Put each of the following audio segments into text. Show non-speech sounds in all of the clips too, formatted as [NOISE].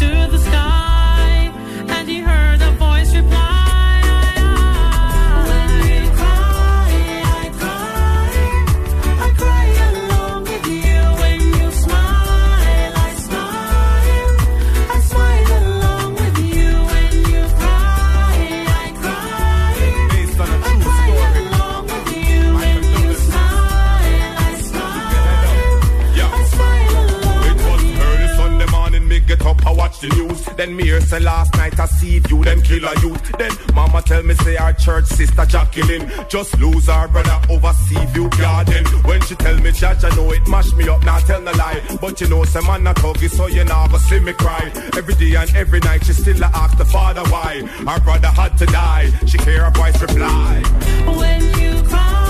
to the Just lose our brother over sea view garden. When she tell me judge, I know it mash me up, not tell no lie. But you know, some man not huggy, so you never see me cry. Every day and every night, she still ask the father why. Our brother had to die. She hear a voice reply. When you cry.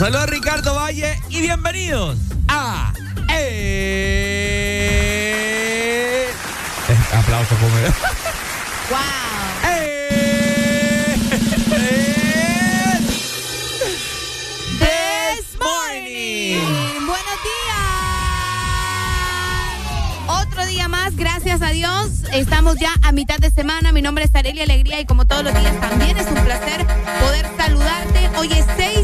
Saluda Ricardo Valle y bienvenidos a. Eh... Aplausos, ¡Wow! gracias a Dios. Estamos ya a mitad de semana. Mi nombre es Arelia Alegría y como todos los días también es un placer poder saludarte. Hoy es 6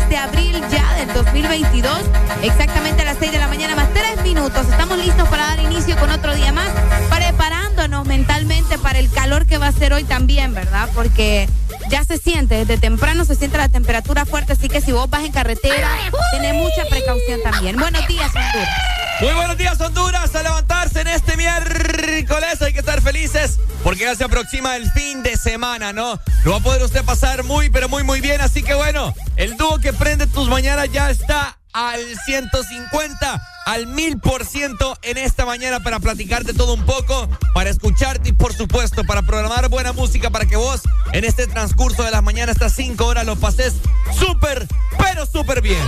2022, exactamente a las 6 de la mañana más 3 minutos. Estamos listos para dar inicio con otro día más, preparándonos mentalmente para el calor que va a ser hoy también, ¿verdad? Porque ya se siente, desde temprano se siente la temperatura fuerte, así que si vos vas en carretera, tenés mucha precaución también. Buenos días, Honduras. Muy buenos días, Honduras. A levantarse en este miércoles. Hay que estar felices porque ya se aproxima el fin de semana, ¿no? Lo va a poder usted pasar muy, pero muy, muy bien. Así que bueno, el dúo que prende tus mañanas ya está al 150, al 1000% en esta mañana para platicarte todo un poco, para escucharte y por supuesto para programar buena música para que vos en este transcurso de las mañanas, estas 5 horas, lo pases súper, pero súper bien.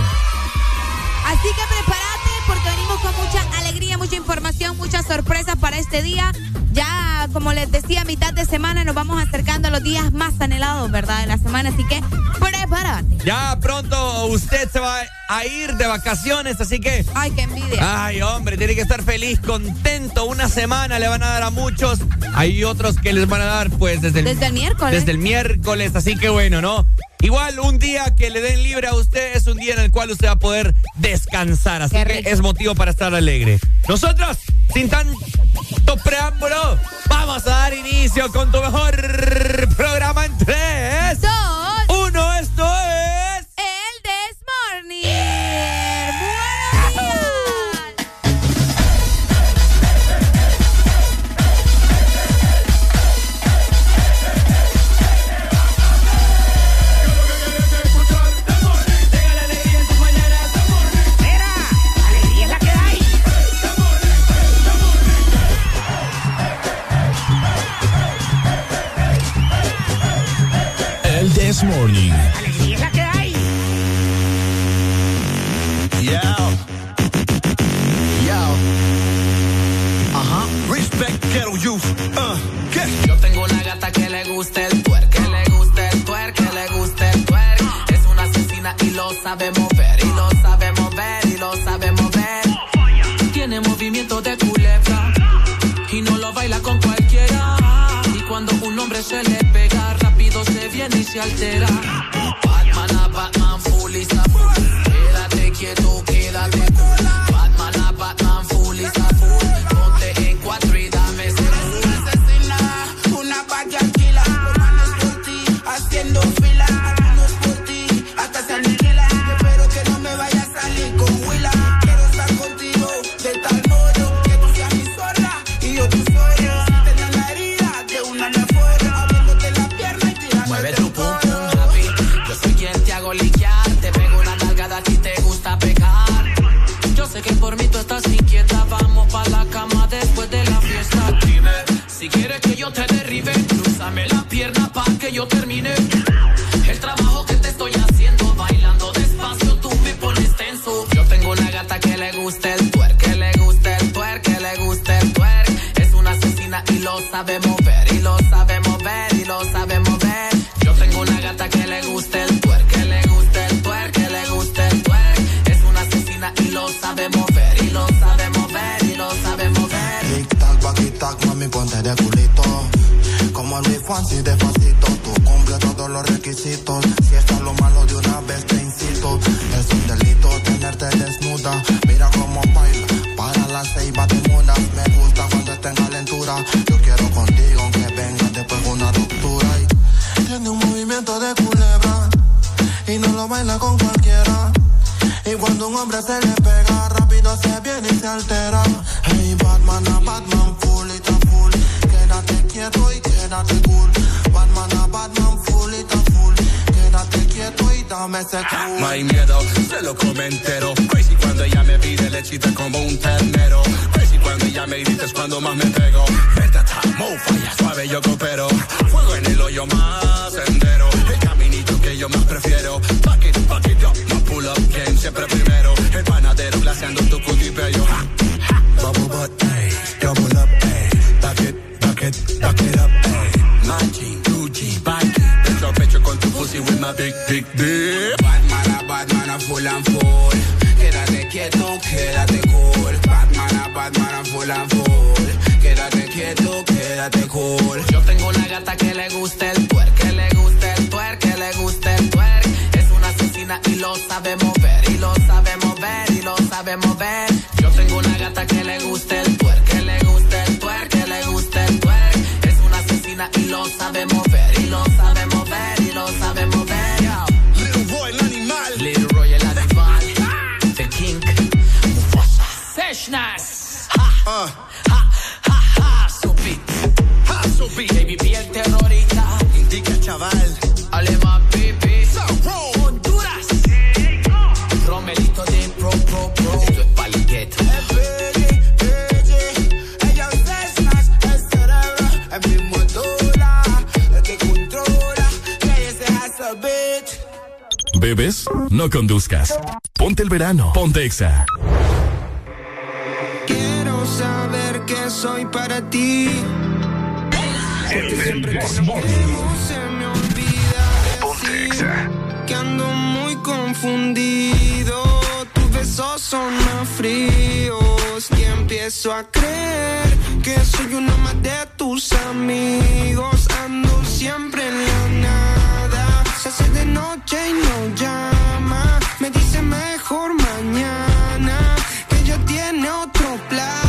Así que prepárate porque venimos con mucha alegría, mucha información, muchas sorpresas para este día. Ya, como les decía, mitad de semana nos vamos acercando a los días más anhelados, ¿verdad? De la semana, así que prepárate. Ya pronto usted se va a a ir de vacaciones, así que. Ay, qué envidia. Ay, hombre, tiene que estar feliz, contento. Una semana le van a dar a muchos. Hay otros que les van a dar, pues, desde el, desde el miércoles. Desde el miércoles, así que bueno, ¿no? Igual un día que le den libre a usted es un día en el cual usted va a poder descansar, así que es motivo para estar alegre. Nosotros, sin tanto preámbulo, vamos a dar inicio con tu mejor programa en tres. This Alegría es la que hay. Uh -huh. Respect ghetto youth. Uh. Yo tengo una gata que le gusta el tuer, que le gusta el tuer, que le gusta el tuer. Es una asesina y lo sabe mover, y lo sabe mover, y lo sabe mover. Tiene movimiento de culebra y no lo baila con cualquiera. Y cuando un hombre se le se altera se le pega, rápido se viene y se altera. Hey Batman a Batman, full it a full. Quédate quieto y quédate cool. Batman a Batman, full it a full. Quédate quieto y dame ese cool. No hay miedo, se lo comenté no conduzcas. Ponte el verano, ponte Exa. Quiero saber que soy para ti. Siempre que me olvida. Ponte Que ando muy confundido. Tus besos son más fríos. Y empiezo a creer que soy uno más de tus amigos. Ando siempre en la nada se hace de noche y no llama. Me dice mejor mañana que ella tiene otro planes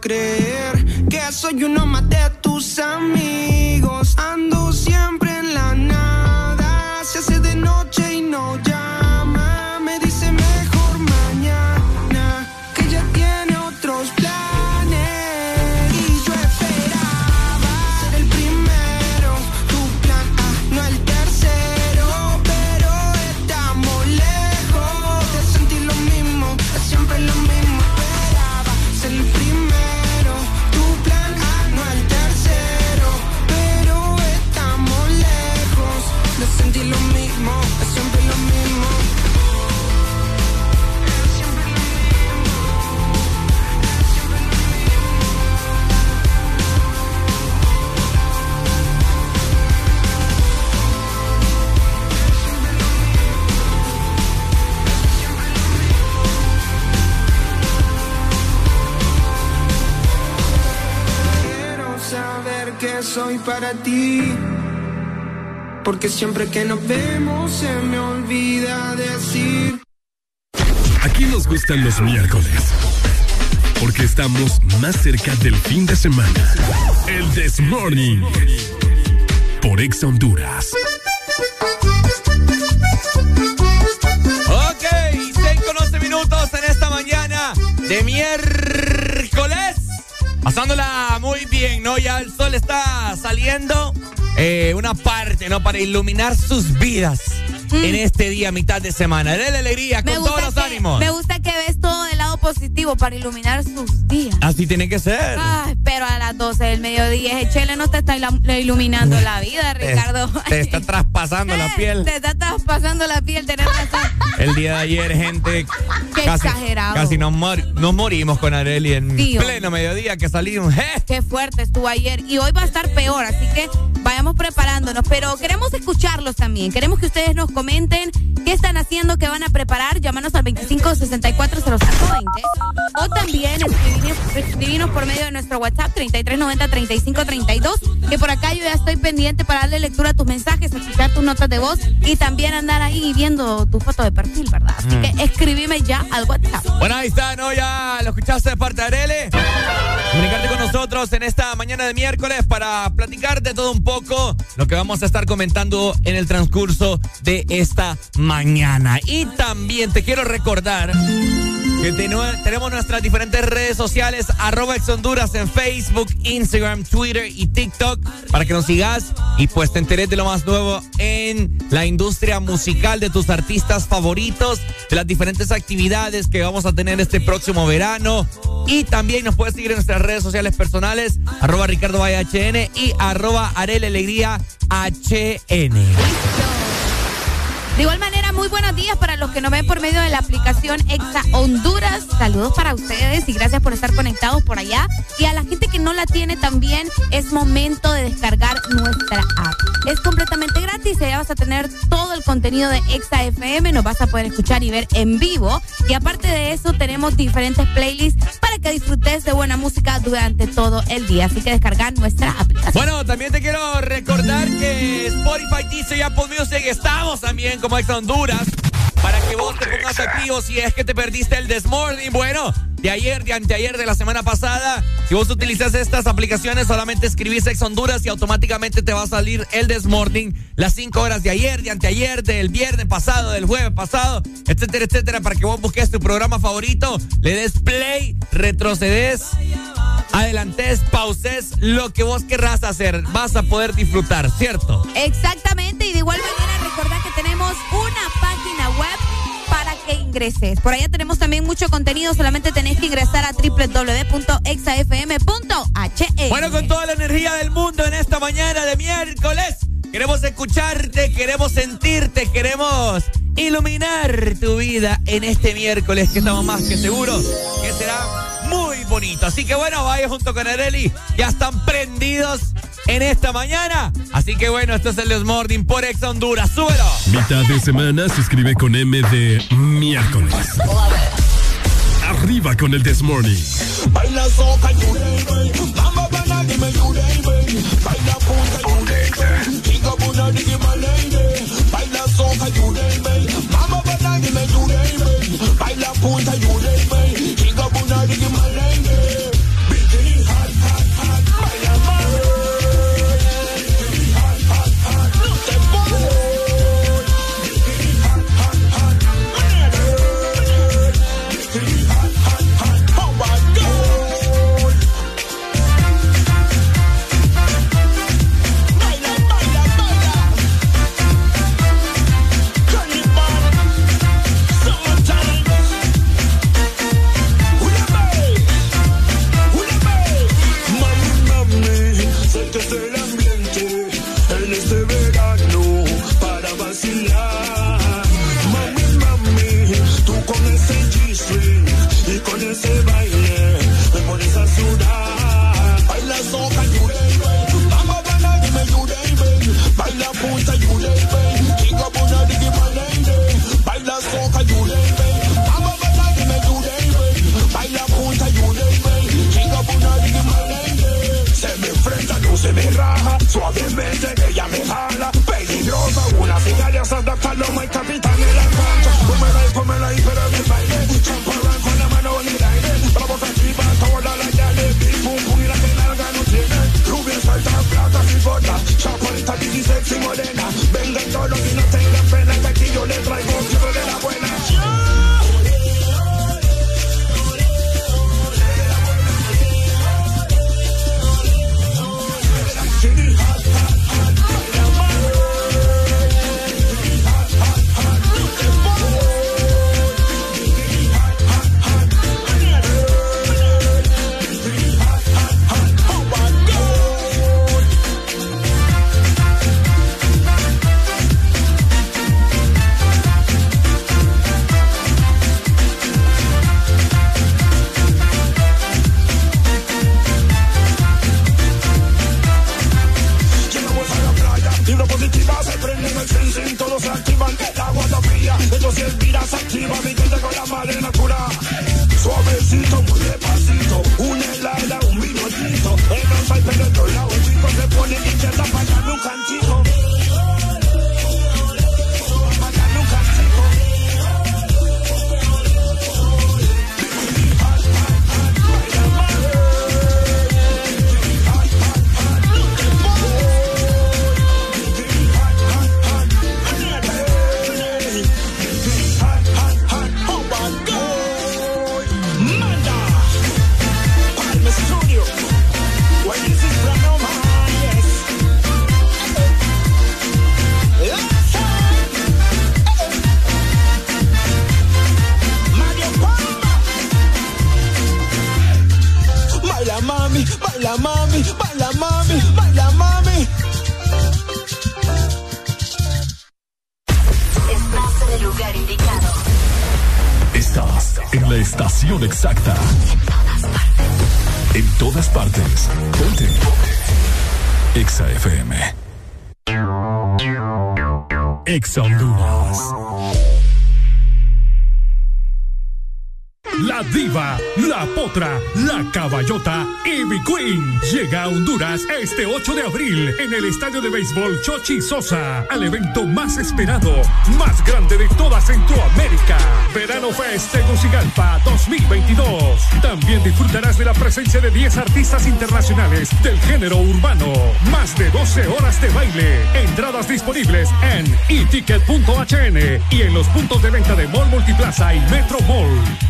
que soy uno más de tus amigos. Soy para ti. Porque siempre que nos vemos se me olvida decir. Aquí nos gustan los miércoles. Porque estamos más cerca del fin de semana. El This Morning. Por Ex Honduras. Ok, 6 con 11 minutos en esta mañana de miércoles. Pasándola muy bien, ¿no? Ya el sol está saliendo. eh, una parte, ¿no? Para iluminar sus vidas en este día, mitad de semana. Dele alegría, con todos los que, ánimos. Me gusta que ves positivo para iluminar sus días. Así tiene que ser. Ay, pero a las 12 del mediodía, ese chele no te está iluminando la vida, [LAUGHS] Ricardo. Te, está [LAUGHS] traspasando la piel. Te está traspasando la piel, tenés razón. [LAUGHS] El día de ayer, gente. Qué casi, exagerado. Casi nos, mor- nos morimos con Areli en Tío. pleno mediodía que salimos. ¡Eh! Qué fuerte estuvo ayer y hoy va a estar peor, así que vayamos preparándonos. Pero queremos escucharlos también. Queremos que ustedes nos comenten qué están haciendo, qué van a preparar. Llámanos al 25640520 o también escribirnos, escribirnos por medio de nuestro WhatsApp 3390-3532. Que por acá yo ya estoy pendiente para darle lectura a tus mensajes, escuchar tus notas de voz y también andar ahí viendo tu foto de perfil, ¿verdad? Así Mm. que escribime ya al WhatsApp. Bueno, ahí está, ¿no? Ya lo escuchaste de parte de Arele. Comunicarte con nosotros en esta mañana de miércoles para platicar de todo un poco lo que vamos a estar comentando en el transcurso de esta mañana. Y también te quiero recordar tenemos nuestras diferentes redes sociales, arroba ex Honduras en Facebook, Instagram, Twitter y TikTok, para que nos sigas y pues te enteres de lo más nuevo en la industria musical de tus artistas favoritos, de las diferentes actividades que vamos a tener este próximo verano. Y también nos puedes seguir en nuestras redes sociales personales, arroba Ricardo HN y arroba Arel Alegría HN. De igual manera, muy buenos días para los que nos ven por medio de la aplicación Exa Honduras. Saludos para ustedes y gracias por estar conectados por allá. Y a la gente que no la tiene también, es momento de descargar nuestra app. Es completamente gratis y ya vas a tener todo el contenido de Exa FM, nos vas a poder escuchar y ver en vivo. Y aparte de eso, tenemos diferentes playlists para que disfrutes de buena música durante todo el día. Así que descargar nuestra aplicación. Bueno, también te quiero recordar que Spotify dice y Apple Music estamos también como Exa Honduras para que vos te pongas activo si es que te perdiste el Desmorning. Bueno, de ayer, de anteayer, de la semana pasada, si vos utilizas estas aplicaciones, solamente escribís Ex Honduras y automáticamente te va a salir el Desmorning las 5 horas de ayer, de anteayer, del viernes pasado, del jueves pasado, etcétera, etcétera, para que vos busques tu programa favorito, le des play, retrocedes adelantes, pauses, lo que vos querrás hacer. Vas a poder disfrutar, ¿cierto? Exactamente, y de igual manera tenemos una página web para que ingreses. Por allá tenemos también mucho contenido, solamente tenés que ingresar a www.exafm.he. Bueno, con toda la energía del mundo en esta mañana de miércoles, queremos escucharte, queremos sentirte, queremos iluminar tu vida en este miércoles que estamos más que seguros que será bonito. Así que bueno, vaya junto con Areli. Ya están prendidos en esta mañana. Así que bueno, esto es el Desmorning por Ex Honduras. Súbelo. Mitad de semana se escribe con M de miércoles. Arriba con el Desmorning. Baila soca Mamba bana dime Baila Vibra positiva, se prende en el sensing, todos se activan. El agua está fría, esto si se activa. Mi gente con la madre natura. Suavecito, muy despacito. Una helada, un vinocito. El alfa y pero el lado. Se pone y se un cantito. Baila mami, baila mami, baila mami. Estás en el lugar indicado. Estás en la estación exacta. En todas partes. En todas partes. Ponte. Exa FM. Exa Honduras. La diva, la potra, la caballota Ivy Queen llega a Honduras este 8 de abril en el estadio de béisbol Chochi Sosa al evento más esperado, más grande de toda Centroamérica. Verano Fest Tegucigalpa 2022. También disfrutarás de la presencia de 10 artistas internacionales del género urbano. Más de 12 horas de baile. Entradas disponibles en eticket.hn y en los puntos de venta de Mall Multiplaza y Metro Mall.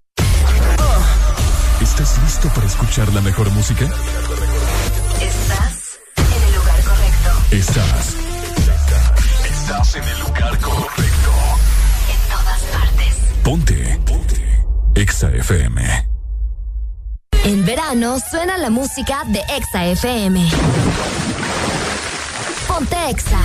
¿Estás listo para escuchar la mejor música? Estás en el lugar correcto. Estás. Estás en el lugar correcto. En todas partes. Ponte. Ponte. Exa FM. En verano suena la música de Exa FM. Ponte Exa.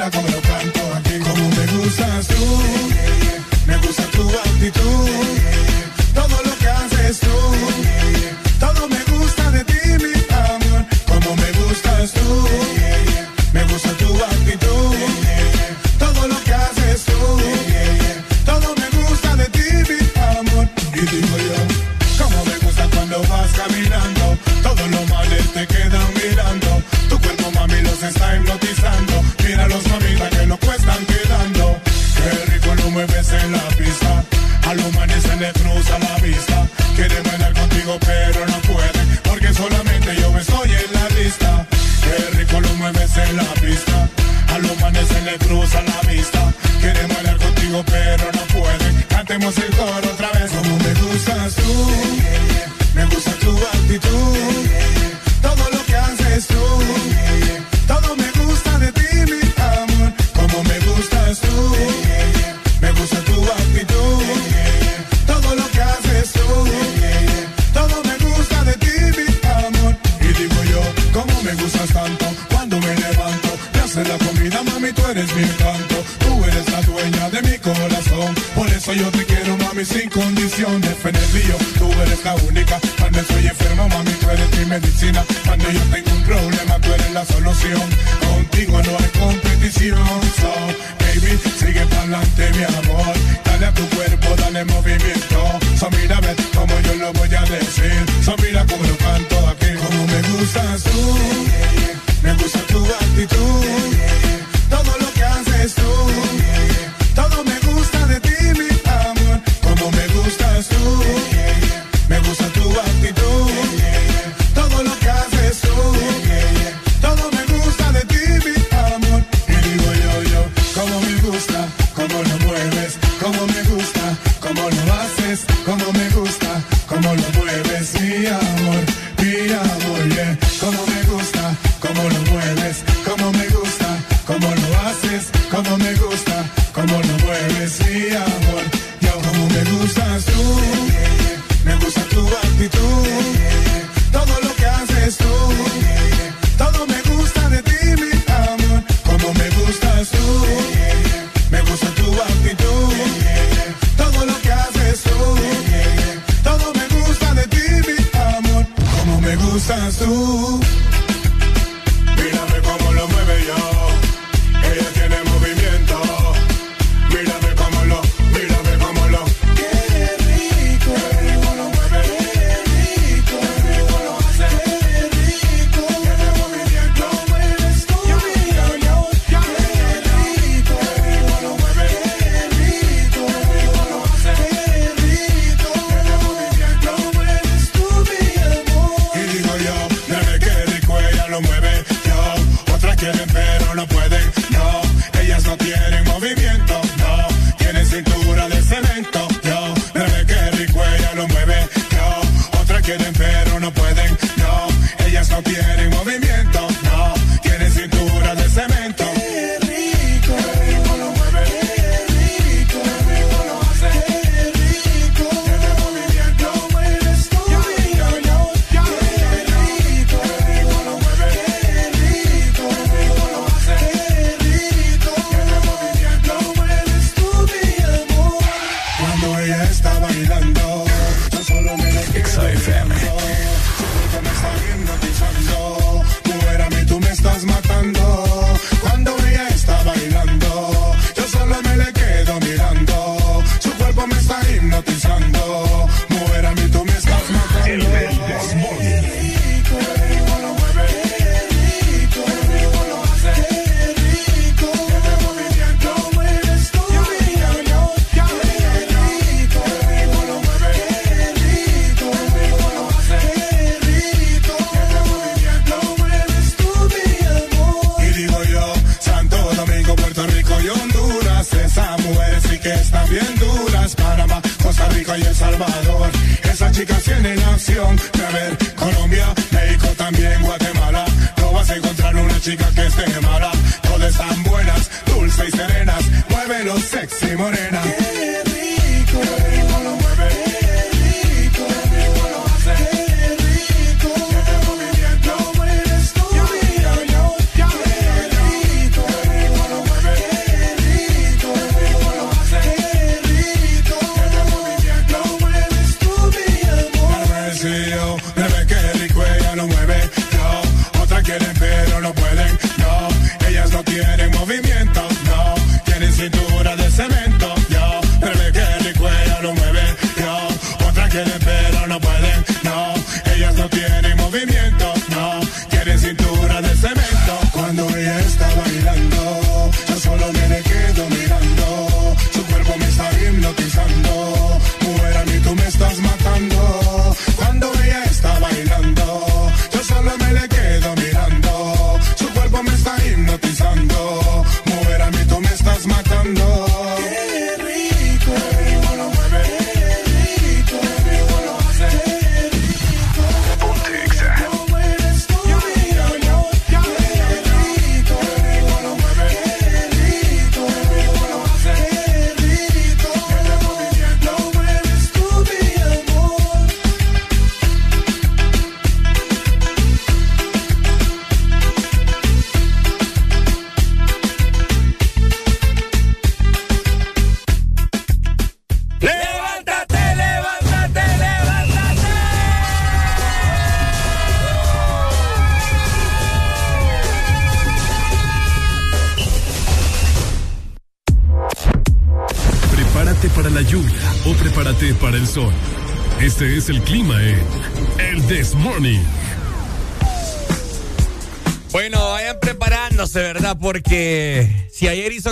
Mira lo canto aquí. Como me gustas tú, me gusta tu actitud, todo lo que haces tú, todo me gusta de ti, mi amor. Como me gustas tú, me gusta tu actitud, todo lo que haces tú, todo me gusta de ti, mi amor. Y digo yo,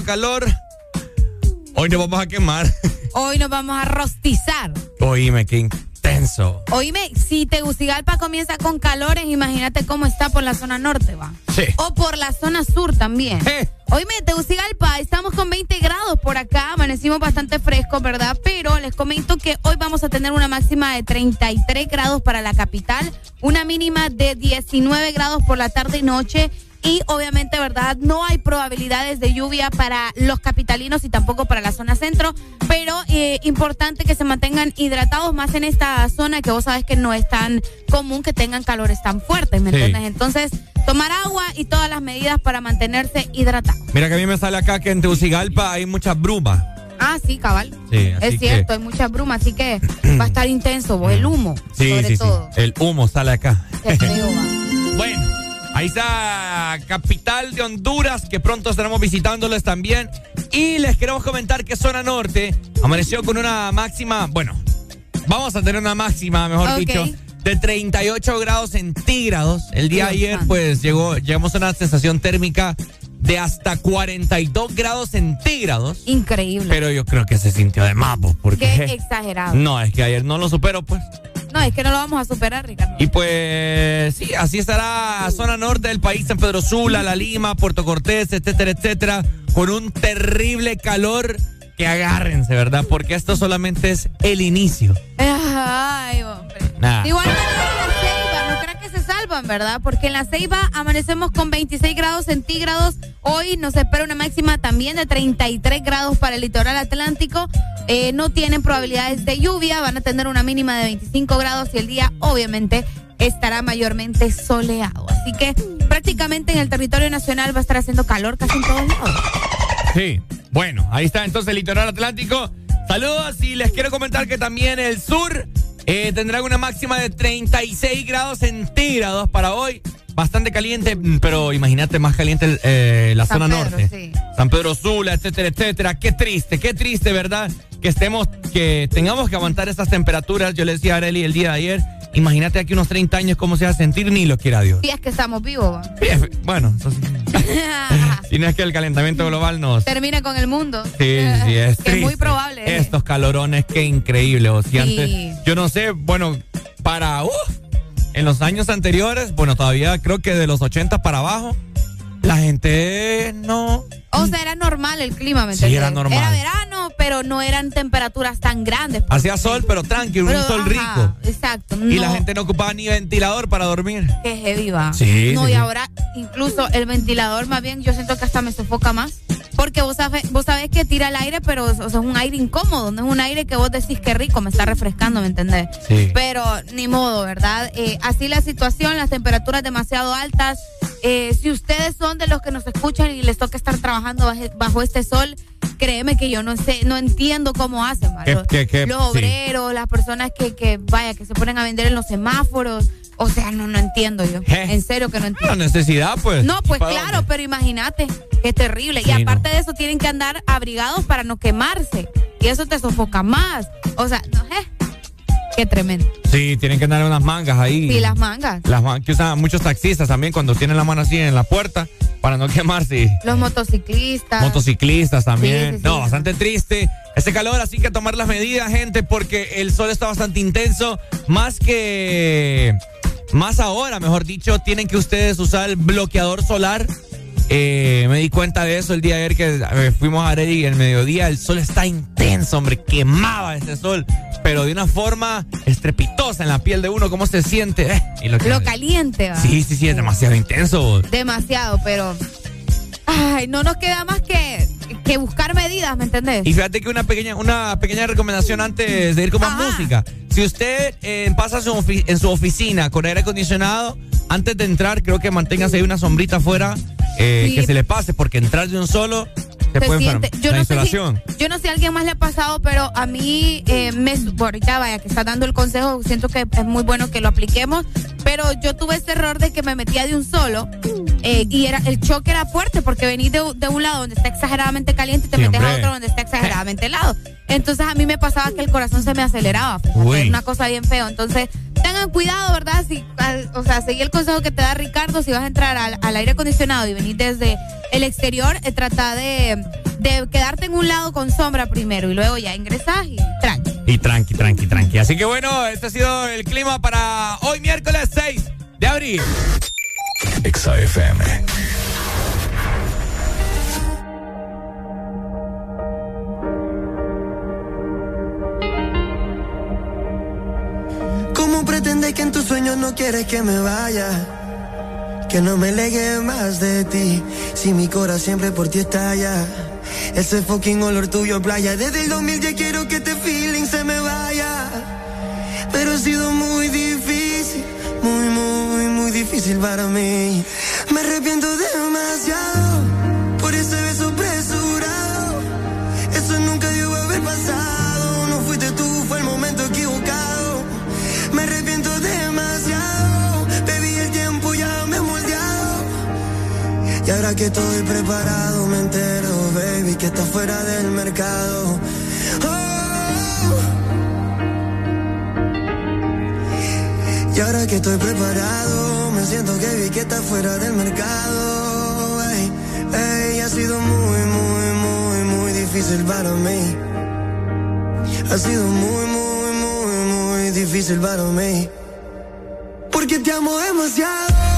calor, hoy nos vamos a quemar. [LAUGHS] Hoy nos vamos a rostizar. Oíme, qué intenso. Oíme, si Tegucigalpa comienza con calores, imagínate cómo está por la zona norte, va. Sí. O por la zona sur también. Eh. Oíme, Tegucigalpa, estamos con 20 grados por acá, amanecimos bastante frescos, ¿verdad? Pero les comento que hoy vamos a tener una máxima de 33 grados para la capital, una mínima de 19 grados por la tarde y noche y obviamente, ¿verdad? No hay probabilidades de lluvia para los capitalinos y tampoco para la zona centro, pero eh, importante que se mantengan hidratados más en esta zona que vos sabes que no es tan común que tengan calores tan fuertes, ¿me Sí. entiendes? Entonces, tomar agua y todas las medidas para mantenerse hidratado. Mira que a mí me sale acá que en Tegucigalpa hay mucha bruma. Ah, sí, cabal. Sí, así es cierto, hay mucha bruma, así que va a estar intenso, vos, el humo, Sí, sobre sí, sí. todo. El humo sale acá. [LAUGHS] Bueno, ahí está capital de Honduras, que pronto estaremos visitándoles también. Y les queremos comentar que zona norte amaneció con una máxima, bueno, vamos a tener una máxima, mejor dicho, de 38 grados centígrados. El día de ayer, pues llegó, llegamos a una sensación térmica de hasta 42 grados centígrados. Increíble. Pero yo creo que se sintió de mapo, porque... Qué exagerado. No, es que ayer no lo supero, pues. No, es que no lo vamos a superar, Ricardo. Y pues sí, así estará zona norte del país, San Pedro Sula, La Lima, Puerto Cortés, etcétera, etcétera, con un terrible calor que agárrense, ¿verdad? Porque esto solamente es el inicio. Ay, hombre. Igual no se salvan, ¿verdad? Porque en la Ceiba amanecemos con 26 grados centígrados. Hoy nos espera una máxima también de 33 grados para el litoral atlántico. Eh, no tienen probabilidades de lluvia, van a tener una mínima de 25 grados y el día, obviamente, estará mayormente soleado. Así que prácticamente en el territorio nacional va a estar haciendo calor casi en todos lados. Sí. Bueno, ahí está entonces el litoral atlántico. Saludos y les quiero comentar que también el sur eh, tendrá una máxima de 36 grados centígrados para hoy. Bastante caliente, mm, pero imagínate más caliente eh, la San zona Pedro, norte. sí. San Pedro Sula, etcétera, etcétera. Qué triste, qué triste, ¿verdad? Que estemos, que tengamos que aguantar estas temperaturas. Yo le decía a Areli el día de ayer, imagínate aquí unos 30 años cómo se va a sentir, ni lo quiera Dios. Si es que estamos vivos, va. Bueno, eso sí. [LAUGHS] Si no es que el calentamiento global nos... termina con el mundo. Sí, sí, es [LAUGHS] Que es muy probable. Estos calorones, qué increíble. O Sí. antes, yo no sé, bueno, para, uf, en los años anteriores, bueno, todavía creo que de los 80 para abajo, la gente no... O sea, era normal el clima, ¿me Sí, entiendes? era normal. Era verano, pero no eran temperaturas tan grandes. pues. Hacía sol, pero tranquilo, un sol ajá, rico. Exacto. Y no, la gente no ocupaba ni ventilador para dormir. Que heavy va. Sí, No, sí, y sí. ahora incluso el ventilador, más bien, yo siento que hasta me sofoca más. Porque vos sabés, vos sabés que tira el aire, pero o sea, es un aire incómodo. No es un aire que vos decís que rico, me está refrescando, ¿me entendés? Sí. Pero ni modo, ¿verdad? Eh, así la situación, las temperaturas demasiado altas. Eh, si ustedes son de los que nos escuchan y les toca estar trabajando bajo, bajo este sol, créeme que yo no sé, no entiendo cómo hacen. ¿Qué- Los, qué- qué? los Sí. obreros, las personas que, que, vaya, que se ponen a vender en los semáforos. O sea, no, no entiendo yo. ¿Eh? En serio que no La entiendo. necesidad, pues. No, pues ¿para claro, dónde? pero imagínate, qué terrible. Sí, y aparte no. de eso, tienen que andar abrigados para no quemarse. Y eso te sofoca más. O sea, no, eh, qué tremendo. Sí, tienen que andar unas mangas ahí. Sí, las mangas. Las man- que usan muchos taxistas también cuando tienen la mano así en la puerta para no [LAUGHS] quemarse. Los motociclistas. Motociclistas también. Sí, sí, no, sí. bastante triste. Ese calor, así que tomar las medidas, gente, porque el sol está bastante intenso. Más que. Más ahora, mejor dicho, tienen que ustedes usar el bloqueador solar. Eh, me di cuenta de eso el día de ayer que fuimos a Areli y el mediodía. El sol está intenso, hombre. Quemaba ese sol. Pero de una forma estrepitosa en la piel de uno. ¿Cómo se siente? Eh, y Lo caliente, va. Sí, sí, sí, es demasiado intenso. Demasiado, pero. Ay, no nos queda más que, que buscar medidas, ¿me entendés? Y fíjate que una pequeña, una pequeña recomendación antes de ir con más Ajá. música. Si usted eh, pasa su en su oficina con aire acondicionado, antes de entrar, creo que manténgase ahí una sombrita afuera eh, Sí. que se le pase, porque entrar de un solo se, puede siente. Yo La no, sé si, yo no sé si a alguien más le ha pasado, pero a mí eh, me ahorita vaya que está dando el consejo, siento que es muy bueno que lo apliquemos, pero yo tuve ese error de que me metía de un solo eh, y era el choque era fuerte porque venís de, de un lado donde está exageradamente caliente y te metes a otro donde está [LAUGHS] exageradamente helado. Entonces a mí me pasaba que el corazón se me aceleraba, era una cosa bien feo. Entonces tengan cuidado, ¿verdad? Si, al- o sea, seguí el consejo que te da Ricardo, si vas a entrar al, al aire acondicionado y venís desde el exterior, eh, trata de, de quedarte en un lado con sombra primero y luego ya ingresás y tranqui. y tranqui, tranqui, tranqui. Así que bueno, este ha sido el clima para hoy miércoles 6 de abril. XAFM. ¿Cómo pretendes que en tus sueños no quieres que me vaya? Que no me legue más de ti, si mi corazón siempre por ti estalla. Ese fucking olor tuyo playa, desde el 2010 quiero que este feeling se me vaya. Pero ha sido muy difícil, muy, muy, muy difícil para mí. Me arrepiento demasiado por ese beso apresurado. Eso nunca debió haber pasado. Y ahora que estoy preparado, me entero, baby, que está fuera del mercado. Oh. Y ahora que estoy preparado, me siento que vi que está fuera del mercado. Ey, ey, ha sido muy, muy, muy, muy difícil para mí. Ha sido muy, muy, muy, muy difícil para mí. Porque te amo demasiado.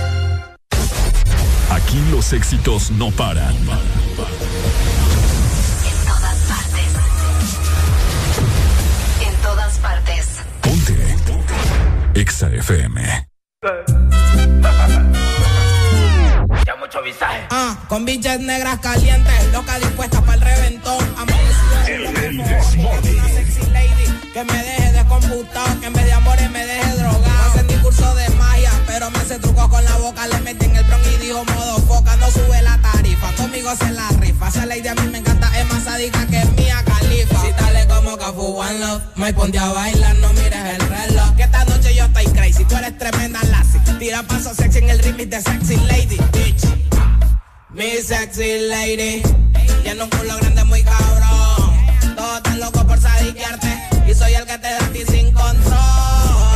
Aquí los éxitos no paran. En todas partes. En todas partes. Ponte. Exa FM. Ya mucho visaje. Ah, con bichas negras calientes, loca dispuesta para el reventón. Amanecido sexy lady que me deje de computado, que en vez de amores me deje drogado. Pero me hace truco con la boca, le metí en el bron y dijo modo foca, no sube la tarifa, conmigo se la rifa. Esa lady a mí me encanta, es más sádica que mía califa. Si dale como Cafu One Love, me ponte a bailar, no mires el reloj. Que esta noche yo estoy crazy, tú eres tremenda lassie. Tira paso sexy en el remix de Sexy Lady, bitch. Mi sexy lady, tiene un culo grande muy cabrón. Todos están locos por sadiquearte y soy el que te da a ti sin control.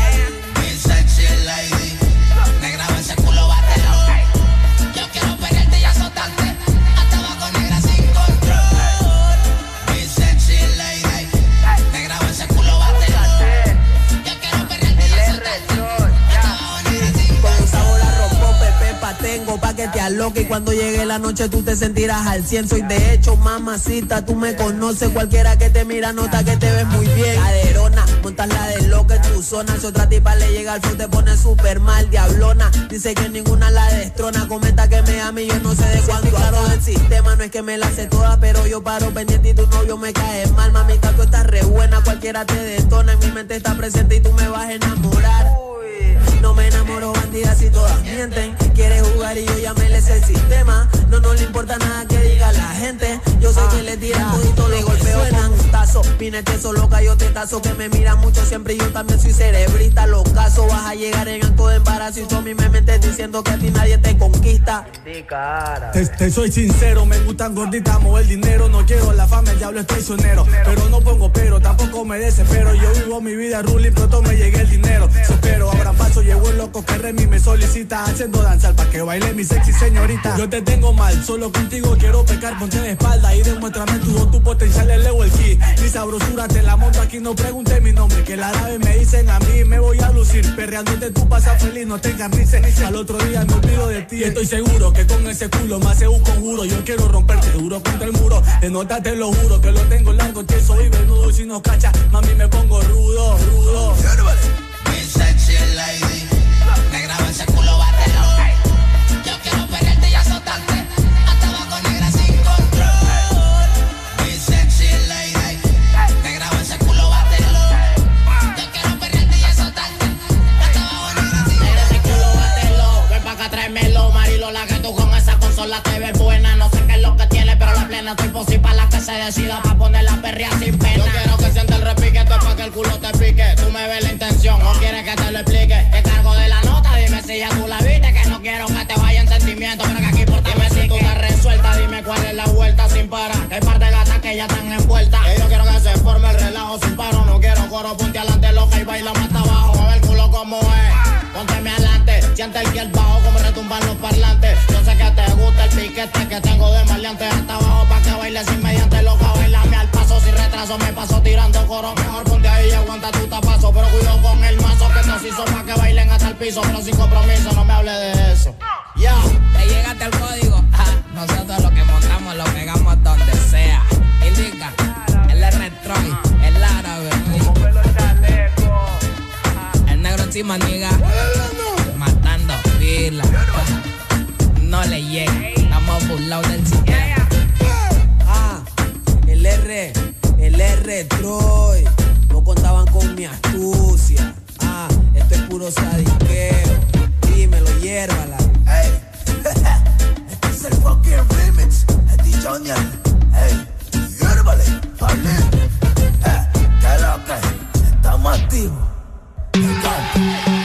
Que te aloque y cuando llegue la noche tú te sentirás al cien. Soy de hecho, mamacita, tú me conoces. Cualquiera que te mira nota que te ves muy bien. Caderona, montas la de lo que tu zona. Si otra tipa le llega al flow te pone súper mal, diablona. Dice que ninguna la destrona. Comenta que me ama y yo no sé de cuánto claro del sistema. No es que me la sé toda, pero yo paro pendiente y tu novio me cae mal. Mamita, tú estás re buena, cualquiera te detona. En mi mente está presente y tú me vas a enamorar. No me enamoro bandidas y todas mienten. Quiere jugar y yo ya me les el sistema. No, no le importa nada que diga la gente. Yo sé que le tiran todito, le golpeo suenan tazo. Vine eso loca, yo te tazo que me mira mucho siempre y yo también soy cerebrista. Los casos vas a llegar en acto de embarazo y tú a mí me metes diciendo que a ti nadie te conquista. Te, te soy sincero, me gustan gorditas, mover dinero. No quiero la fama, el diablo es traicionero. Pero no pongo pero, tampoco me desespero. Yo vivo mi vida ruling, pronto me llegue el dinero. Espero, abra paso, llegó el loco que Remy me solicita. Haciendo danza para que baile mi sexy señorita. Yo te tengo mal, solo contigo quiero pecar, ponte de espalda y demuéstrame tu, tu potencial, elevo el ki. Mi sabrosura te la monto aquí, no pregunte mi nombre. Que la nave me dicen a mí, me voy a lucir. Perreándote tú pasas feliz, no tengas risa. Al otro día me olvido de ti. Estoy seguro que con ese culo me hace un conjuro. Yo quiero romperte duro contra el muro. De nota te lo juro que lo tengo largo, tieso y venudo. Si no cacha, mami me pongo rudo, rudo. Sexy lady, consola te ves buena. No sé qué es lo que tiene, pero la plena estoy posible para la que se decida pa' poner la perrea sin pena. Yo quiero que sienta el repique, esto es pa' que el culo te pique. Tú me ves la intención, o quieres que te lo explique. Te cargo de la nota, dime si ya tú la viste. Que no quiero que te vaya en sentimiento, pero que aquí por ti me si tú estás resuelta. Dime cuál es la vuelta sin parar. Que hay par de gatas que ya están envueltas. Y yo quiero que se forme el relajo sin paro. No quiero coro, ponte adelante, loca y baila más hasta abajo. A ver el culo como es. Pónteme adelante, siente el que el bajo como retumban los parlantes. Yo sé que te gusta el piquete que tengo de maleante hasta abajo pa' que bailes inmediante, loca, bailame al paso sin retraso, me paso tirando coro. Mejor ponte ahí y aguanta tu tapazo, pero cuido con el mazo que nos hizo pa' que bailen hasta el piso, pero sin compromiso, no me hable de eso. Ya, te llegaste al código. Ah, nosotros lo que montamos lo pegamos donde sea. Indica, el R-Troy, encima, niga. Matando pila. No le llega. Estamos burlados del sistema. Ah, el R, el R Troy. No contaban con mi astucia. Ah, esto es puro sadiqueo. Dímelo, hiérvala. Hey, [LAUGHS] este es el fucking remix. Es Dijonian. Hey, hiérvale, vale. Eh, ¿Qué es lo que? Estamos activos. Stop.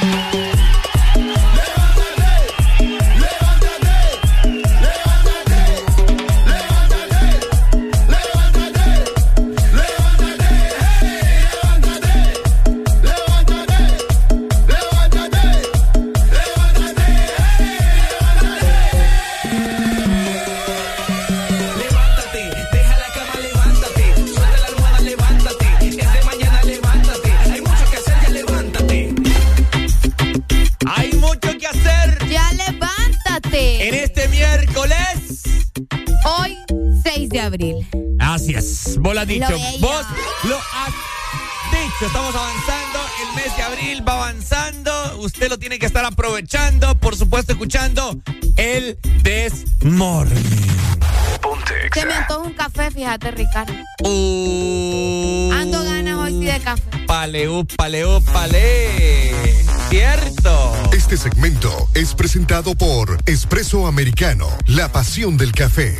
6 de abril. Así es. Vos lo has dicho. Lo. Vos lo has dicho. Estamos avanzando. El mes de abril va avanzando. Usted lo tiene que estar aprovechando. Por supuesto, escuchando el Desmorning. Se me antoja un café, fíjate, Ricardo. Uh, Ando ganas hoy sí de café. Pale, pale, pale. Cierto. Este segmento es presentado por Espresso Americano, la pasión del café.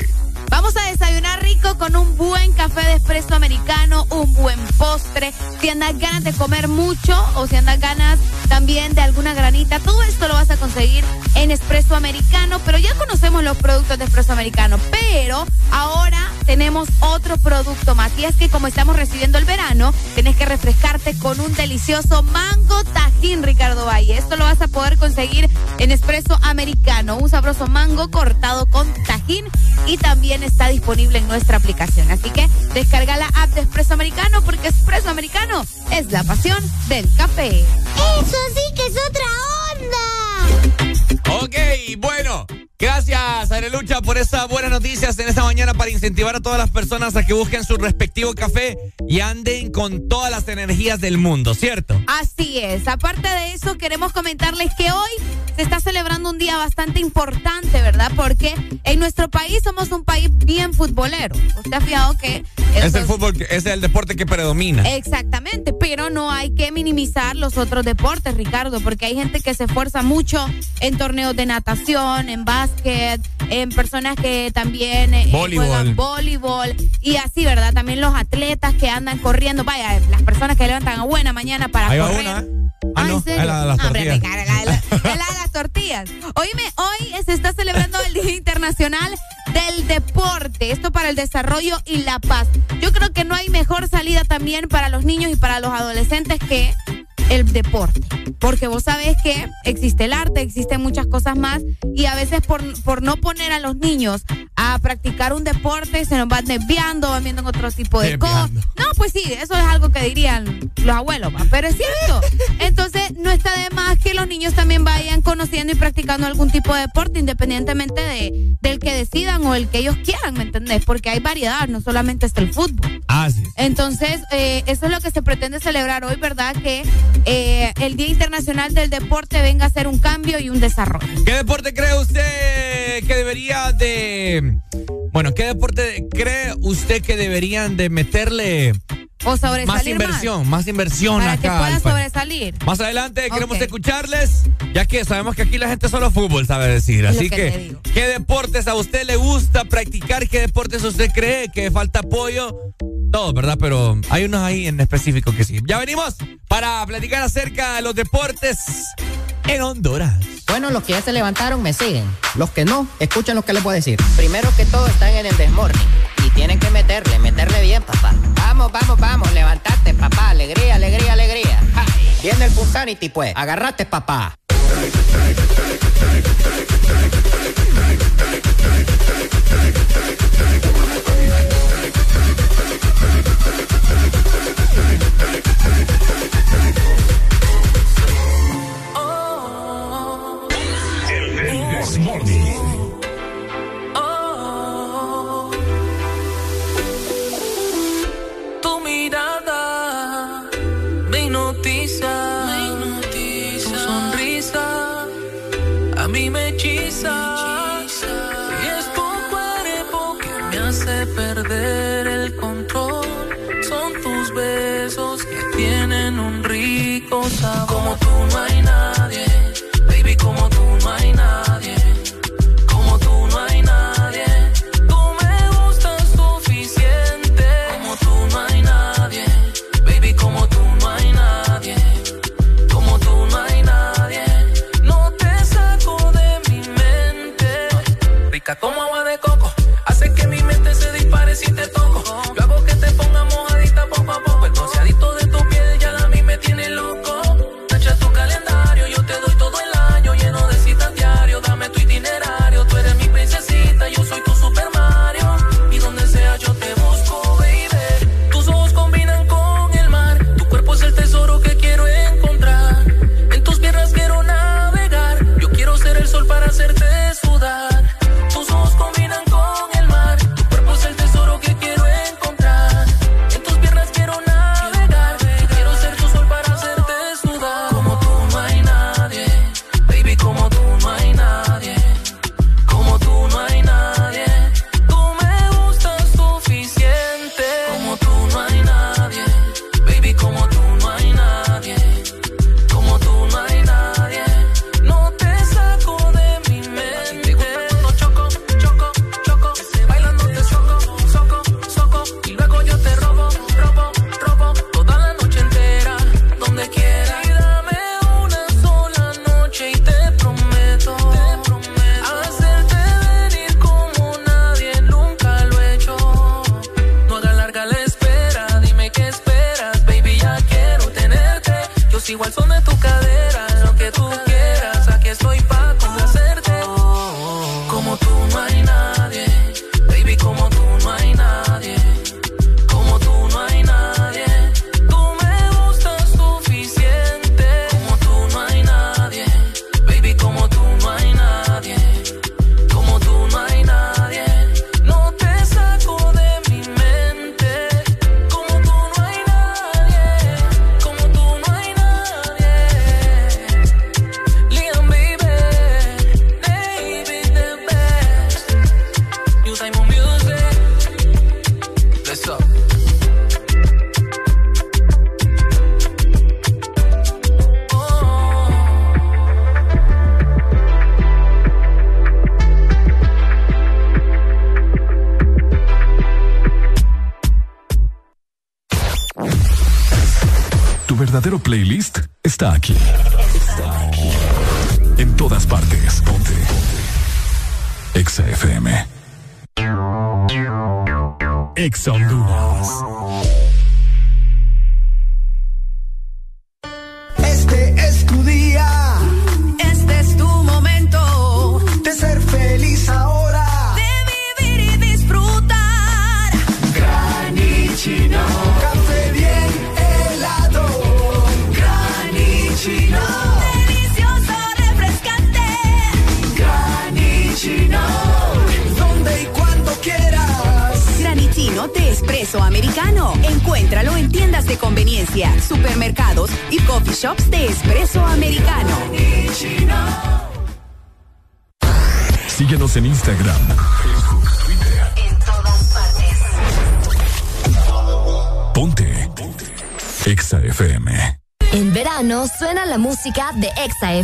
Vamos a desayunar rico con un buen café de espresso americano, un buen postre. Si andas ganas de comer mucho o si andas ganas también de alguna granita, todo esto lo vas a conseguir en espresso americano. Pero ya conocemos los productos de espresso americano, pero ahora tenemos otro producto más. Y es que como estamos recibiendo el verano, tienes que refrescarte con un delicioso mango tajín, Ricardo Valle. Esto lo vas a poder conseguir en espresso americano, un sabroso mango cortado con tajín y también está disponible en nuestra aplicación. Así que descarga la app de Espresso Americano porque Espresso Americano es la pasión del café. Eso sí que es otra onda. Ok, bueno. Gracias esas buenas noticias en esta mañana para incentivar a todas las personas a que busquen su respectivo café y anden con todas las energías del mundo, ¿cierto? Así es. Aparte de eso, queremos comentarles que hoy se está celebrando un día bastante importante, ¿verdad? Porque en nuestro país somos un país bien futbolero. Usted ha fijado que... Es el fútbol, es el deporte que predomina. Exactamente, pero no hay que minimizar los otros deportes, Ricardo, porque hay gente que se esfuerza mucho en torneos de natación, en básquet, en personas que también eh, Voleibol. juegan voleibol y así, ¿verdad? También los atletas que andan corriendo, vaya, las personas que levantan a buena mañana para Ahí va correr. una. Ah, Ah, no, es la de las Ah, hombre, tortillas. me cae la, la- la- la de las tortillas. Oíme, hoy se está celebrando el Día Internacional del Deporte. Esto para el desarrollo y la paz. Yo creo que no hay mejor salida también para los niños y para los adolescentes que el deporte. Porque vos sabés que existe el arte, existen muchas cosas más y a veces por, por no poner a los niños a practicar un deporte se nos van desviando, van viendo otro tipo de cosas. No, pues sí, eso es algo que dirían los abuelos, ¿va? pero es cierto. Entonces, no está de más que los niños también vayan conociendo y practicando algún tipo de deporte, independientemente de, del que decidan o el que ellos quieran, ¿me entendés? Porque hay variedad, no solamente está el fútbol. Ah, sí. Entonces, eh, eso es lo que se pretende celebrar hoy, ¿verdad? Que eh, el Día Internacional del Deporte venga a ser un cambio y un desarrollo. ¿Qué deporte cree usted que debería de... Bueno, ¿qué deporte cree usted que deberían de meterle O sobresalir más inversión, más, inversión Para que acá? pueda al país? sobresalir. Más adelante queremos Ok. escucharles, ya que sabemos que aquí la gente solo fútbol sabe decir. Así que que. ¿qué deportes a usted le gusta practicar? ¿Qué deportes usted cree que falta apoyo? Todos, ¿verdad? Pero hay unos ahí en específico que sí. Ya venimos para platicar acerca de los deportes en Honduras. Bueno, los que ya se levantaron me siguen. Los que no, escuchen lo que les voy a decir. Primero que todo están en el desmorning. Y tienen que meterle, meterle bien, papá. Vamos, vamos, vamos, levantate, papá. Alegría, alegría, alegría. Ja. Viene el Punsanity, pues. Agarrate, papá. Mí me hechiza, y es tu cuerpo que me hace perder el control. Son tus besos que tienen un rico sabor. Como tú no hay nadie,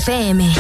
FM.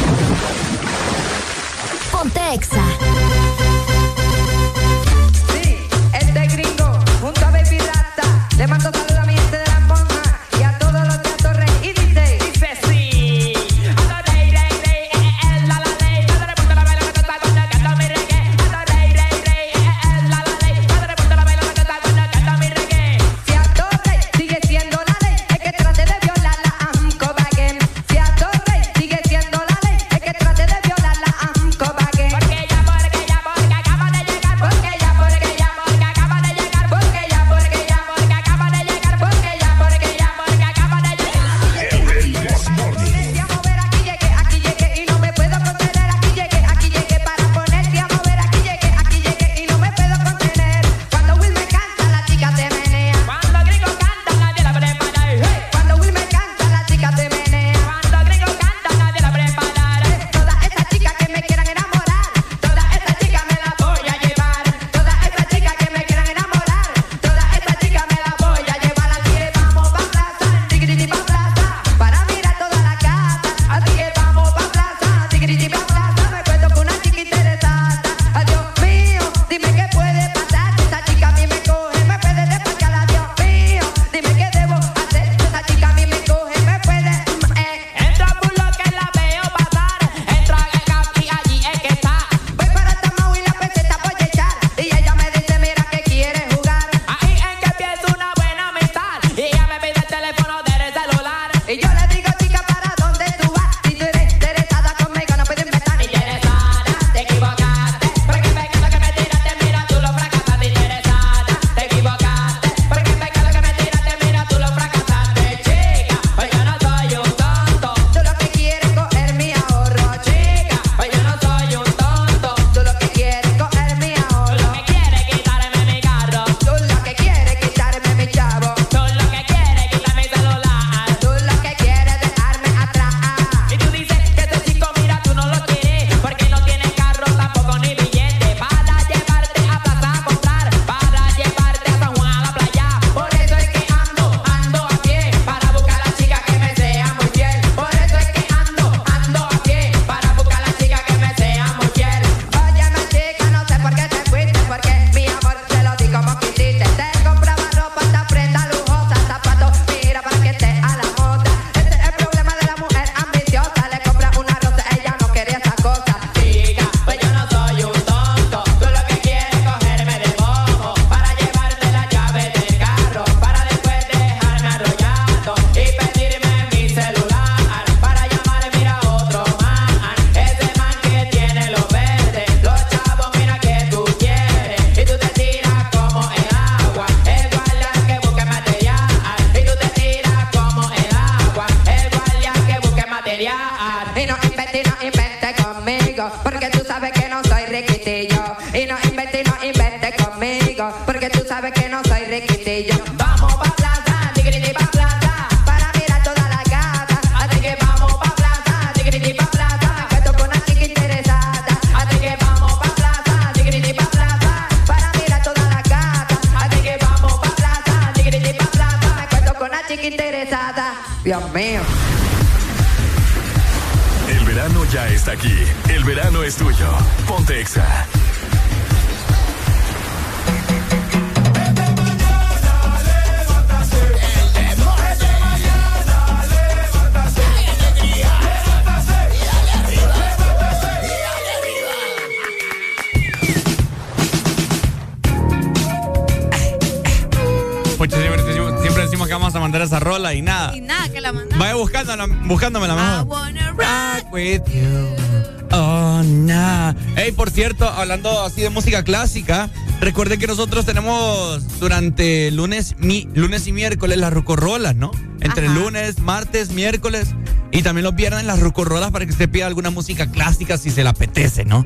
Hablando así de música clásica, recuerden que nosotros tenemos durante lunes, mi, lunes y miércoles las rucorrolas, ¿no? Entre Ajá. lunes, martes, miércoles. Y también los viernes las rucorrolas para que usted pida alguna música clásica si se le apetece, ¿no?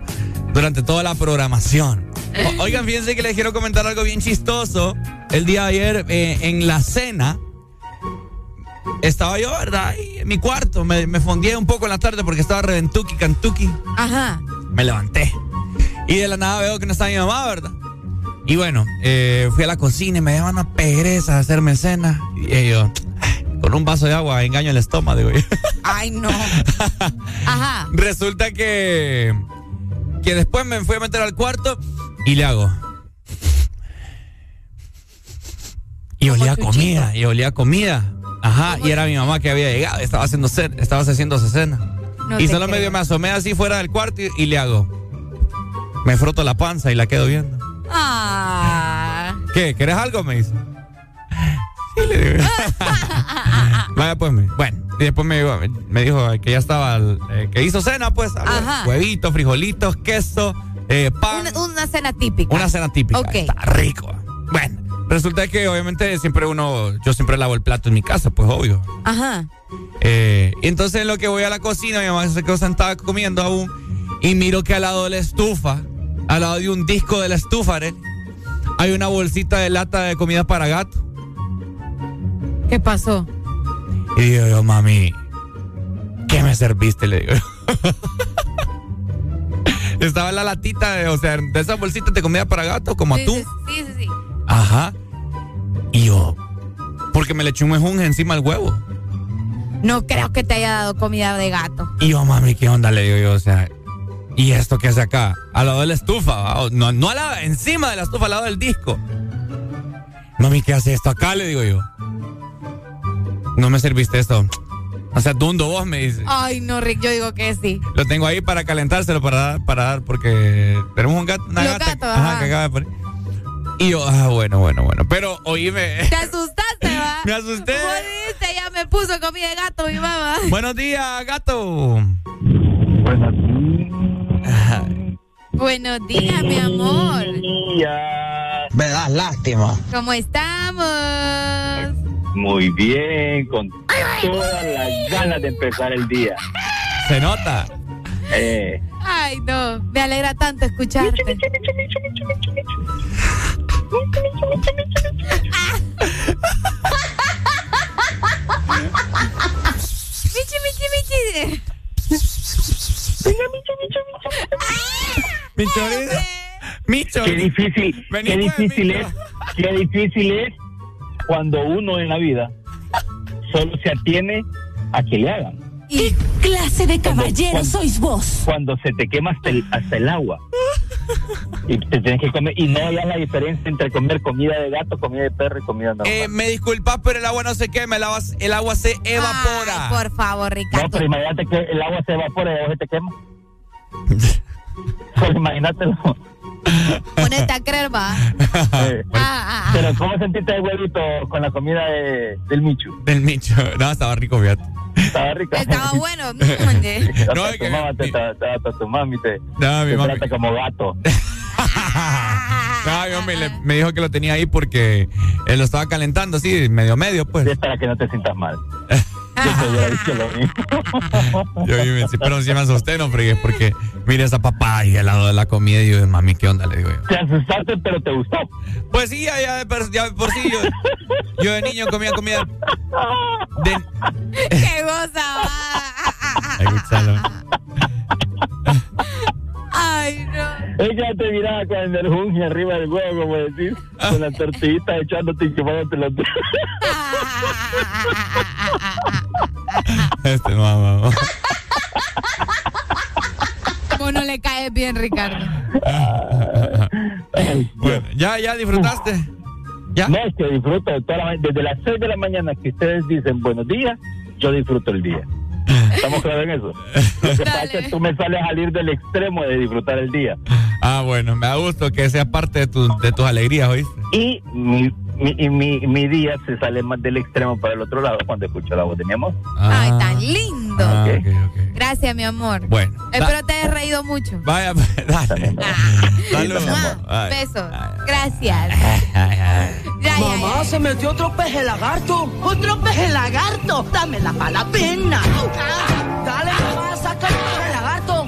Durante toda la programación. O- [LAUGHS] oigan, fíjense que les quiero comentar algo bien chistoso. El día de ayer eh, en la cena estaba yo, ¿verdad? En mi cuarto. Me, me fondié un poco en la tarde porque estaba reventuki, cantuki. Ajá. Me levanté. Y de la nada veo que no está mi mamá, ¿verdad? Y bueno, eh, fui a la cocina y me daban una pereza de hacerme cena. Y yo, "Ay, con un vaso de agua, engaño el estómago, digo [LAUGHS] yo. Ay, no. Ajá. Resulta que, que después me fui a meter al cuarto y le hago. Y olía a comida, y olía a comida. Ajá, y era mi mamá que había llegado, estaba haciendo estaba haciendo cena. No y solo medio me asomé así fuera del cuarto y, y le hago. Me froto la panza y la quedo viendo. Ah. ¿Qué? ¿Querés algo? Me dice. Sí, le digo. [LAUGHS] Vaya, pues, me- bueno. Y después me, dijo- me dijo que ya estaba, eh, que hizo cena, pues. Ajá. Huevitos, frijolitos, queso, eh, pan. Una, una cena típica. Una cena típica. Ok. Está rico. Bueno, resulta que obviamente siempre uno, yo siempre lavo el plato en mi casa, pues obvio. Ajá. Eh, entonces en lo que voy a la cocina, mi mamá se quedó sentada comiendo aún y miro que al lado de la estufa, al lado de un disco de la estufa, Arely, hay una bolsita de lata de comida para gato. ¿Qué pasó? Y digo yo, mami, ¿qué me serviste? Le digo yo. [LAUGHS] Estaba la latita, de, o sea, de esas bolsitas de comida para gato, como Sí, atún. sí, sí, sí, sí. Ajá. Y yo, porque me le eché un mejunje encima al huevo. No creo que te haya dado comida de gato. Y yo, mami, ¿qué onda? Le digo yo, o sea, ¿y esto qué hace acá? Al lado de la estufa, no, no al lado, encima de la estufa, al lado del disco. Mami, ¿qué hace esto acá? Le digo yo. No me serviste esto. O sea, dundo vos, me dice. Ay, no, Rick, yo digo que sí. Lo tengo ahí para calentárselo, para dar, para dar, porque tenemos un gato, una Los gata gatos, ajá, ajá. que acaba de poner. Y yo, ah, bueno, bueno, bueno. Pero oíme. Te asustaste, va. [LAUGHS] Me asusté. Ya me puso comida de gato mi mamá. Buenos días, gato. Buenos días, mi amor. Me das lástima. ¿Cómo estamos? Muy bien, con todas las ganas de empezar el día. Se nota. Eh, Ay, no. Me alegra tanto escucharte. Michi, michi, michi. Mi chorizo. Mi qué difícil, Vení, qué pues, difícil es, qué difícil es cuando uno en la vida solo se atiene a que le hagan. ¿Qué clase de caballero cuando- sois vos? Cuando se te quema hasta el, hasta el agua. Y te tienes que comer, y no hayas la diferencia entre comer comida de gato, comida de perro y comida normal. Eh, me disculpas, pero el agua no se quema, el agua, el agua se evapora. Ay, por favor, no, Ricardo. pero imagínate que el agua se evapora y a vos se te quema. [LAUGHS] Pues imagínatelo. Ponete a creer, va. Eh, Ah, ah, ah. Pero ¿cómo sentiste el huevito con la comida de, del Michu? Del Micho. No, estaba rico, fíjate. Estaba rico. Estaba bueno. ¿no? [LAUGHS] Es tu que- mamá te, te- te- hasta tu mami te, No, mi te mami. trata como gato. [LAUGHS] No, mi le- me dijo que lo tenía ahí porque él lo estaba calentando así, medio medio, pues. Y es para que no te sientas mal. [LAUGHS] Yo te hubiera dicho lo mismo. [LAUGHS] Yo, yo me- sí, pero sí me asusté, no fregues, porque mire esa papaya al lado de la comida y yo, mami, ¿qué onda? Le digo yo. Te asustaste, pero te gustó. Pues sí, ya, ya, ya por sí, yo, yo de niño comía comida de... ¡Qué goza! [LAUGHS] Ay, no. Ella te miraba con el junge arriba del huevo, como decir, con la tortillita echándote y chupándote los Este mamá. Vos no le caes bien, Ricardo. Bueno, ya, ya disfrutaste. ¿Ya? No, es que disfruto toda la desde las 6 de la mañana que ustedes dicen buenos días, yo disfruto el día. ¿Estamos claros en eso? Lo que pasa es que tú me sales a salir del extremo de disfrutar el día. Ah, bueno, me da gusto que sea parte de, tu- de tus alegrías, ¿oíste? Y mi, mi, y mi, mi día se sale más del extremo para el otro lado cuando escucho la voz de mi amor. Ay, tan lindo. Ah. Gracias, mi amor. Bueno. Espero te hayas reído mucho. Vaya, [LAUGHS] dale. Saludos. Mua, Ay. Besos. Gracias. Mamá, se metió otro peje lagarto. Otro peje lagarto. Para la pena. Dale, mamá, saca el peje lagarto.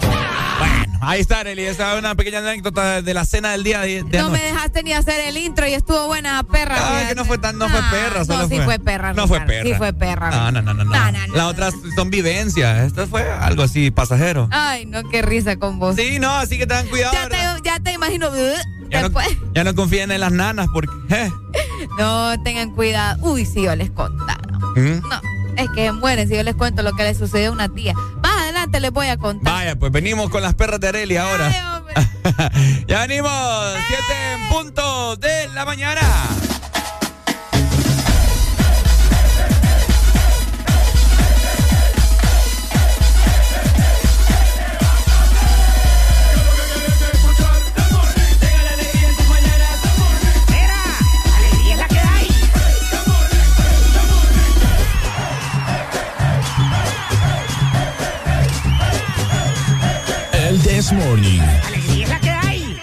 Ahí está, Arely. Esa es una pequeña anécdota de la cena del día de, de No me dejaste ni hacer el intro y estuvo buena perra. Ah, que no fue tan, no fue perra, solo no, sí fue perra, No fue perra. sí fue perra, No, no, no, no. no. Las otras son vivencias. Esto fue algo así pasajero. Ay, no, qué risa con vos. Sí, no, así que tengan cuidado. Ya te, ya te imagino. uh, Ya no, ya no confíen en las nanas porque. eh, No, tengan cuidado. Uy, si yo les contara. ¿Mm? No, es que mueren si yo les cuento lo que le sucedió a una tía. Más adelante les voy a contar. Vaya, pues venimos con las perras de Arely ahora. [LAUGHS] ya venimos, siete en punto de la mañana. This Morning. Alegría es la que hay.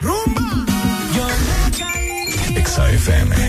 Rumba. Yo Exa FM.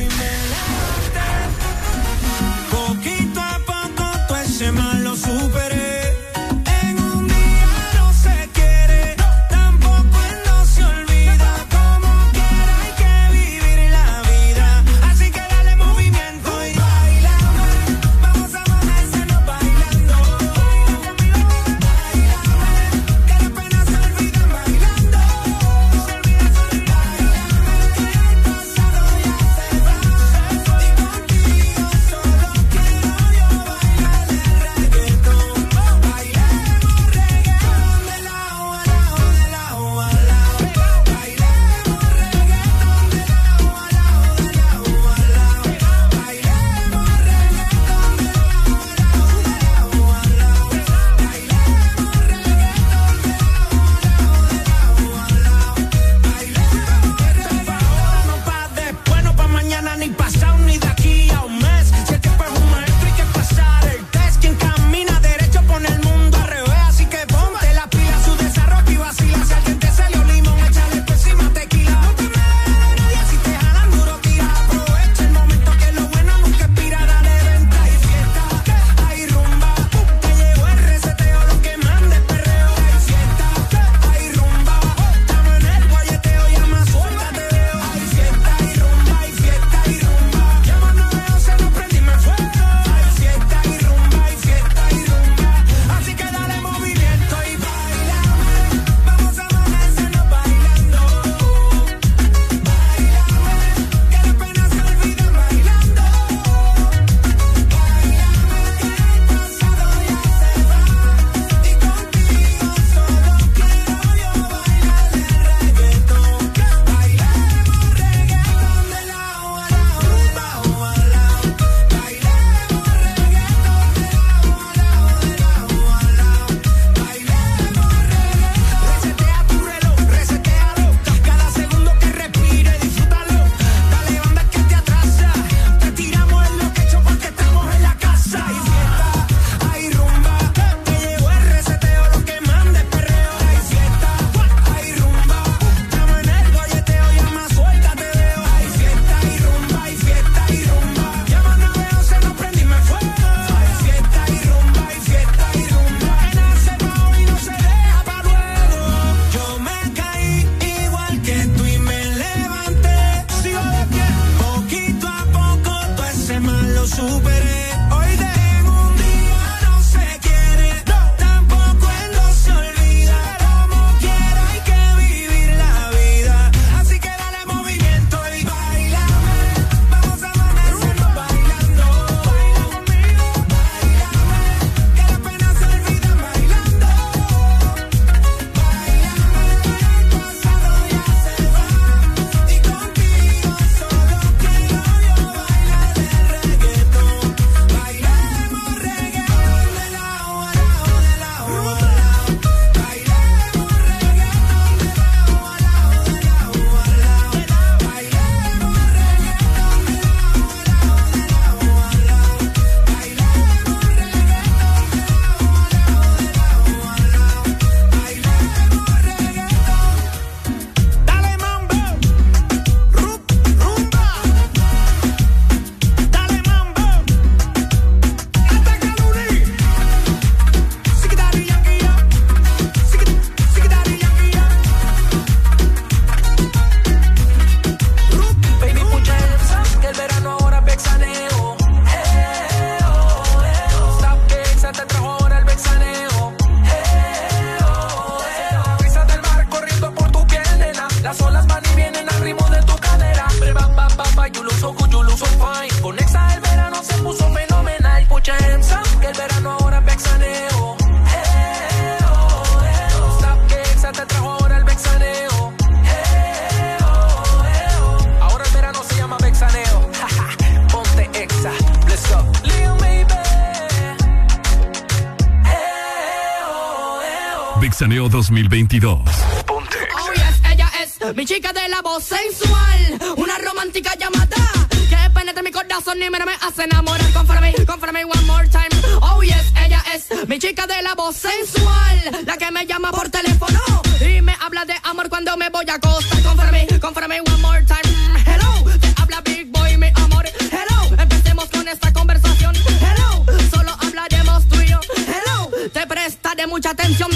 Mixaneo 2022. Ponte. Oh, yes, ella es mi chica de la voz sensual. Una romántica llamada que penetra mi corazón y me, me hace enamorar. Conforme, conforme, one more time. Oh, yes, ella es mi chica de la voz sensual. La que me llama por teléfono y me habla de amor cuando me voy a acostar. Conforme, conforme, one more time. Hello, te habla Big Boy, mi amor. Hello, empecemos con esta conversación. Hello, solo hablaremos tú. Hello, te prestaré mucha atención.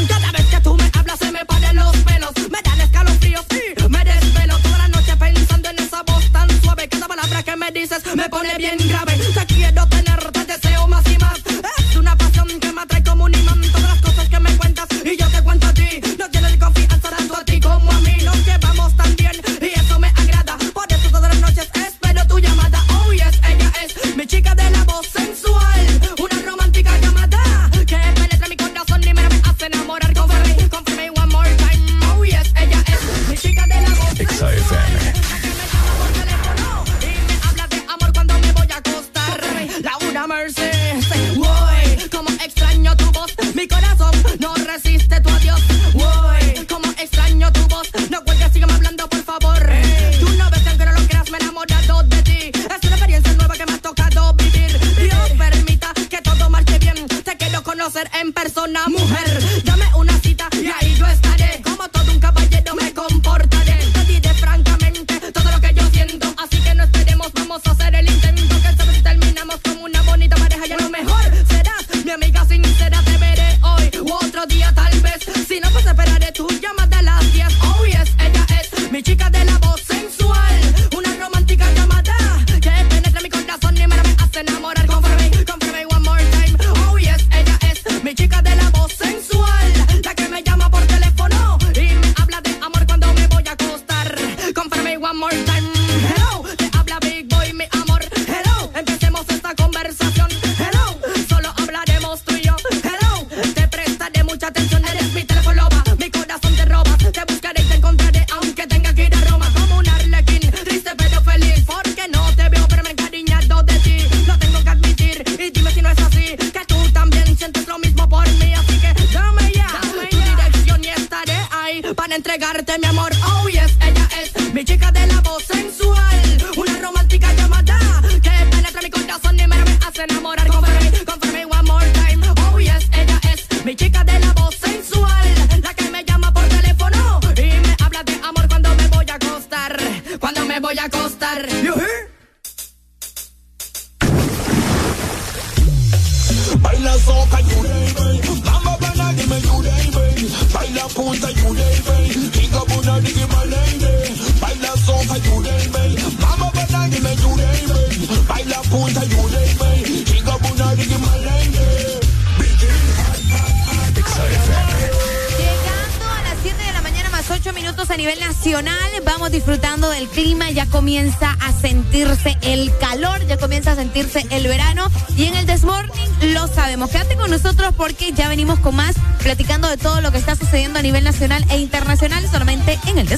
bien grave.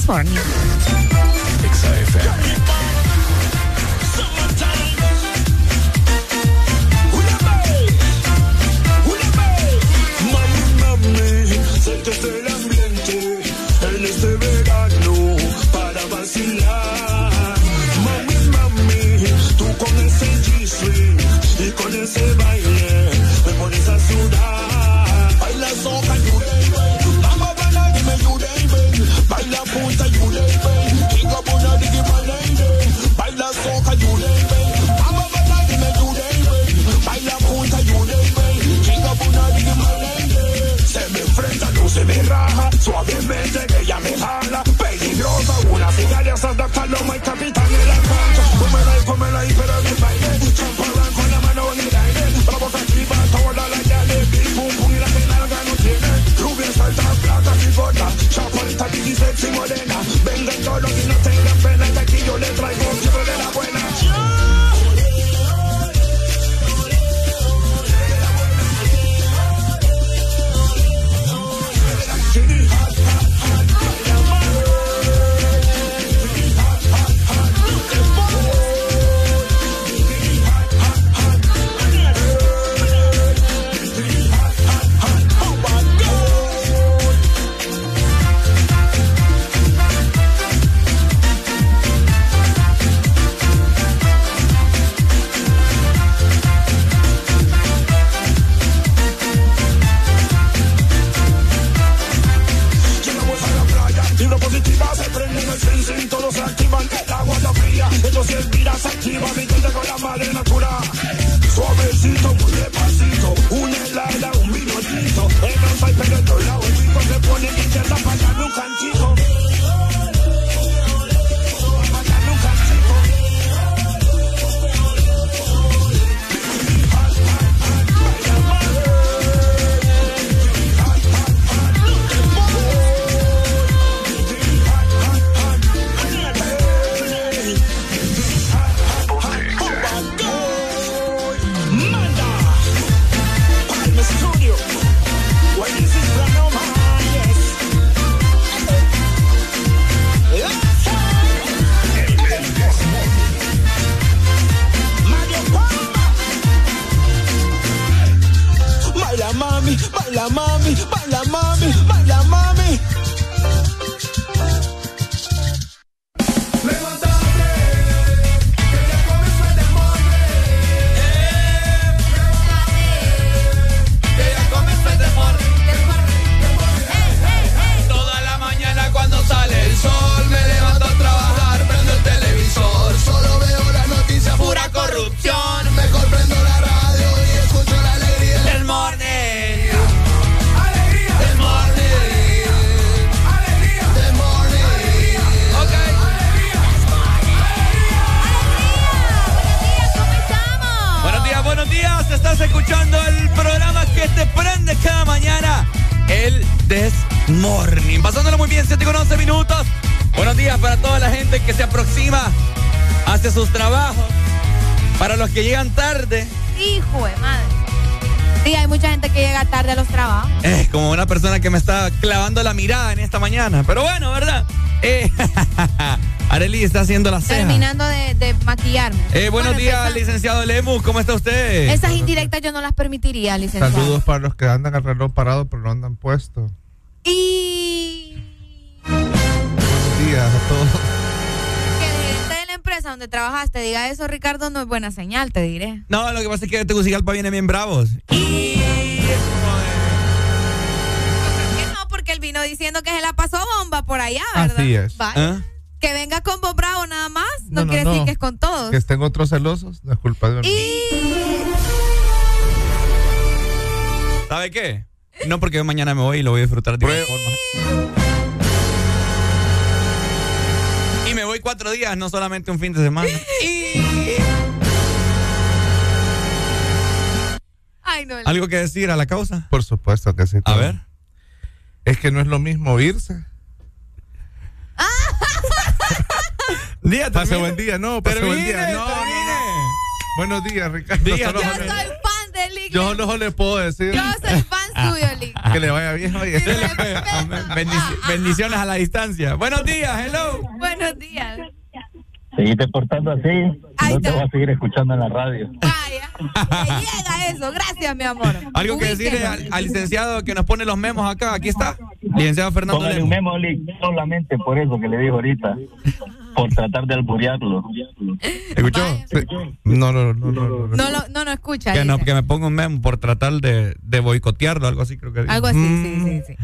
California. Mañana. Pero bueno, ¿verdad? Eh, [LAUGHS] Areli está haciendo la ceja. Terminando de, de maquillarme. Eh, buenos Bueno, días, empezando. licenciado Lemus. ¿Cómo está usted? Esas indirectas yo no las permitiría, licenciado. Saludos para los que andan al reloj parado pero no andan puesto. Y Buenos días a todos. que el gerente de la empresa donde trabajaste diga eso, Ricardo, no es buena señal, te diré. No, lo que pasa es que Tegucigalpa viene bien bravos. ¿Ah? Que venga con vos bravo nada más, no, No, no, quiere no. decir que es con todos. Que estén otros celosos, no es culpa de uno. Y ¿Sabe qué? No, porque yo mañana me voy y lo voy a disfrutar de igual forma. Y me voy cuatro días, no solamente un fin de semana. Ay, no. ¿Algo que decir a la causa? Por supuesto que sí. A ver. Es que no es lo mismo irse. Día, Pase buen día, no, pase buen día. No, no, termine. no. Buenos días, Ricardo. Solo- yo soy fan de Lick. yo solo le puedo decir Yo soy fan suyo, Lick. que le vaya bien. Oye. [LAUGHS] Bendici- bendiciones a la distancia. Buenos días, hello. Buenos días. Seguite portando así. No te voy a seguir escuchando en la radio. Vaya. Me llega eso. Gracias, mi amor. Algo que decirle al, al licenciado que nos pone los memos acá. Aquí está. Licenciado Fernando Póngale un Lemos. memo, Lick, solamente por eso que le dijo ahorita. Por tratar de alburearlo. ¿Escuchó? No, no, no, no, no. No, lo, no, no escucha. Que, no, que me ponga un memo por tratar de, de boicotearlo, algo así creo que. Algo así, Mm. sí, sí, sí.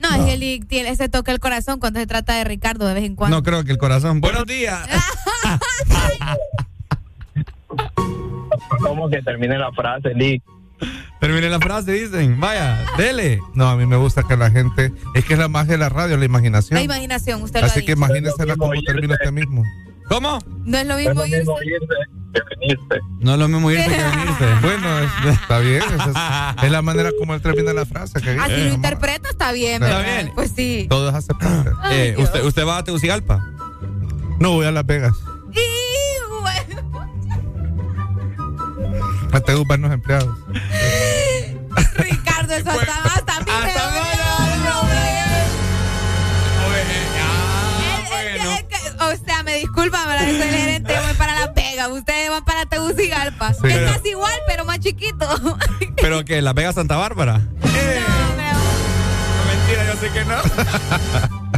No, es que Lick tiene ese toque el corazón cuando se trata de Ricardo de vez en cuando. No creo que el corazón. Buenos días. [LAUGHS] ¿Cómo que termine la frase, Lick? Termine la frase, dicen. Vaya, dele. No, a mí me gusta que la gente. Es que es la magia de la radio, la imaginación. La imaginación, usted lo ha Así que dicho. imagínensela cómo termina usted mismo. ¿Cómo? No es lo mismo irse. que venirse. No es lo mismo irse que [LAUGHS] venirse. Bueno, es- está bien. es, es la manera como él termina la frase. Que Así dice, lo nomás. interpreta, está bien, Está ¿verdad? bien. Pues sí. Todo es aceptable. Eh, usted, ¿Usted va a Tegucigalpa? No voy a Las Vegas. A Tegucigalpa los empleados. [LAUGHS] Ricardo, eso hasta, hasta a mí me duele. Él- él tiene que- O sea, me disculpa, ¿verdad? Yo soy el gerente, yo voy para Las Vegas. Ustedes van para Tegucigalpa. Sí. es casi igual, pero más chiquito. [LAUGHS] ¿Pero que ¿Las Vegas Santa Bárbara? Mentira, yo sé que no.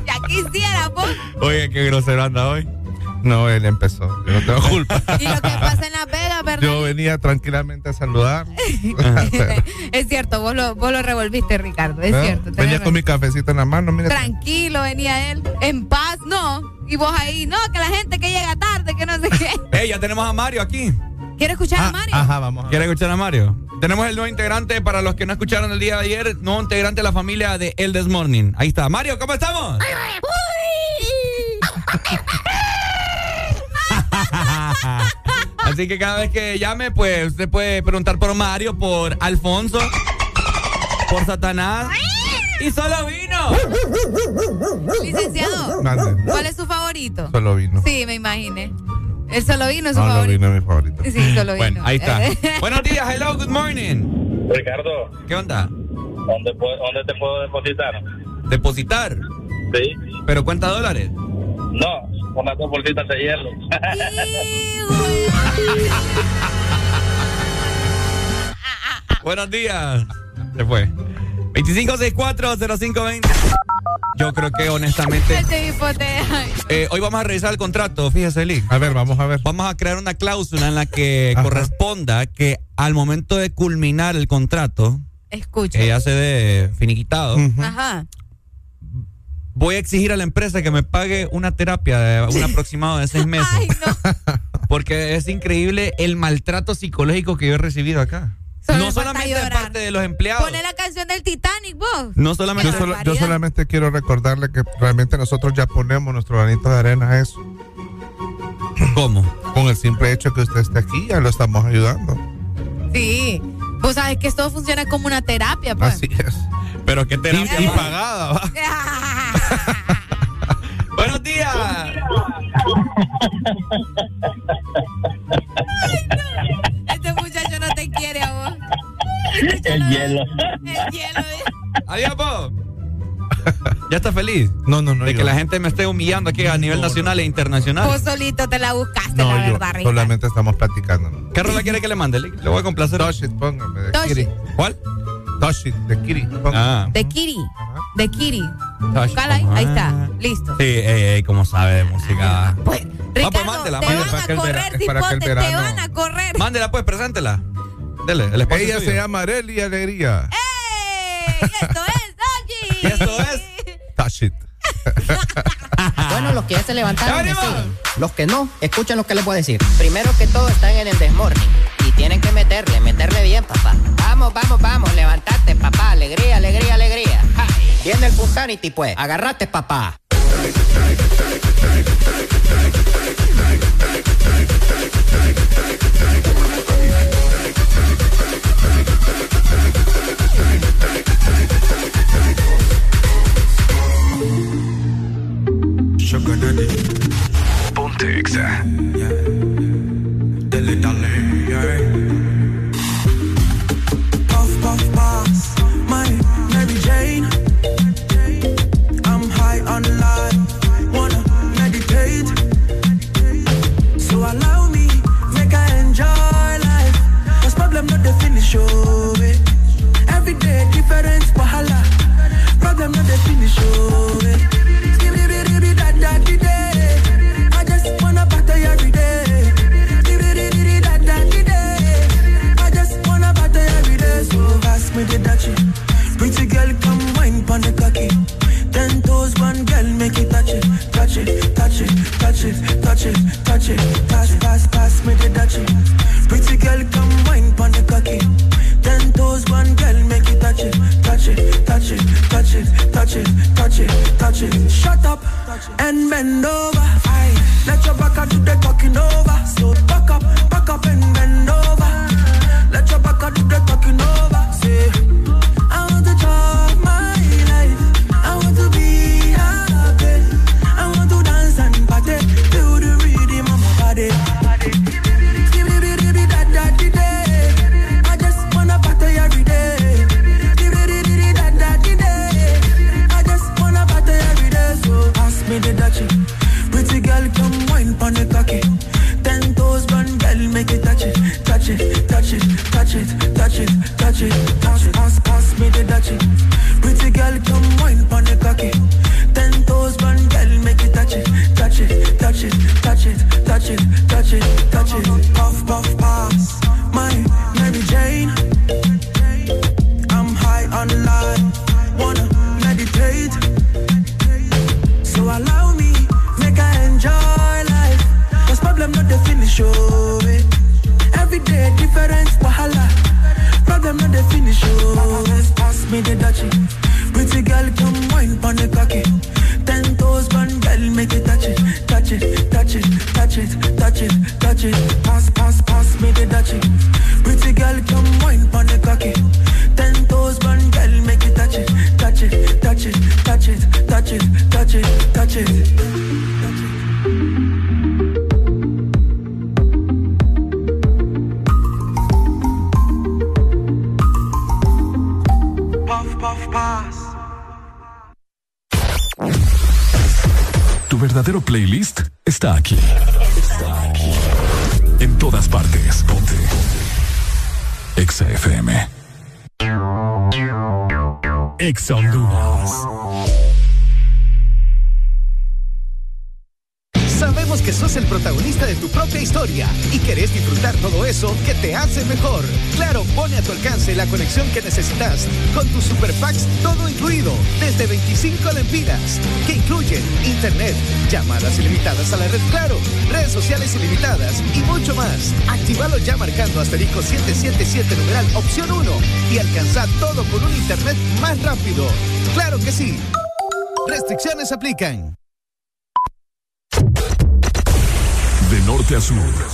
ya quisiera, vos. Oye, qué grosero anda hoy. No, él empezó. Yo no tengo culpa. [LAUGHS] Y lo que pasa en Las Vegas, ¿verdad? Yo venía tranquilamente a saludar. [LAUGHS] es cierto, vos lo, vos lo revolviste, Ricardo. Es ¿Eh? cierto. Venía con mi cafecito en la mano. Mira. Tranquilo venía él, en paz, no. Y vos ahí, no, que la gente que llega tarde, que no sé qué. [LAUGHS] Ey, ya tenemos a Mario aquí. ¿Quiere escuchar a Mario? Ajá, vamos. a ver. ¿Quiere escuchar a Mario? Tenemos el nuevo integrante, para los que no escucharon el día de ayer, nuevo integrante de la familia de El This Morning. Ahí está. Mario, ¿cómo estamos? [LAUGHS] Así que cada vez que llame, pues usted puede preguntar por Mario, por Alfonso, por Satanás. Y solo vino. Licenciado, Mande. ¿cuál es su favorito? Solo vino. Sí, me imaginé. El solo vino es su Solo favorito. vino es mi favorito. Sí, solo vino. Bueno, ahí está. [LAUGHS] Buenos días, hello, good morning. Ricardo, ¿Qué onda? ¿dónde, puedo- ¿dónde te puedo depositar? ¿Depositar? Sí. ¿Pero cuánta dólares? No, unas dos bolsitas de hielo. [LAUGHS] Buenos días. Se fue. 25640520. Yo creo que honestamente eh, hoy vamos a revisar el contrato, fíjese Lee. A ver, vamos a ver. Vamos a crear una cláusula en la que Ajá. corresponda que al momento de culminar el contrato, Escucha. que ya se dé finiquitado. Ajá. Voy a exigir a la empresa que me pague una terapia de un aproximado de seis [LAUGHS] meses. Ay, no. [LAUGHS] Porque es increíble el maltrato psicológico que yo he recibido acá. Solo no solamente de parte de los empleados. Pone la canción del Titanic, vos. No solamente Yo, solo- yo solamente quiero recordarle que realmente nosotros ya ponemos nuestro granito de arena a eso. ¿Cómo? Con el simple hecho que usted esté aquí, ya lo estamos ayudando. Sí. Vos sabes que esto funciona como una terapia, pues. Así es. Pero qué terapia. Y, y pagada, va. [LAUGHS] Buenos días. [LAUGHS] Este muchacho no te quiere a vos. El hielo. El hielo. Adiós, po. ¿Ya estás feliz? No, no, no. De yo- que la gente me esté humillando aquí a nivel nacional e internacional. Vos solito te la buscaste, No, la yo verdad, solamente estamos platicando. ¿no? ¿Qué rola quiere que le mande? Le, voy a complacer. Touch it, póngame. ¿Cuál? Touch it, de Kiri. Ah. De Kiri. De Kiri. Buscala ahí. Ahí está. Listo. Sí, ey, ey, como sabe de música. Pues, Ricardo, pues, mándela, te mándela van para que a correr, es para te van a correr. Mándela pues, preséntela. Dele, el espacio Ella se llama Arely Alegría. ¡Ey! Esto es Doggy. Y esto es. Touch [LAUGHS] it. [LAUGHS] Bueno, los que ya se levantaron ¡Ya me venimos! siguen. Los que no, escuchen lo que les voy a decir. Primero que todo están en el desmorning. Tienen que meterle, meterle bien, papá. Vamos, vamos, vamos, levantate, papá. Alegría, alegría, alegría. Ja. Viene el Punsanity, pues. Agarrate, papá. Ponte Exa. Oh, eh. Every day different wahala. Problem not the finish, oh, eh. I just wanna party every day. I just wanna party every day. So pass me the dachi. Pretty girl, come wine pon the cocky. Ten toes, one girl, make it touch it, touch it, touch it, touch it, touch it, touch it. Up and bend over. Aye. Let your back do the talking over. Claro que sí. Restricciones aplican. De norte a sur.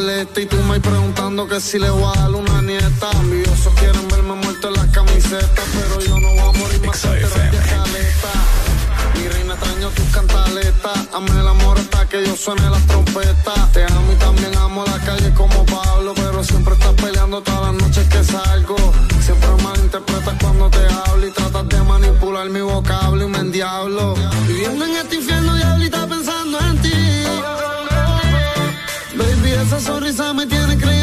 molesta y tú me preguntando que si le voy a dar una nieta. Ambiosos quieren verme muerto en las camisetas, pero yo no voy a morir más que caleta. Mi reina extraño tus cantaletas, amé el amor hasta que yo suene las trompetas. Te amo y también amo la calle como Pablo, pero siempre estás peleando todas las noches que salgo. Siempre malinterpretas cuando te hablo y tratas de manipular mi vocablo y me endiablo. Viviendo en este infierno, diablita pensando en ti esa sonrisa me tiene creyendo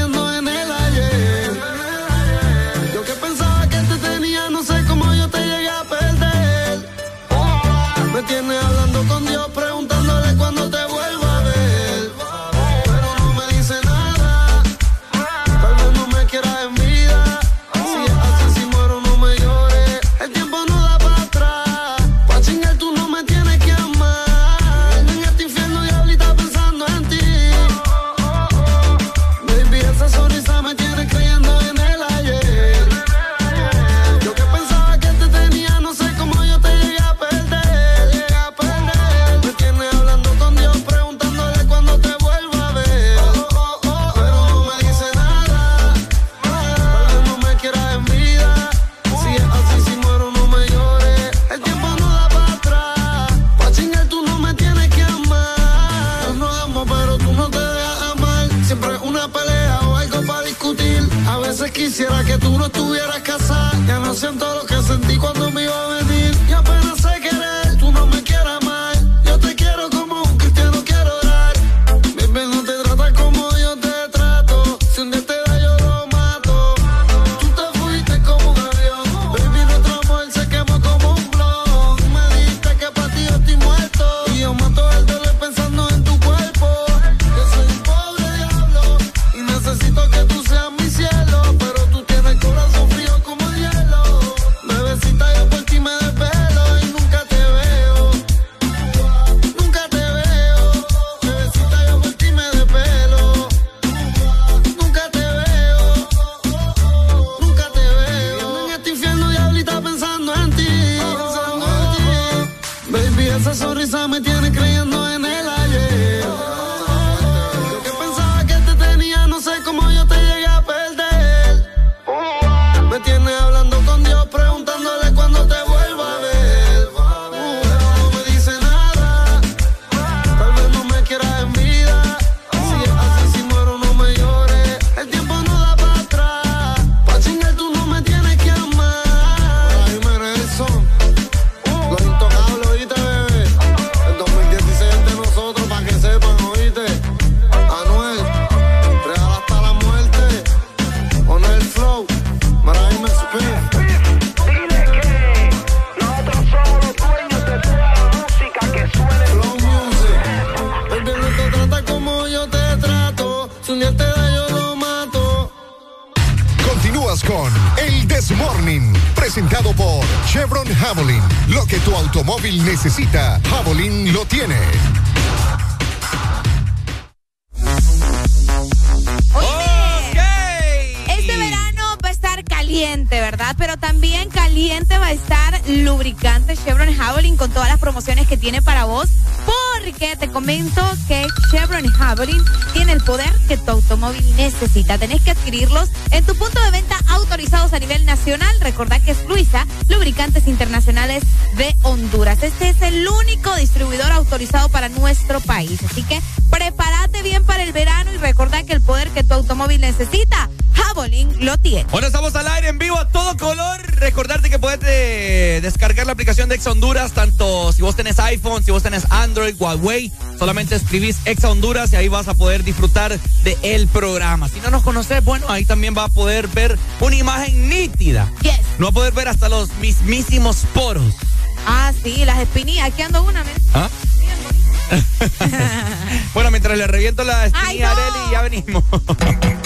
la aplicación de Ex Honduras, tanto si vos tenés iPhone, si vos tenés Android, Huawei, solamente escribís Ex Honduras y ahí vas a poder disfrutar de el programa. Si no nos conoces, bueno, ahí también va a poder ver una imagen nítida. Yes. No va a poder ver hasta los mismísimos poros. Ah, sí, las espinillas. Aquí ando una, ¿ves? ¿Ah? [LAUGHS] bueno, mientras le reviento la espinilla a ya venimos. [LAUGHS]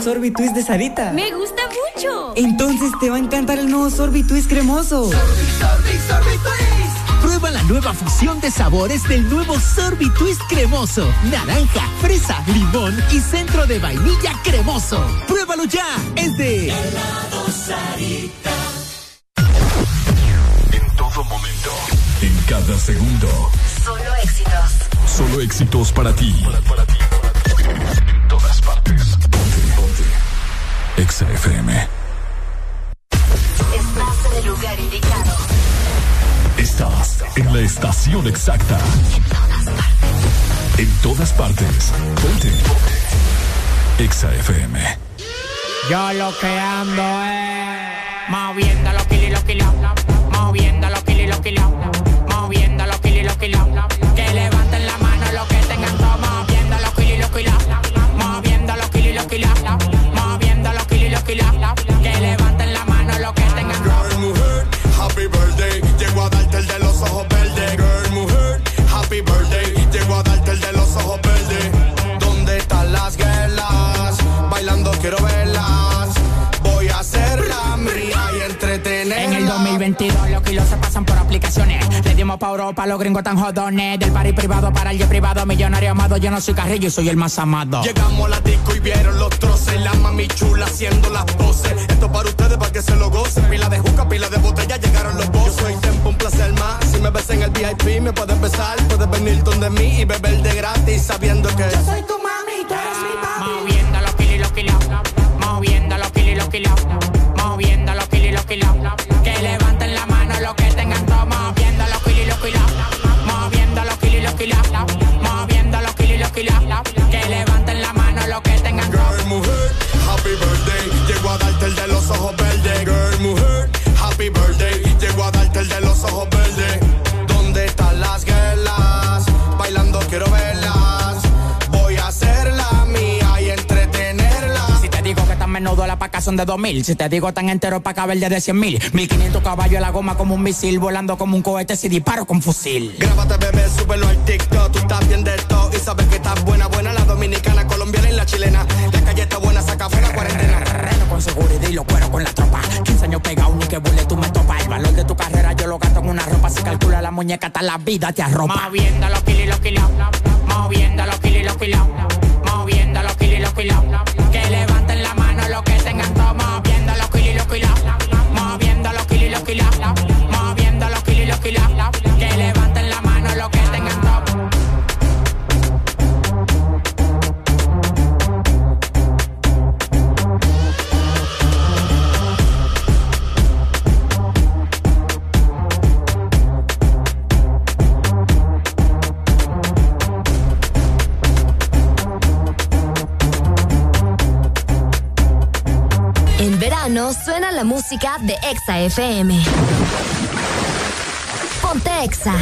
el sorbitwist de Sarita. Me gusta mucho. Entonces te va a encantar el nuevo sorbitwist cremoso. Sorbi, sorbi, sorbitwist. Prueba la nueva fusión de sabores del nuevo sorbitwist cremoso. Naranja, fresa, limón y centro de vainilla cremoso. Pruébalo ya. Es de Helado Sarita. En todo momento, en cada segundo. Solo éxitos. Solo éxitos para ti. Ponte. Exa FM. Estás en el lugar indicado. Estás en la estación exacta. En todas partes. Ponte. Ponte. Exa FM. Yo lo que ando es moviendo dimos pa' Europa, los gringos tan jodones. Del party privado para el jet privado, millonario amado. Yo no soy carrillo y soy el más amado. Llegamos a la disco y vieron los troces, la mami chula haciendo las poses. Esto para ustedes para que se lo gocen. Pila de juca, pila de botella, llegaron los bozos. Yo soy tempo, un placer más. Si me ves en el VIP, me puedes besar. Puedes venir donde mí y beber de gratis sabiendo que yo soy tu mami, tú eres mi papi. Moviendo los kilos y los kilos, moviendo los kilos y los kilos, ojos verdes. ¿Dónde están las guerras? Bailando quiero verlas. Voy a hacerla mía y entretenerla. Si te digo que tan menudo la paca son de 2000 Si te digo tan entero pa' caber de 100 mil 1500 caballos en la goma como un misil Volando como un cohete si disparo con fusil Grábate, bebé, súbelo al TikTok. Tú estás bien de todo y sabes que estás buena, buena. La dominicana, colombiana y la chilena. La calle está buena, saca fuera cuarentena. Reno con seguridad y lo cuero con la tropa 15 años pegado, ni que burle tú me topas El valor de tu carrera yo lo gasto en una ropa Si calcula la muñeca hasta la vida te arropa. Moviendo los kilos los kilos Moviendo los kilos los kilos Moviendo los kilos los kilos. Que levanten la mano los que tengan todo Moviendo los kilos los kilos Moviendo los kilos los kilos verano suena la música de Exa FM. Ponte Exa.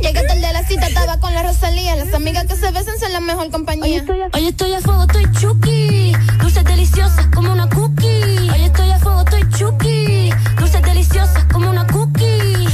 Llegué tarde a la cita, estaba con la Rosalía. Las amigas que se besan son la mejor compañía. Hoy estoy a fuego, estoy chuki. Dulces deliciosas como una cookie. Hoy estoy a fuego, estoy chuki. Dulces deliciosas como una cookie.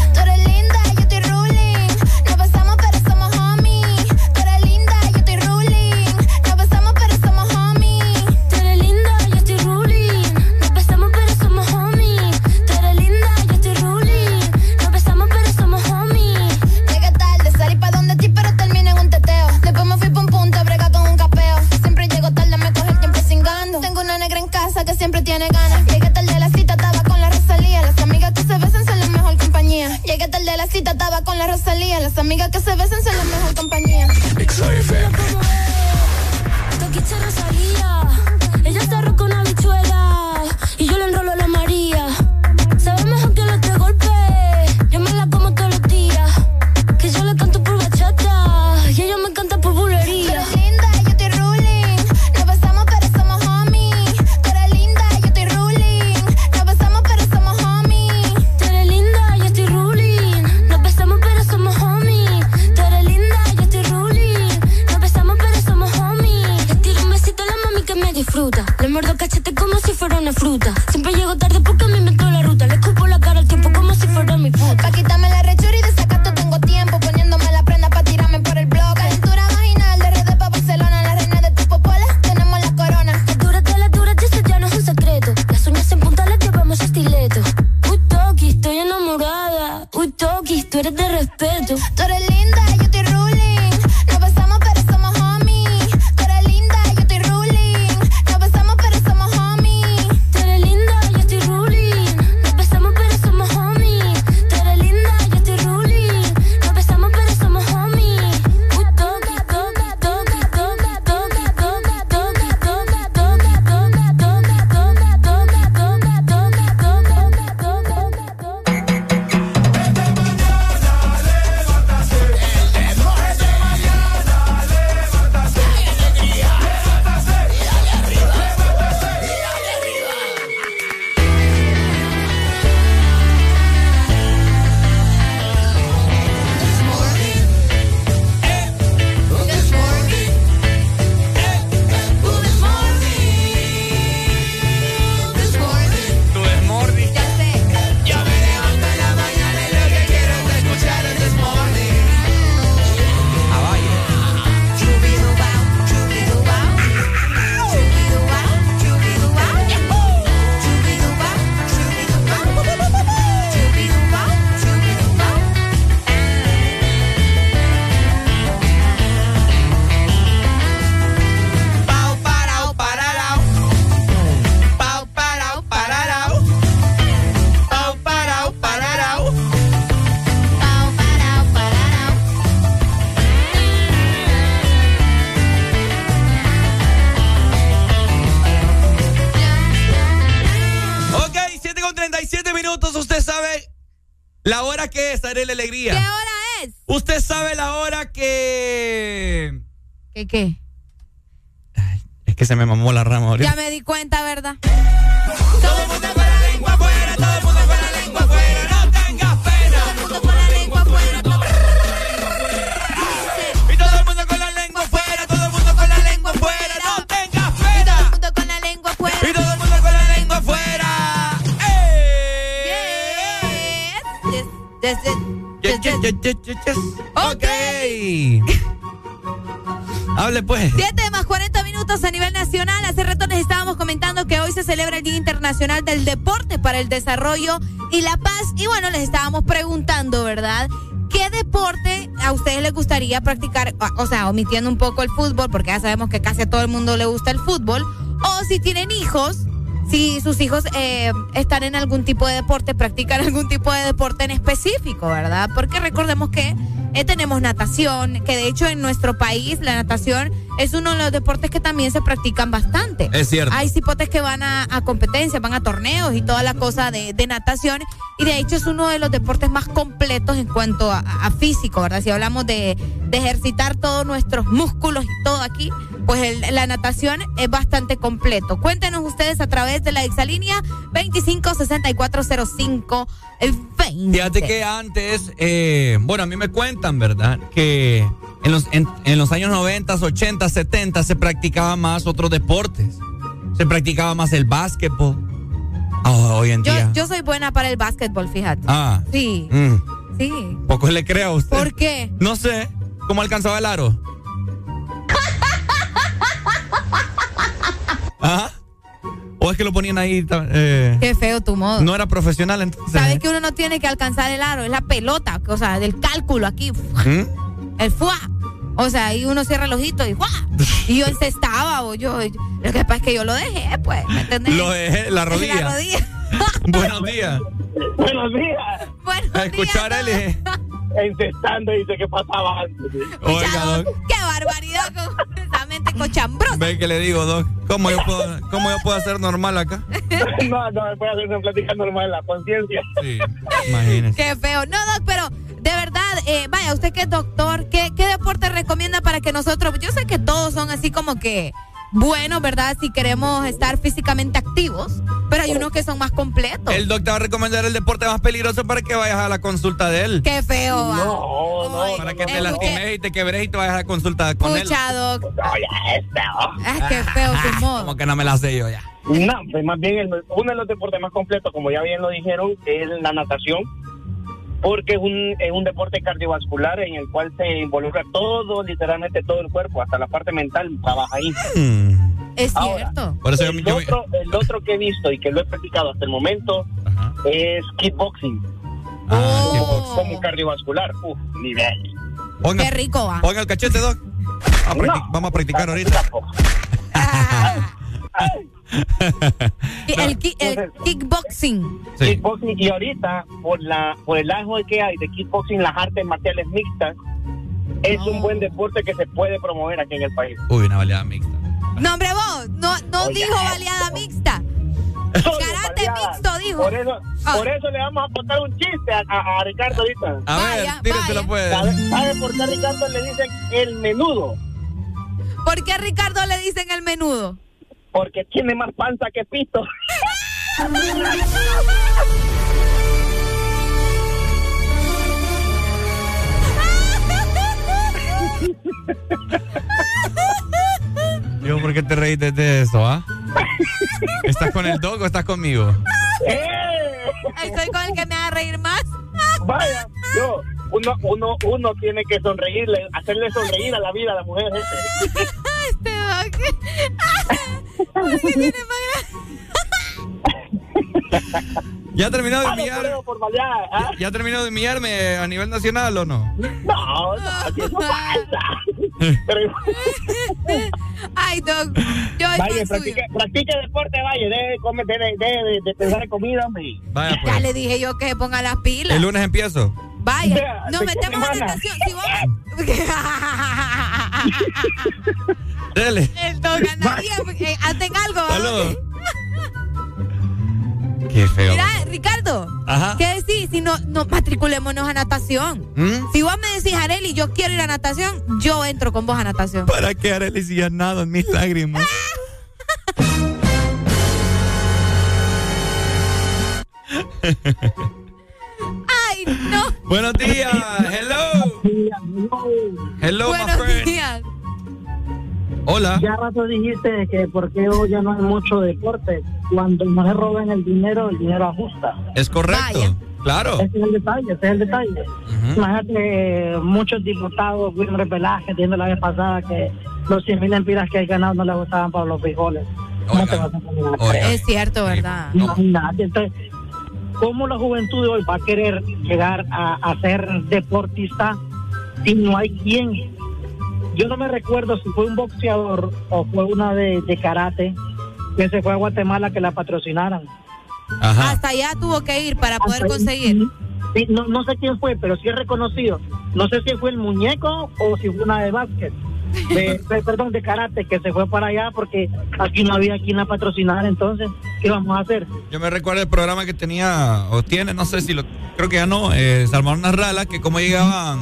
¿Qué? Es que se me mamó la Hable pues. 7 más 40 minutos a nivel nacional. Hace rato les estábamos comentando que hoy se celebra el Día Internacional del Deporte para el Desarrollo y la Paz. Y bueno, les estábamos preguntando, ¿verdad? ¿Qué deporte a ustedes les gustaría practicar? O- O sea, omitiendo un poco el fútbol, porque ya sabemos que casi a todo el mundo le gusta el fútbol. O si tienen hijos, si sus hijos eh, están en algún tipo de deporte, practican algún tipo de deporte en específico, ¿verdad? Porque recordemos que eh, tenemos natación, que de hecho en nuestro país la natación es uno de los deportes que también se practican bastante. Es cierto. Hay cipotes que van a, a competencias, van a torneos y toda la cosa de, de natación. Y de hecho es uno de los deportes más completos en cuanto a, a físico, ¿verdad? Si hablamos de, de ejercitar todos nuestros músculos y todo aquí, pues el- la natación es bastante completo. Cuéntenos ustedes a través de la exalínea 256405 el 20. Fíjate que antes, eh, bueno, a mí me cuentan, ¿verdad? Que en los, en, en los años 90, 80, 70 se practicaba más otros deportes. Se practicaba más el básquetbol. Ah, hoy en Yo, día. yo soy buena para el básquetbol, fíjate. ah. Sí, mm, sí. poco le creo a usted. ¿Por qué? No sé. ¿Cómo alcanzaba el aro? [LAUGHS] ¿Ah? ¿O es que lo ponían ahí? eh, Qué feo tu modo. no era profesional entonces. Sabes que uno no tiene que alcanzar el aro, es la pelota, o sea, del cálculo aquí, ¿Mm? el fuá. O sea, ahí uno cierra el ojito y ¡guau! [LAUGHS] Y yo encestaba, o yo, yo- Lo que pasa es que yo lo dejé, pues, ¿me entendés? Lo dejé, la rodilla. La rodilla. [LAUGHS] Buenos días. Buenos días. Buenos A escuchar a Eli. Encestando dice que pasaba antes. Oiga. ¡Qué barbaridad con esa Ve que le digo, Doc. ¿Cómo yo puedo, cómo yo puedo ser normal acá? [LAUGHS] No, no, me puede hacer una plática normal, la conciencia. Sí, imagínese. ¡Qué feo! No, Doc, pero de verdad, eh, vaya, usted que es doctor, ¿qué, ¿qué deporte recomienda para que nosotros, yo sé que todos son así como que buenos, ¿verdad? Si queremos estar físicamente activos, pero hay unos que son más completos. El doc te va a recomendar el deporte más peligroso para que vayas a la consulta de él. ¡Qué feo! va. No, no, Para que te lastimes y te quebres y te vayas a la consulta con él. Doc. no, ya es feo. Ah, qué feo tu modo. Como que no me la sé yo ya. No, pues más bien el- uno de los deportes más completos, como ya bien lo dijeron, es la natación, porque es un, es un deporte cardiovascular en el cual se involucra todo, literalmente todo el cuerpo, hasta la parte mental trabaja ahí. Es Ahora, cierto. Por eso yo, el, yo- otro, el otro que he visto y que lo he practicado hasta el momento es kickboxing, Ah, Oh. como cardiovascular. Uf, nivel. Ponga, Qué rico va. ponga el cachete, Doc. Vamos a, practic- No. vamos a practicar ahorita. [LAUGHS] Y [LAUGHS] El, ki- el kickboxing. Sí. Kickboxing y ahorita por la por el auge que hay de kickboxing, las artes marciales mixtas es un buen deporte que se puede promover aquí en el país. Uy, una baleada mixta. No, hombre, vos, no, no Oiga. dijo baleada mixta. Karate mixto, dijo. Por eso, Ah. por eso le vamos a contar un chiste a, a- a Ricardo ahorita. A Vaya, ver, tíreselo vaya. pues. ¿Sabe, sabe por qué a Ricardo le dicen el menudo? ¿Por qué a Ricardo le dicen el menudo? Porque tiene más panza que pito. Yo, ¿por qué te reíste de eso, ah? ¿Estás con el Doc o estás conmigo? ¡Eh! Estoy con el que me haga reír más. Vaya, yo, uno, uno, uno tiene que sonreírle, hacerle sonreír a la vida a la mujer. gente. Este Doc. ¿Por qué tiene más [LAUGHS] ¿Ya terminó de Ah, no baleada, ¿ah? ¿Ya terminó de humillarme a nivel nacional o no? No, no, pasa. Pero, Ay, Doc. Yo estoy practique, deporte, vaya, deje de, comer, deje, de- deje de, de pensar en comida, hombre. Vaya Ya pues. le dije yo que se ponga las pilas. El lunes empiezo. Vaya, Ya, nos ¿de qué metemos a semana? natación. Si vos... [LAUGHS] Dele. El anda bien, porque, eh, hacen algo. Saludos. [LAUGHS] Qué feo. Mira, Ricardo, Ajá. ¿qué decís si no, no matriculémonos a natación? ¿Mm? Si vos me decís, Areli, yo quiero ir a natación, yo entro con vos a natación. ¿Para qué Arely si ya nado en mis lágrimas? [LAUGHS] ¡Ay, no! Buenos días. Hello. Hello, my Buenos friend. días. Hola. Ya rato dijiste que porque hoy ya no hay mucho deporte. Cuando no se roban el dinero, el dinero ajusta. Es correcto. Claro. Ese es el detalle, ese es el detalle. Imagínate eh, muchos diputados, Wilmer Velázquez, diciendo la vez pasada que los 100 mil empiras que hay ganado no le gustaban para los frijoles. ¿Cómo te vas a? Es cierto, ¿verdad? Imagínate, entonces, ¿cómo la juventud de hoy va a querer llegar a, a ser deportista si no hay quien? Yo no me recuerdo si fue un boxeador o fue una de, de karate que se fue a Guatemala que la patrocinaran. Hasta allá tuvo que ir para poder conseguir. Sí, no, no sé quién fue, pero sí es reconocido. No sé si fue el muñeco o si fue una de básquet. De, [LAUGHS] de- perdón, de karate, que se fue para allá porque aquí no había quien la patrocinar. Entonces, ¿qué vamos a hacer? Yo me recuerdo el programa que tenía, o tiene, no sé si lo, creo que ya no, eh, Salvador Narrala, que cómo llegaban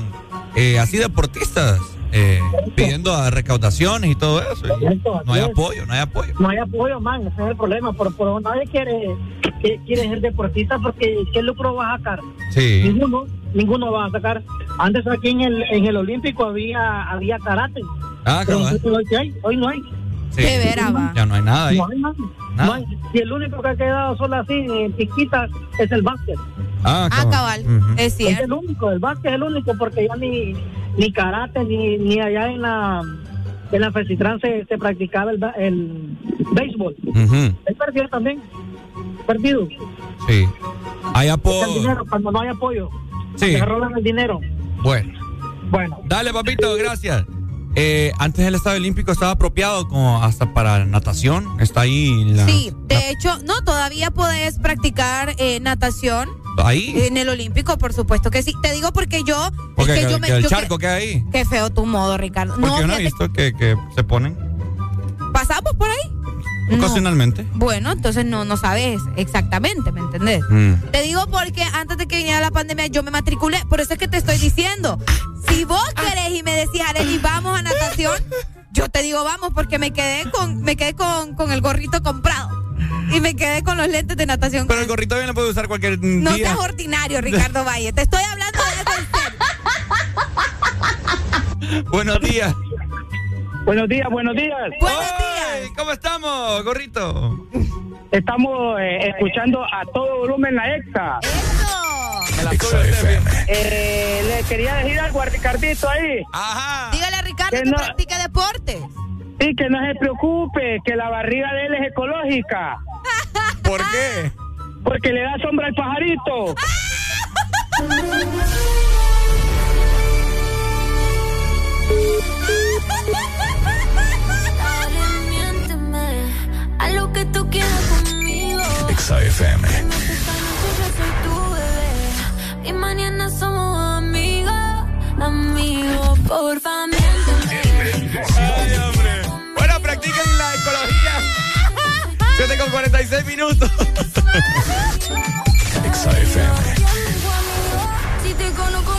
eh, así deportistas eh, pidiendo a recaudaciones y todo eso. y no hay apoyo, no hay apoyo. No hay apoyo, man, ese es el problema. Por, por nadie quiere, que- quiere ser deportista porque ¿qué lucro va a sacar? Sí. Ninguno, ninguno va a sacar. Antes aquí en el, en el Olímpico había, había karate. Ah, Pero hoy, ¿qué hay? hoy no hay. Sí. Ya no hay nada ahí. No hay, man. No hay. Y el único que ha quedado solo así, en piquita, es el básquet. Ah, Ah, cabal. Es Es cierto. el único, el básquet es el único, porque ya ni, ni karate, ni, ni allá en la, en la Fecitrán se, se practicaba el, ba- el béisbol. Ujú, Es perdido también. Perdido. Sí. Hay apoyo. cuando no hay apoyo. Sí. Se roban el dinero. Bueno. Bueno. Dale, papito, gracias. Eh, antes el Estadio Olímpico estaba apropiado como hasta para natación. Está ahí la, Sí, de hecho, no, todavía podés practicar eh, natación. ahí. En el Olímpico, por supuesto que sí. Te digo porque yo. Porque es que que- yo me, que el yo charco que hay ahí. Qué feo tu modo, Ricardo. Porque No, yo no he visto que, que se ponen ¿pasamos por ahí? No. ocasionalmente. Bueno, entonces no, no sabes exactamente, ¿me entendés? Mm. Te digo porque antes de que viniera la pandemia yo me matriculé, por eso es que te estoy diciendo. Si vos querés y me decís, Arely, vamos a natación, yo te digo vamos porque me quedé con, me quedé con, con el gorrito comprado. Y me quedé con los lentes de natación. Pero el gorrito bien lo puede usar cualquier No día. seas ordinario, Ricardo [LAUGHS] Valle. Te estoy hablando de eso en serio. Buenos días. Buenos días, buenos días. Buenos días. ¿Cómo estamos, gorrito? Estamos eh, escuchando a todo volumen la EXA. Eh, le quería decir algo a Ricardito ahí. Ajá. Dígale a Ricardo Que que, no- practique deportes. Sí, que no se preocupe, que la barriga de él es ecológica. [LAUGHS] ¿Por qué? Porque le da sombra al pajarito. [LAUGHS] a lo que tú quieras conmigo. Noche yo soy tu bebé y mañana somos amigos, amigos. Miénteme. Ay, hombre. Bueno, practiquen la ecología. [LAUGHS] 7 con 46 minutos. XFM. Si te conozco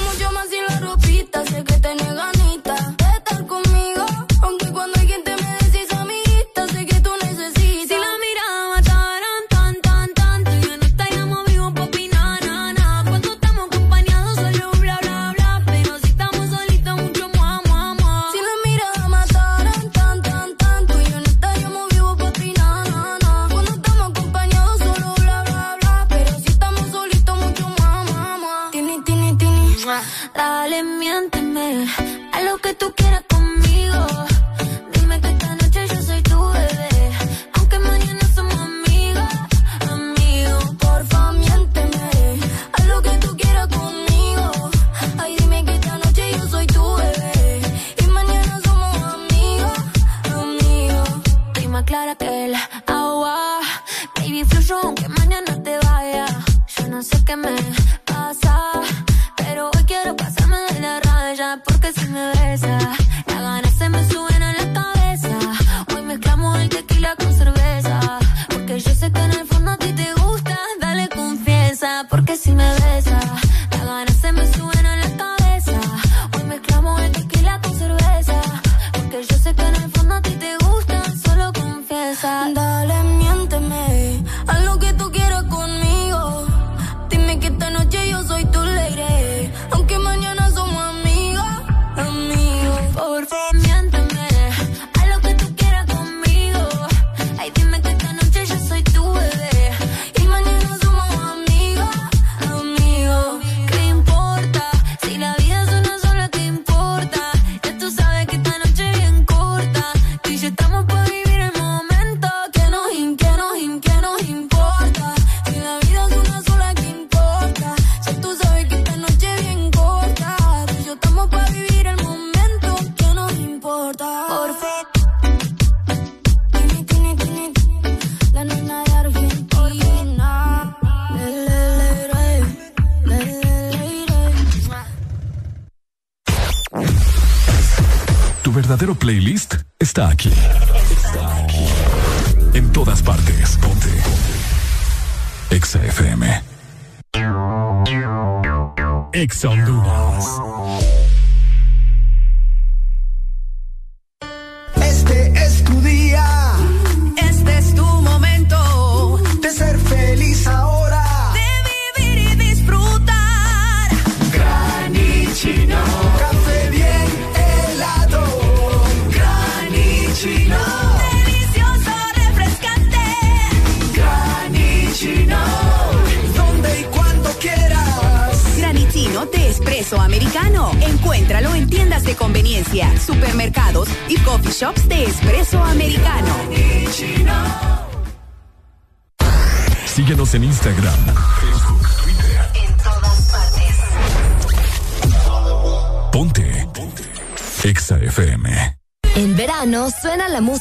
sé qué me Exa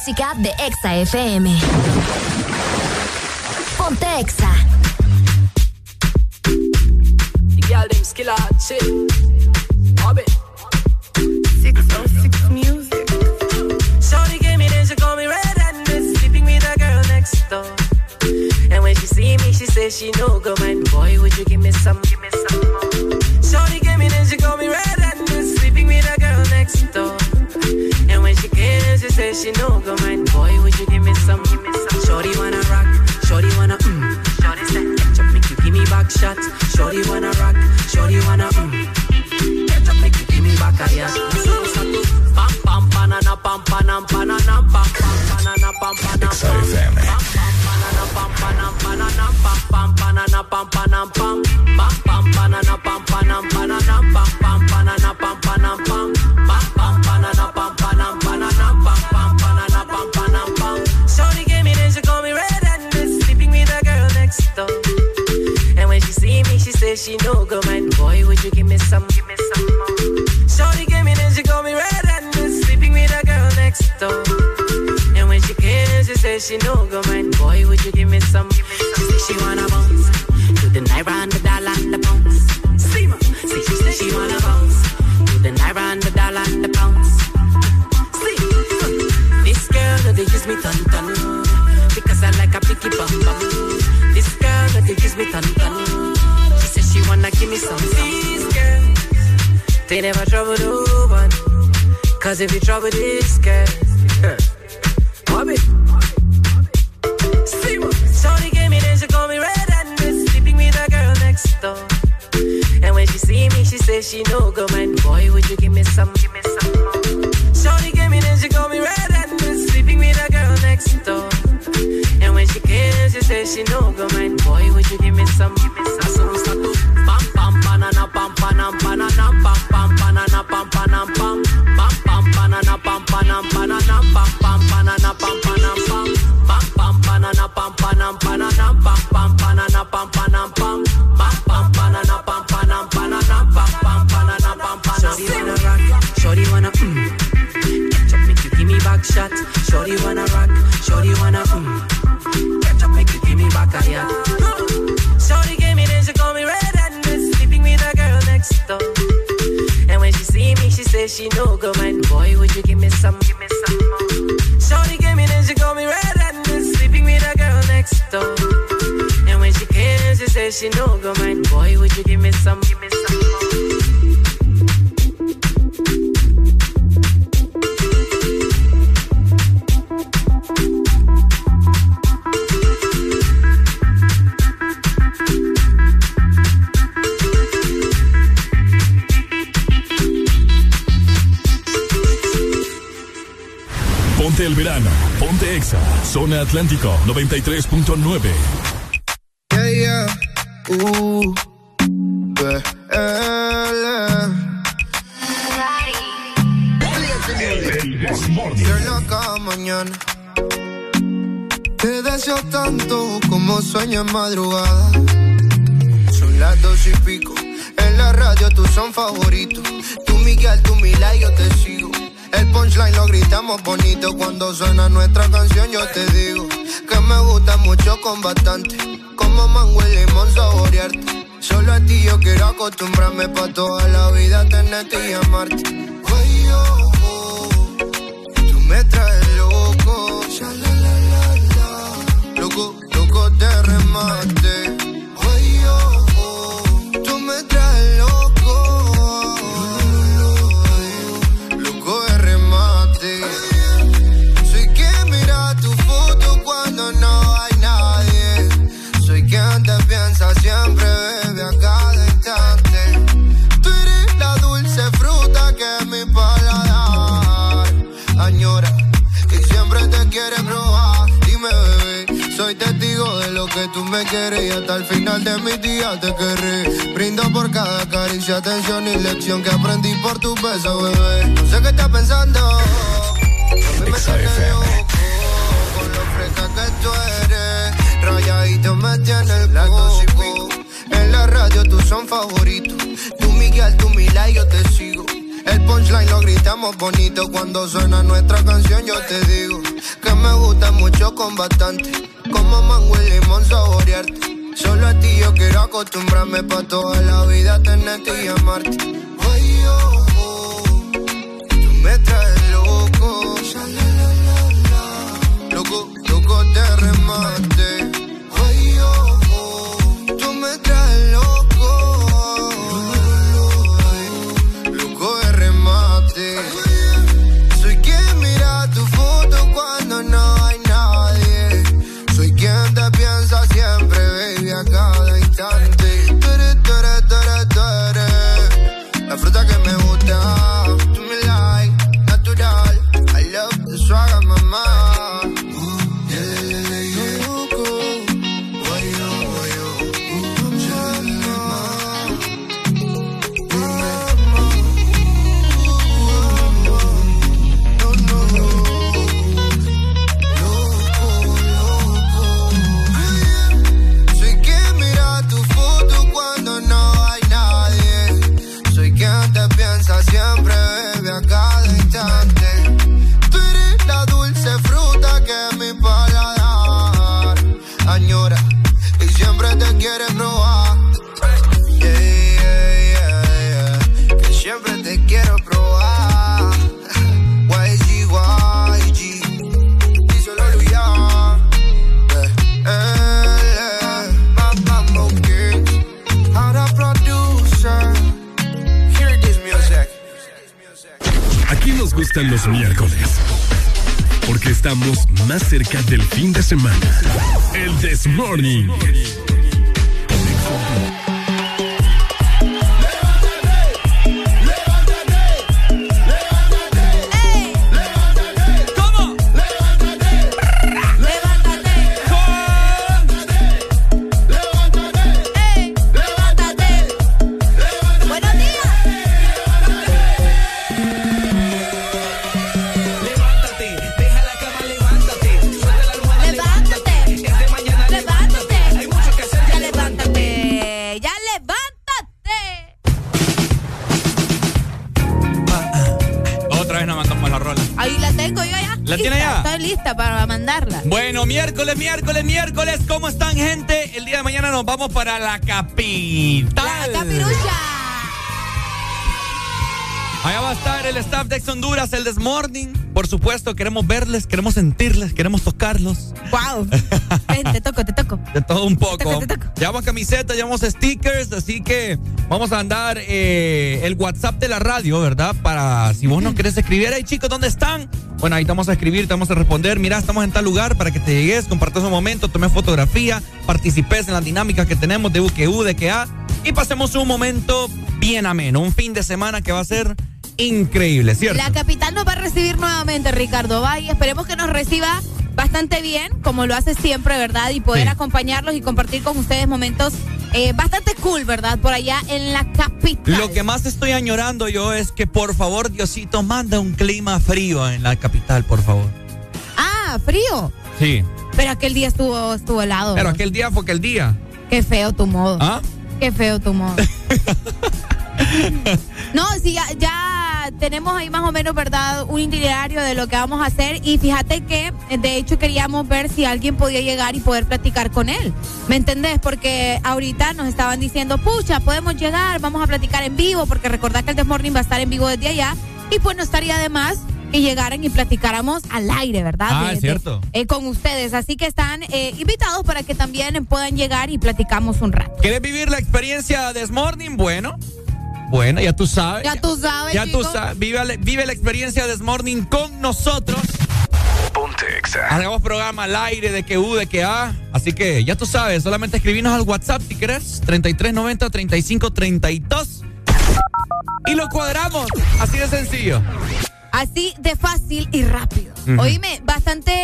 música de Exa FM. Me she no go man boy would you give me some give me some more Shorty gave me then she call me red handed sleeping with a girl next door and when she came, she said she no go man. Boy, would you give me some? She said she wanna bounce to the naira and the dollar and the pounds. See see she said she wanna bounce to the naira and the dollar and the pounds. See, this girl they use me ton ton because I like a picky bum bum. This girl they use me ton ton. They never trouble no one. Cause if you trouble this girl, huh, Bob it. Shorty gave me then she call me red handed, sleeping with a girl next door. And when she see me, she says she no go man. Boy, would you give me some? Give me some more. Shorty gave me then she call me red handed, sleeping with a girl next door. And when she came, she says she no go man. Boy, would you give me some? Give me some. So we start to pam pam banana pam panam banana pam pam banana pam Shorty wanna rock, shorty wanna mm. Catch up, make you give me back shot. Shorty wanna rock, she no go mind. Boy, would you give me some, give me some more. Shorty gave me, then she called me red and then sleeping with a girl next door. And when she came, she said she no go mind. Boy, would you give me some Zona Atlántico 93.9. bastante. Como mango y limón saborearte. Solo a ti yo quiero acostumbrarme pa' toda la vida tenerte y amarte. te querré. Brindo por cada caricia, atención y lección que aprendí por tu beso, bebé. No sé qué estás pensando. A mí me sale loco con lo fresca que tú eres. Rayadito me tienes el coco. En la radio tú son favoritos. Tú Miguel, tú Mila y yo te sigo. El punchline lo gritamos bonito cuando suena nuestra canción. Yo te digo que me gusta mucho con bastante acostumbrarme pa semana. El This Morning. para la capital. La capirucha. Allá va a estar el staff de Ex Honduras, el Desmorning. Por supuesto, queremos verles, queremos sentirles, queremos tocarlos. ¡Wow! [LAUGHS] Ven, te toco, te toco. De todo un poco. Te toco. Llevamos camisetas, llevamos stickers, así que vamos a andar eh, el WhatsApp de la radio, ¿verdad? Para si vos no querés escribir, ahí chicos, ¿dónde están? Bueno, ahí te vamos a escribir, te vamos a responder. Mira, estamos en tal lugar para que te llegues, compartas un momento, tomes fotografía, participes en las dinámicas que tenemos de UQU, de QA y pasemos un momento bien ameno, un fin de semana que va a ser increíble, ¿cierto? La capital nos va a recibir nuevamente, Ricardo Valle. Esperemos que nos reciba bastante bien, como lo hace siempre, ¿verdad? Y poder Sí. acompañarlos y compartir con ustedes momentos eh, bastante cool, ¿verdad? Por allá en la capital. Lo que más estoy añorando yo es que por favor, Diosito, manda un clima frío en la capital, por favor. Ah, frío. Sí. Pero aquel día estuvo, estuvo helado. Pero aquel día fue aquel día. Qué feo tu modo. ¿Ah? Qué feo tu modo. [LAUGHS] tenemos ahí más o menos, ¿verdad? Un itinerario de lo que vamos a hacer. Y fíjate que, de hecho, queríamos ver si alguien podía llegar y poder platicar con él. ¿Me entendés? Porque ahorita nos estaban diciendo, pucha, podemos llegar, vamos a platicar en vivo, porque recordad que el The Morning va a estar en vivo desde allá. Y pues no estaría de más que llegaran y platicáramos al aire, ¿verdad? Ah, De- es de- cierto. eh, con ustedes. Así que están eh, invitados para que también puedan llegar y platicamos un rato. ¿Quieres vivir la experiencia de Morning? Bueno. Bueno, ya tú sabes. Ya tú sabes, Ya tú sabes. Vive, la- vive la experiencia de Morning con nosotros. Ponte Exa. Hagamos programa al aire de que U, de que A. Así que ya tú sabes, solamente escribinos al WhatsApp si querés. 3390-3532. Y lo cuadramos. Así de sencillo. Así de fácil y rápido. Oíme, bastante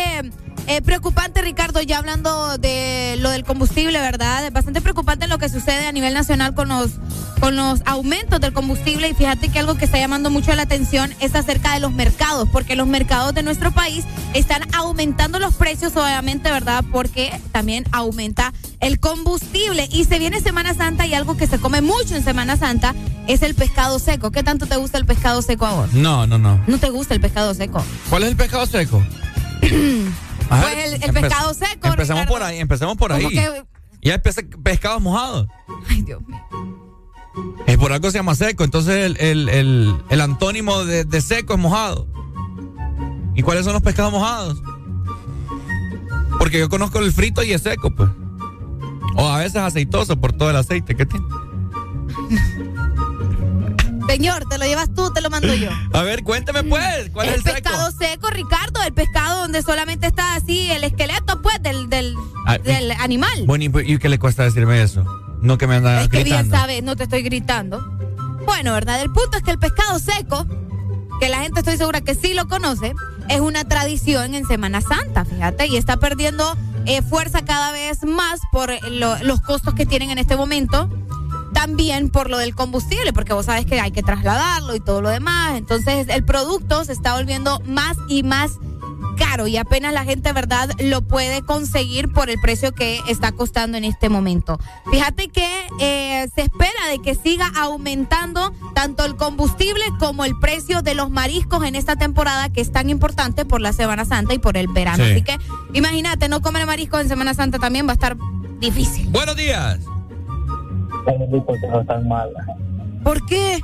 eh, preocupante, Ricardo, ya hablando de lo del combustible, ¿verdad? Bastante preocupante lo que sucede a nivel nacional con los, con los aumentos del combustible. Y fíjate que algo que está llamando mucho la atención es acerca de los mercados, porque los mercados de nuestro país están aumentando los precios, obviamente, ¿verdad? Porque también aumenta el combustible. Y se viene Semana Santa y algo que se come mucho en Semana Santa es el pescado seco. ¿Qué tanto te gusta el pescado seco a vos? No, no, no. ¿No te gusta el pescado seco? ¿Cuál es el pescado seco? [CLEARS THROAT] Pues el- el pescado seco, Ricardo. por ahí, empezamos por ahí. ¿Cómo que- Y hay pes- pescados mojados. Ay, Dios mío. Es por algo se llama seco. Entonces el, el- el- el antónimo de, de seco es mojado. ¿Y cuáles son los pescados mojados? Porque yo conozco el frito y es seco, pues. O a veces aceitoso por todo el aceite que tiene. Señor, ¿te lo llevas tú te lo mando yo? [LAUGHS] A ver, cuénteme pues, ¿cuál el es el pescado seco, Ricardo, el pescado donde solamente está así el esqueleto, pues, del, del, Ah, del animal. Bueno, ¿y, qué le cuesta decirme eso? No que me anda es que bien gritando. sabes, no te estoy gritando. Bueno, ¿verdad? El punto es que el pescado seco, que la gente estoy segura que sí lo conoce, es una tradición en Semana Santa, fíjate, y está perdiendo eh, fuerza cada vez más por eh, lo- los costos que tienen en este momento. También por lo del combustible, porque vos sabes que hay que trasladarlo y todo lo demás. Entonces el producto se está volviendo más y más caro y apenas la gente, ¿verdad?, lo puede conseguir por el precio que está costando en este momento. Fíjate que eh, se espera de que siga aumentando tanto el combustible como el precio de los mariscos en esta temporada que es tan importante por la Semana Santa y por el verano. Sí. Así que imagínate, no comer mariscos en Semana Santa también va a estar difícil. Buenos días. Porque no tan mala. ¿Por qué?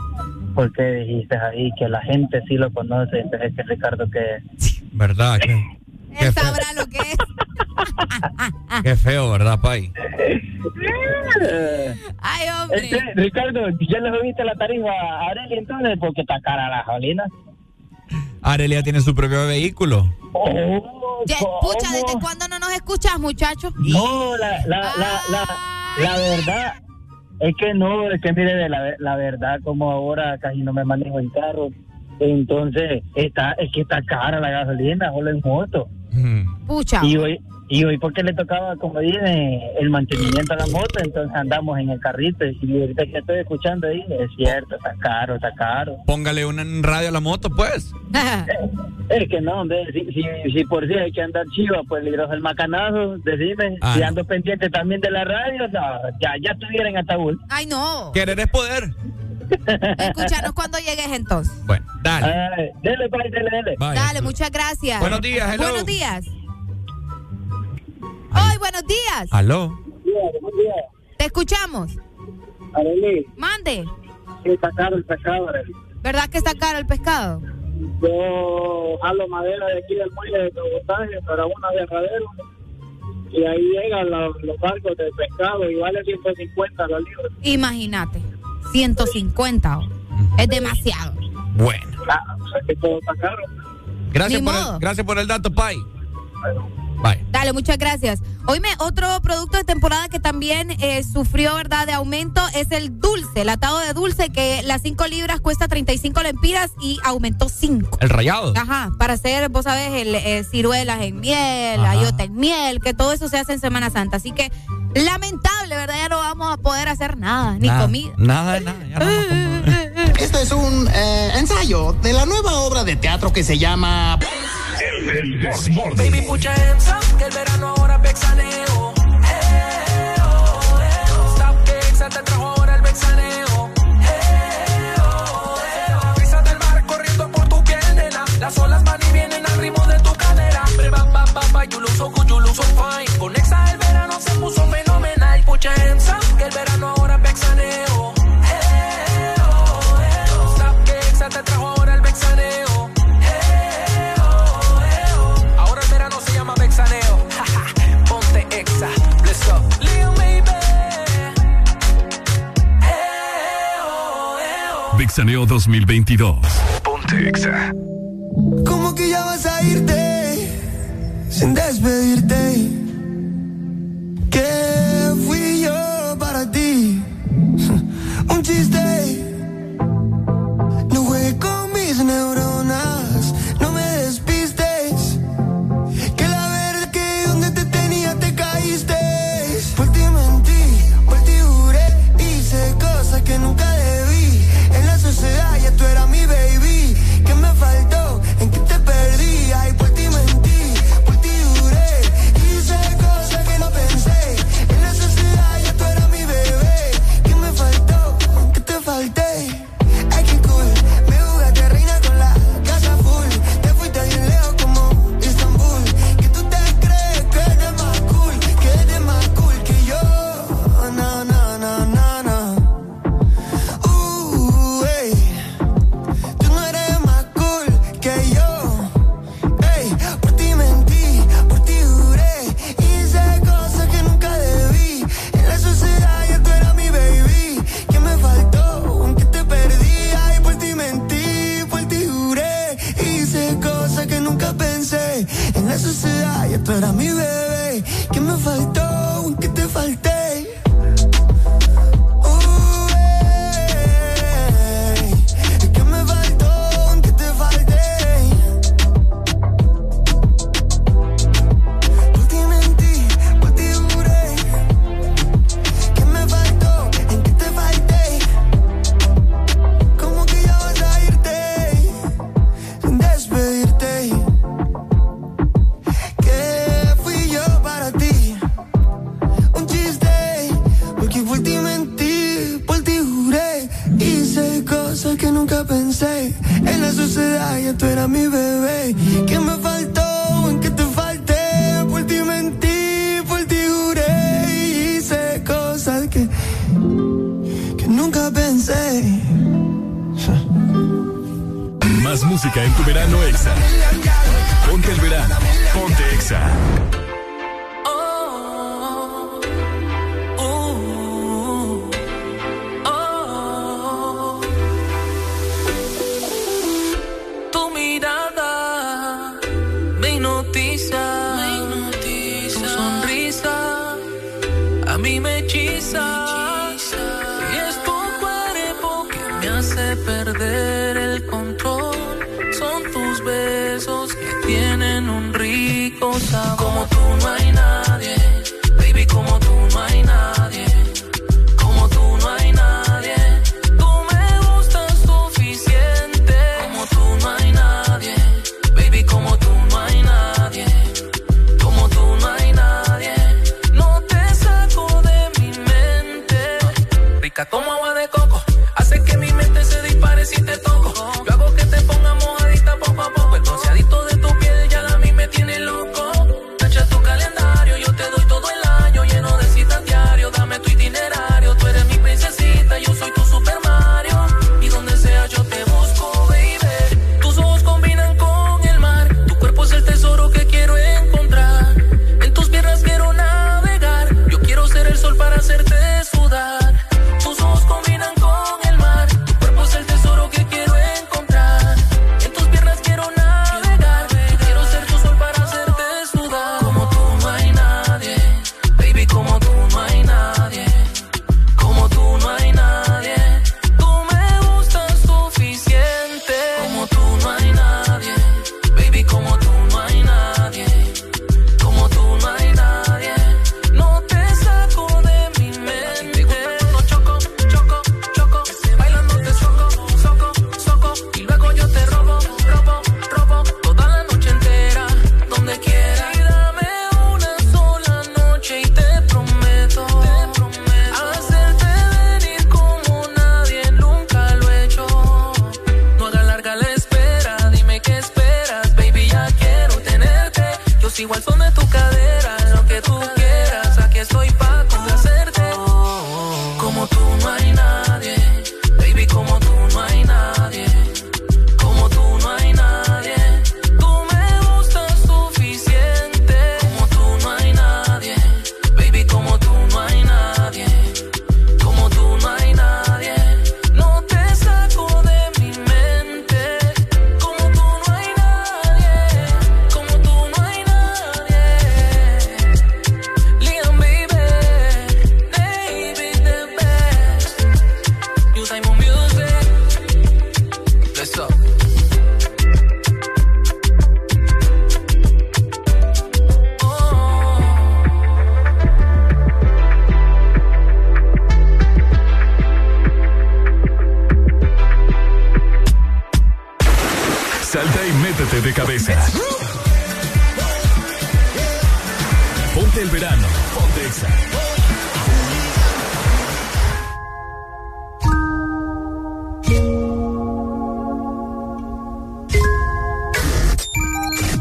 Porque dijiste ahí que la gente sí lo conoce, entonces que Ricardo que ¿Verdad? Qué, qué Él feo, sabrá lo que es. [LAUGHS] qué feo, ¿verdad, Pai? [LAUGHS] Ay, hombre. Este, Ricardo, ¿ya le subiste la tarifa a Arely entonces? Porque está cara la gasolina. Arelia tiene su propio vehículo. Ya, pucha, ¿desde cuándo no nos escuchas, muchachos? No, la, la, la, la, la verdad es que no, es que mire, la, la verdad, como ahora casi no me manejo en carro, entonces está, es que está cara la gasolina, solo en moto. Pucha. Y hoy, y hoy porque le tocaba, como dicen, el mantenimiento a la moto, entonces andamos en el carrito. Y ahorita que estoy escuchando ahí, es cierto, está caro, está caro. Póngale una radio a la moto, pues. [LAUGHS] Es que no, hombre, si, si, si por si hay que andar chiva, pues peligroso el macanazo, decime. Ah, si no. ando pendiente también de la radio, no, ya, ya estuviera en ataúd. Ay, no. Querer es poder. Escúchanos cuando llegues entonces. Bueno, dale. Eh, dele, bye, dele, dale, muchas gracias. Buenos días, hello. Buenos días. Hoy, buenos días. Aló. Buenos días. Te escuchamos. Arely. Mande. Caro el pescado, ¿Verdad que está caro el pescado? Yo jalo madera de aquí del muelle de Bogotá para un aviadero y ahí llegan los, los barcos de pescado y vale 150 la libra. Imagínate. 150. Es demasiado. Bueno. Gracias, gracias por el dato, Pai. Dale, muchas gracias. Oíme, otro producto de temporada que también eh, sufrió, ¿verdad?, de aumento es el dulce, el atado de dulce, que las 5 libras cuesta 35 lempiras y aumentó 5. ¿El rayado? Ajá, para hacer, vos sabés, el, eh, ciruelas en miel, Ajá. ayota en miel, que todo eso se hace en Semana Santa. Así que, lamentable, ¿verdad? Ya no vamos a poder hacer nada, ni comida. Nada, nada, ya no [LAUGHS] Esto es un eh, ensayo de la nueva obra de teatro que se llama... El, el desborde. Baby, put your hands que el verano ahora es vexaneo. Hey, oh, hey, oh. Stop que se te trajo ahora el vexaneo. Hey, oh, hey, oh. Brisa del mar corriendo por tu piel. Las olas van y vienen al ritmo de tu cadera. Breva, ba, ba, ba, you look so you look so fine. Con Exa el verano se puso feliz. Mixaneo 2022. Ponte Exa. ¿Cómo que ya vas a irte sin despedirte? ¿Qué fui yo para ti? [LAUGHS] Un chiste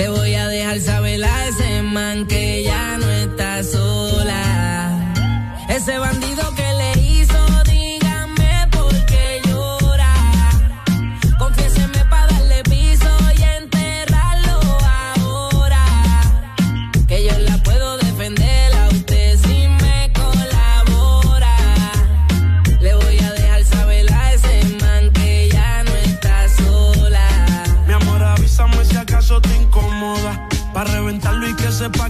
Le voy a dejar saber a ese man que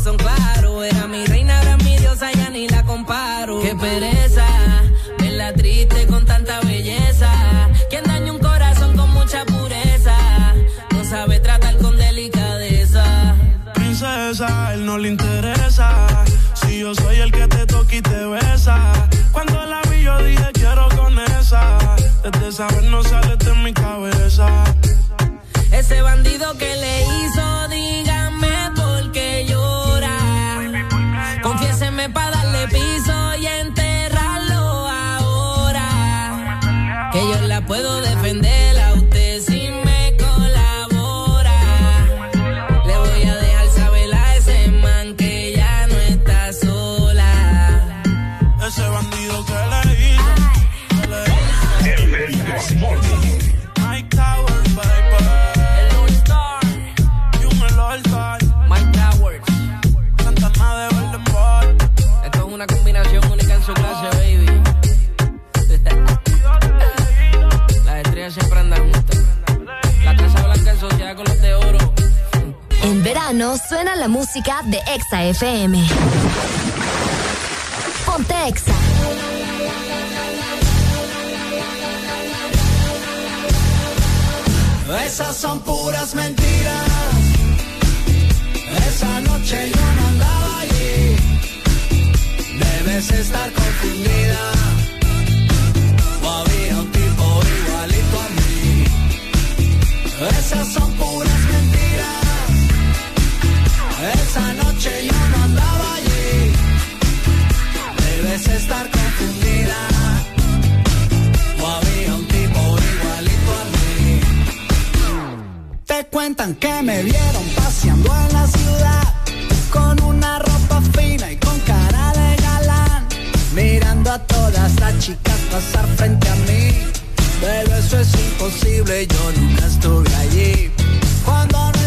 Ojos son claros. Era mi reina, ahora mi diosa, ya ni la comparo. Qué pereza, verla triste con tanta belleza. Quien daña un corazón con mucha pureza. No sabe tratar con delicadeza. Princesa, él no le interesa. Si yo soy el que te toca y te besa. Cuando la vi, yo dije quiero con esa. Desde saber no sale de mi cabeza. Ese bandido que le hizo, verano suena la música de Exa FM. Ponte Exa. Esas son puras mentiras. Esa noche yo no andaba allí. Debes estar confundida. O había un tipo igualito a mí. Esas son puras yo no andaba allí. Debes estar confundida. O había un tipo igualito a mí. Te cuentan que me vieron paseando en la ciudad con una ropa fina y con cara de galán, mirando a todas las chicas pasar frente a mí. Pero eso es imposible, yo nunca estuve allí. Cuando no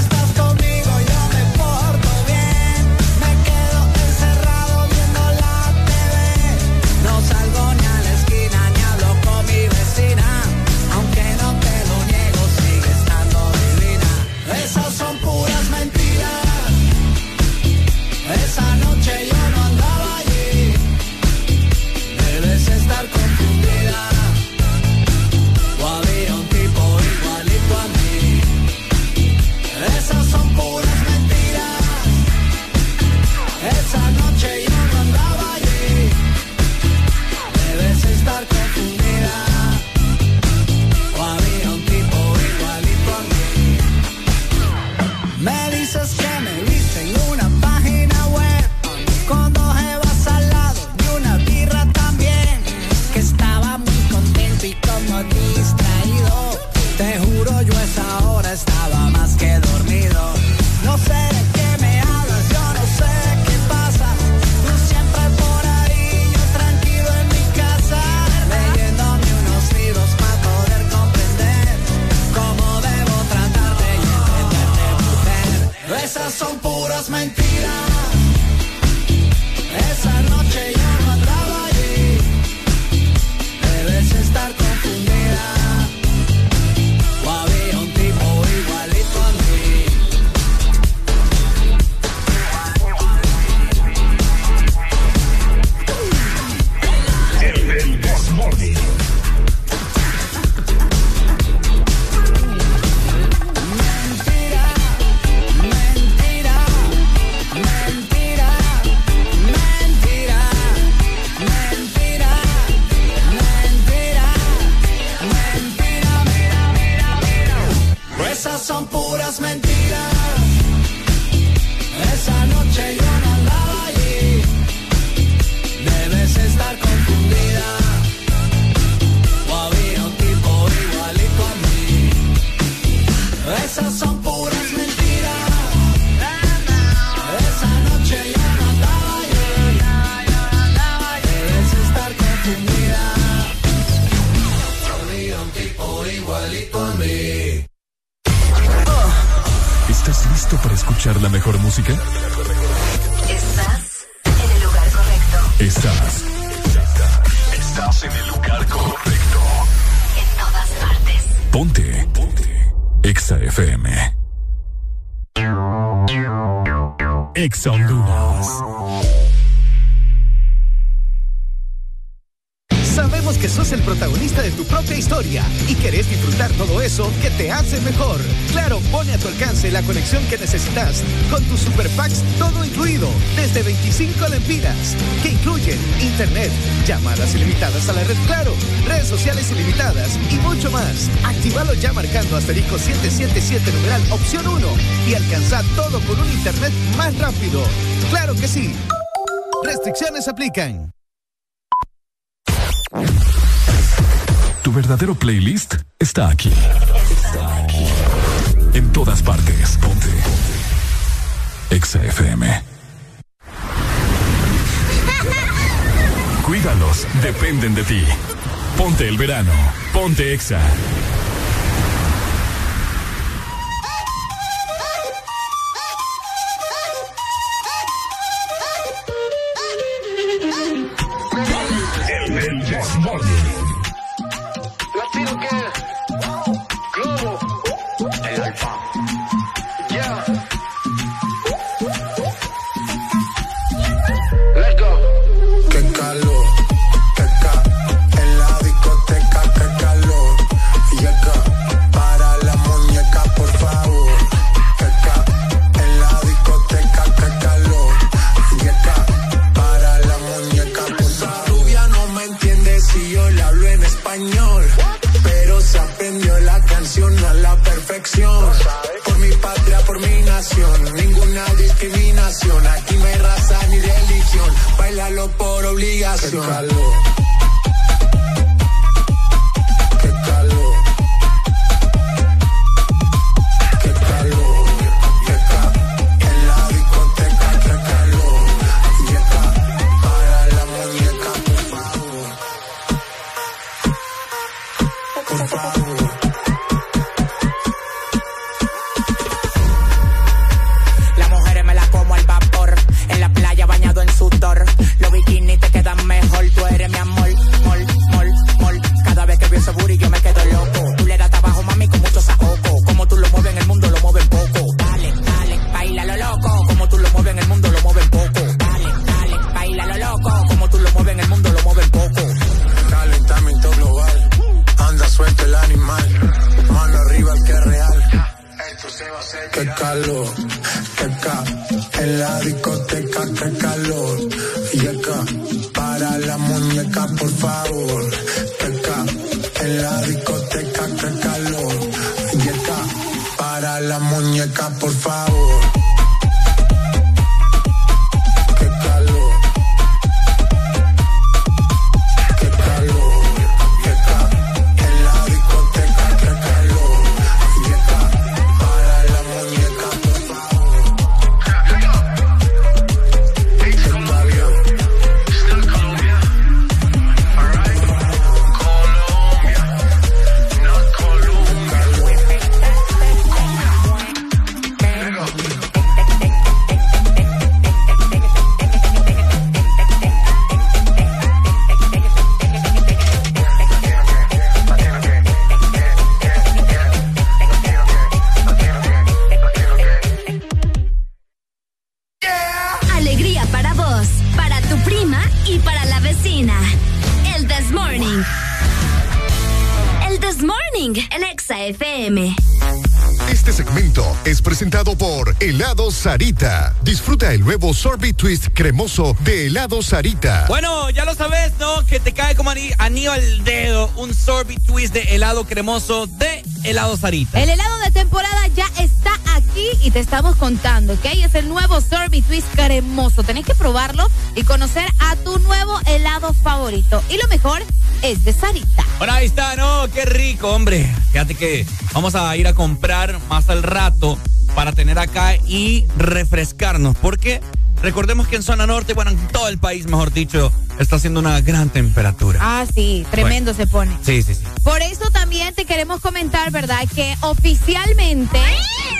ya marcando asterisco 777 numeral opción 1 y alcanzad todo con un internet más rápido. ¡Claro que sí! Restricciones aplican. Tu verdadero playlist está aquí. Está aquí. En todas partes. Ponte. Ponte. Exa FM. Cuídalos, dependen de ti. Ponte el verano. Ponte Exa. Sarita. Disfruta el nuevo Sorbet Twist cremoso de Helado Sarita. Bueno, ya lo sabes, ¿no? Que te cae como ani- anillo al dedo un sorbet twist de helado cremoso de helado Sarita. El helado de temporada ya está aquí y te estamos contando, ¿ok? Es el nuevo Sorbet Twist cremoso. Tenés que probarlo y conocer a tu nuevo helado favorito. Y lo mejor es de Sarita. Bueno, ahí está, ¿no? Qué rico, hombre. Fíjate que vamos a ir a comprar más al rato para tener acá y refrescarnos. Porque recordemos que en zona norte, bueno, en todo el país, mejor dicho, está haciendo una gran temperatura. Ah, sí, tremendo se pone. Sí, sí, sí. Por eso también te queremos comentar, ¿verdad? Que oficialmente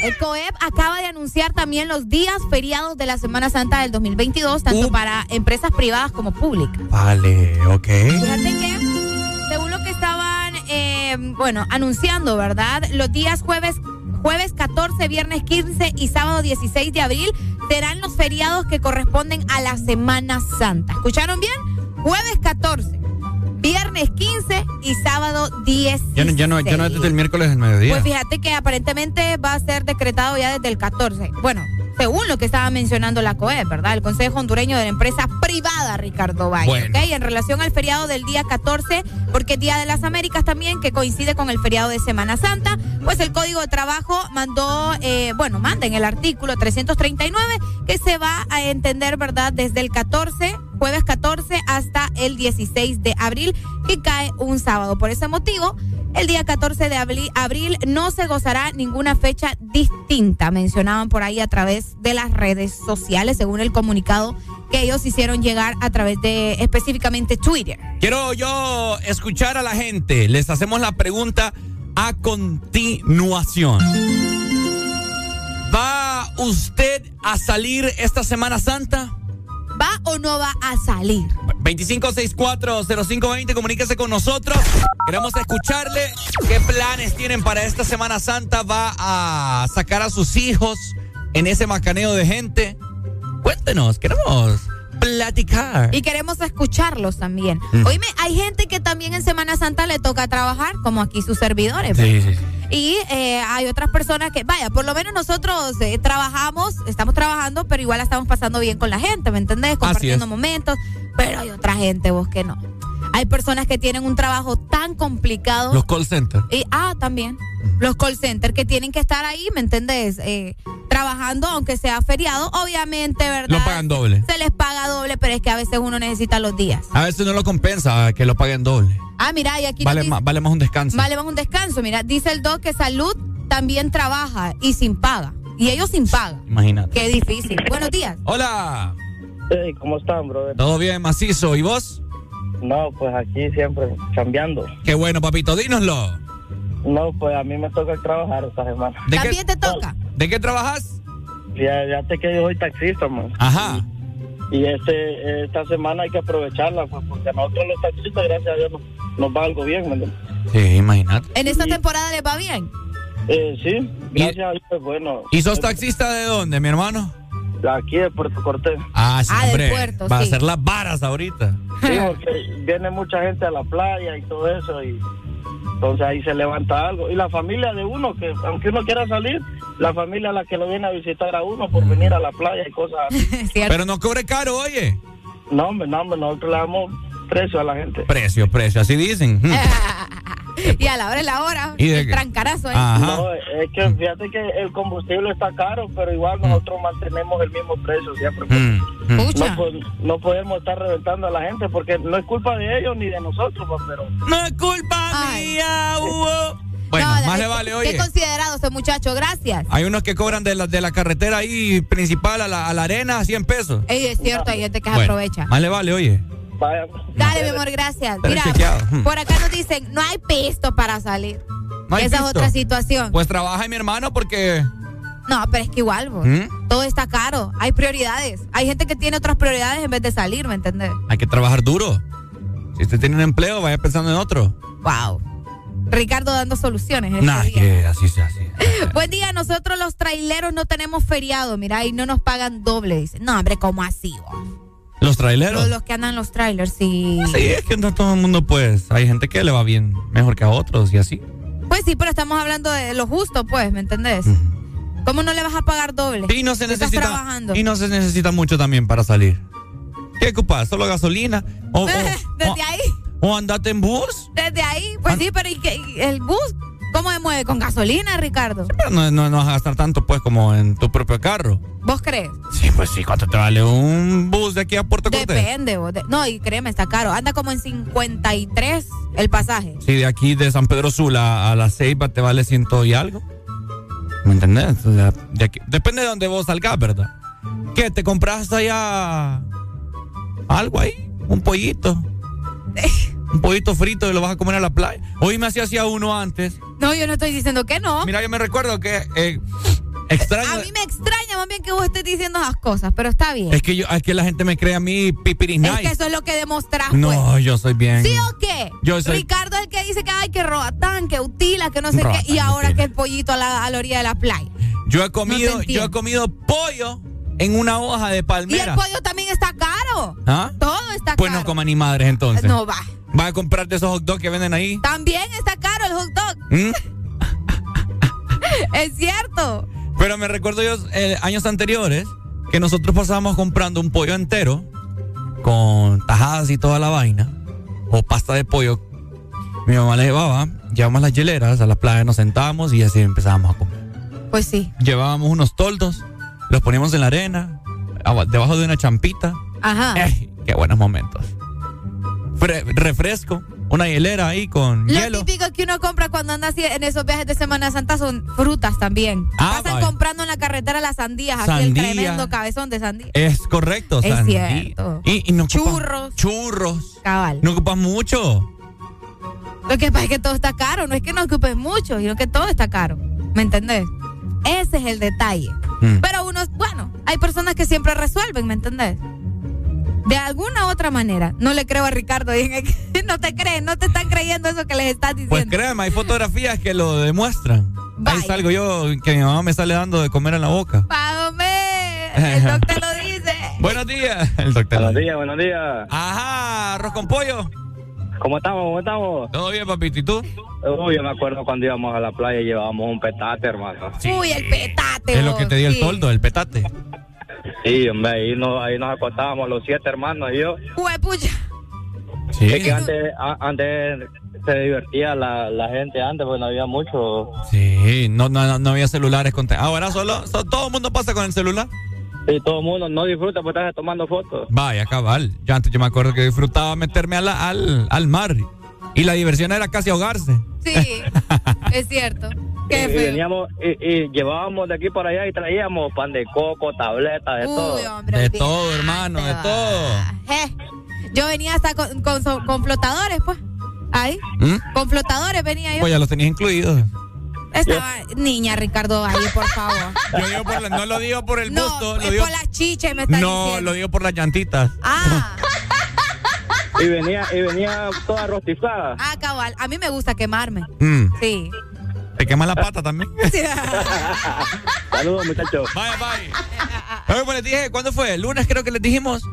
el COEP acaba de anunciar también los días feriados de la Semana Santa del 2022, tanto para empresas privadas como públicas. Vale, ok. Fíjate que, según lo que estaban, eh, bueno, anunciando, ¿verdad? Los días jueves, jueves 14, viernes 15 y sábado 16 de abril serán los feriados que corresponden a la Semana Santa. ¿Escucharon bien? Jueves 14, viernes 15 y sábado 10. Ya no, ya no, ya no es desde el miércoles del mediodía. Pues fíjate que aparentemente va a ser decretado ya desde el 14. Bueno, según lo que estaba mencionando la COE, ¿verdad? El Consejo Hondureño de la Empresa Privada, Ricardo Valle. Bueno. ¿ok? En relación al feriado del día 14, porque es Día de las Américas también, que coincide con el feriado de Semana Santa, pues el Código de Trabajo mandó, eh, bueno, manda en el artículo 339 que se va a entender, ¿verdad? Desde el 14 jueves 14 hasta el 16 de abril, que cae un sábado. Por ese motivo, el día 14 de abri- abril no se gozará ninguna fecha distinta, mencionaban por ahí a través de las redes sociales, según el comunicado que ellos hicieron llegar a través de específicamente Twitter. Quiero yo escuchar a la gente. Les hacemos la pregunta a continuación. ¿Va usted a salir esta Semana Santa? ¿Va o no va a salir? 25640520, comuníquese con nosotros. Queremos escucharle qué planes tienen para esta Semana Santa. ¿Va a sacar a sus hijos en ese macaneo de gente? Cuéntenos, queremos platicar. Y queremos escucharlos también. Mm. Oíme, hay gente que también en Semana Santa le toca trabajar, como aquí sus servidores. Sí, sí, sí. Y eh, hay otras personas que, vaya, por lo menos nosotros eh, trabajamos, estamos trabajando, pero igual la estamos pasando bien con la gente, ¿me entendés? Compartiendo momentos, pero hay otra gente, vos que no. Hay personas que tienen un trabajo tan complicado. Los call centers. Y, ah, también. Los call centers que tienen que estar ahí, ¿me entendés? Eh, trabajando, aunque sea feriado, obviamente, ¿verdad? Lo pagan doble. Se les paga doble, pero es que a veces uno necesita los días. A veces no lo compensa que lo paguen doble. Ah, mira, y aquí Vale dice- más, vale más un descanso. Vale más un descanso. Mira, dice el doc que salud también trabaja y sin paga. Y ellos sin paga. Imagínate. Qué difícil. Buenos días. Hola. Hey, ¿cómo están, brother? ¿Todo bien, macizo? ¿Y vos? No, pues aquí siempre cambiando. Qué bueno, papito, dínoslo. No, pues a mí me toca trabajar esta semana. ¿De qué, ¿También te toca? ¿De qué trabajas? Ya, ya te que yo soy taxista, man. Ajá. Y este, esta semana hay que aprovecharla, pues, porque a nosotros los taxistas, gracias a Dios, nos, nos va algo bien, ¿me entiendes? Sí, imagínate. ¿En esta temporada les va bien? Eh, sí, gracias a Dios, bueno. ¿Y sos taxista de dónde, mi hermano? Aquí de Puerto Cortés. Ah, sí, Ah, hombre. puerto, Va a hacer las varas ahorita. Sí, porque viene mucha gente a la playa y todo eso, y entonces ahí se levanta algo. Y la familia de uno, que aunque uno quiera salir, la familia es la que lo viene a visitar a uno por venir a la playa y cosas así. [LAUGHS] Pero no cobre caro, oye. No, hombre, no, hombre, nosotros le damos precio a la gente. Precio, precio, así dicen. [LAUGHS] Hmm. y a la hora es la hora. ¿Y de el qué? trancarazo. Ajá. No, es que fíjate que el combustible está caro, pero igual nosotros mantenemos el mismo precio siempre. Mm. No, podemos estar reventando a la gente porque no es culpa de ellos ni de nosotros, pues, pero No es culpa Ay. mía, Hugo. Bueno, No, más qué- le vale, Qué oye. considerado ese muchacho, gracias. Hay unos que cobran de la, de la carretera ahí principal a la, a la arena 100 pesos. Ey, es cierto, hay gente que se Bueno, aprovecha. Más le vale, oye. Vaya. Dale, mi amor, gracias. Pero Mira, chequeado. Hmm. por acá nos dicen, no hay pisto para salir. No hay Esa pisto. es otra situación. Pues trabaja mi hermano porque. No, pero es que igual, vos, ¿Mm? todo está caro. Hay prioridades. Hay gente que tiene otras prioridades en vez de salir, ¿me entendés? Hay que trabajar duro. Si usted tiene un empleo, vaya pensando en otro. Wow. Ricardo dando soluciones. este Nah, día. que así sea así. [LAUGHS] Buen día, nosotros los traileros no tenemos feriado, mira, y no nos pagan doble, dice. No, hombre, ¿cómo así? vos? Los traileros. Los, los que andan en los trailers, sí. Sí, es que no todo el mundo, pues. Hay gente que le va bien mejor que a otros y así. Pues sí, pero estamos hablando de lo justo, pues, ¿me entendés? ¿Cómo no le vas a pagar doble? Y no se Estás necesita. trabajando. Y no se necesita mucho también para salir. ¿Qué ocupas? ¿Solo gasolina? ¿O, [LAUGHS] o- Desde ahí, o andate en bus? desde ahí. Pues sí, pero ¿y qué? ¿Y el bus? ¿Cómo se mueve? ¿Con gasolina, Ricardo? Pero no, no, no vas a gastar tanto, pues, como en tu propio carro. ¿Vos crees? Sí, pues sí, ¿cuánto te vale un bus de aquí a Puerto Cortés? Depende. vos, de- no, y créeme, está caro. Anda como en 53 el pasaje. Sí, de aquí de San Pedro Sula a la Ceiba te vale ciento y algo. ¿Me entendés? O sea, de aquí- depende de donde vos salgas, ¿verdad? ¿Qué? ¿Te compras allá algo ahí? ¿Un pollito? [LAUGHS] Un pollito frito y lo vas a comer a la playa. Hoy me hacía hacía uno antes. No, yo no estoy diciendo que no. Mira, yo me recuerdo que eh, extraño. A mí me extraña más bien que vos estés diciendo esas cosas, pero está bien. Es que yo, es que la gente me cree a mí pipiris Es que eso es lo que demostrás, pues. No, yo soy bien. ¿Sí o qué? Yo soy- Ricardo es el que dice que ay, que robatán, que utila, que no sé qué. Y ahora que el pollito a la, a la orilla de la playa. Yo he comido, yo he comido pollo en una hoja de Y el palmera. pollo también está caro. ¿Ah? Todo está Pues caro. no coman ni madres entonces. No va. Vas a comprar de esos hot dogs que venden ahí. También está caro el hot dog. ¿Mm? [LAUGHS] Es cierto. Pero me recuerdo yo eh, años anteriores que nosotros pasábamos comprando un pollo entero con tajadas y toda la vaina o pasta de pollo. Mi mamá le llevaba, llevamos las hieleras a la playa, nos sentábamos y así empezábamos a comer. Pues sí. Llevábamos unos toldos, los poníamos en la arena, debajo de una champita. Ajá. Eh, qué buenos momentos. Fre- refresco, una hielera ahí con Lo hielo. típico que uno compra cuando anda así en esos viajes de Semana Santa son frutas también. Ah, Pasan vaya. comprando en la carretera las sandías, así el tremendo cabezón de sandía. Es correcto, Es sandía. cierto. Y, y no Churros. Churros. Cabal. No ocupas mucho. Lo que pasa es que todo está caro, no es que no ocupes mucho, sino que todo está caro. ¿Me entendés? Ese es el detalle. Mm. Pero unos, bueno, hay personas que siempre resuelven, ¿me entendés? De alguna u otra manera. No le creo a Ricardo. [LAUGHS] dije que No te creen, no te están creyendo eso que les estás diciendo. Pues créeme, hay fotografías que lo demuestran. Ahí salgo yo, que mi mamá me sale dando de comer en la boca. Págame, el doctor lo dice. [LAUGHS] Buenos días. El doctor. Buenos días, buenos días. Ajá, arroz con pollo. ¿Cómo estamos? ¿Cómo estamos? Todo bien, papito. ¿Y tú? Uy, yo me acuerdo cuando íbamos a la playa y llevábamos un petate, hermano. Uy, el petate. Es lo que te dio el toldo, el petate. Sí, hombre, ahí nos, ahí nos acostábamos los siete hermanos y yo. Juepucha. Sí. Es que antes, a- antes se divertía la, la gente antes, porque no había mucho. Sí, no, no, no había celulares con... Ahora solo, so- todo el mundo pasa con el celular. Y todo el mundo no disfruta porque estás tomando fotos. Vaya, cabal. Yo antes yo me acuerdo que disfrutaba meterme a la- al, al mar. Y la diversión era casi ahogarse. Sí, [LAUGHS] es cierto. Y, Qué y feo. veníamos y, y llevábamos de aquí para allá y traíamos pan de coco, tabletas, de todo. Hombre, De todo, hermano, de va. todo. Eh, Yo venía hasta con, con, flotadores, pues. Ahí. ¿Mm? Con flotadores venía yo. Pues ya los tenías incluidos. Estaba niña Ricardo ahí, por favor. [LAUGHS] Yo digo por la- no lo digo por el no, busto, es lo digo, por las chichas me está no, diciendo. lo digo por las llantitas. Ah, Y venía, y venía toda rostizada. ah, cabal. A mí me gusta quemarme. Mm, Sí. Te quema la pata también. [LAUGHS] Saludos, muchachos. Bye, bye. Oye, pues les dije, ¿cuándo fue? El lunes creo que les dijimos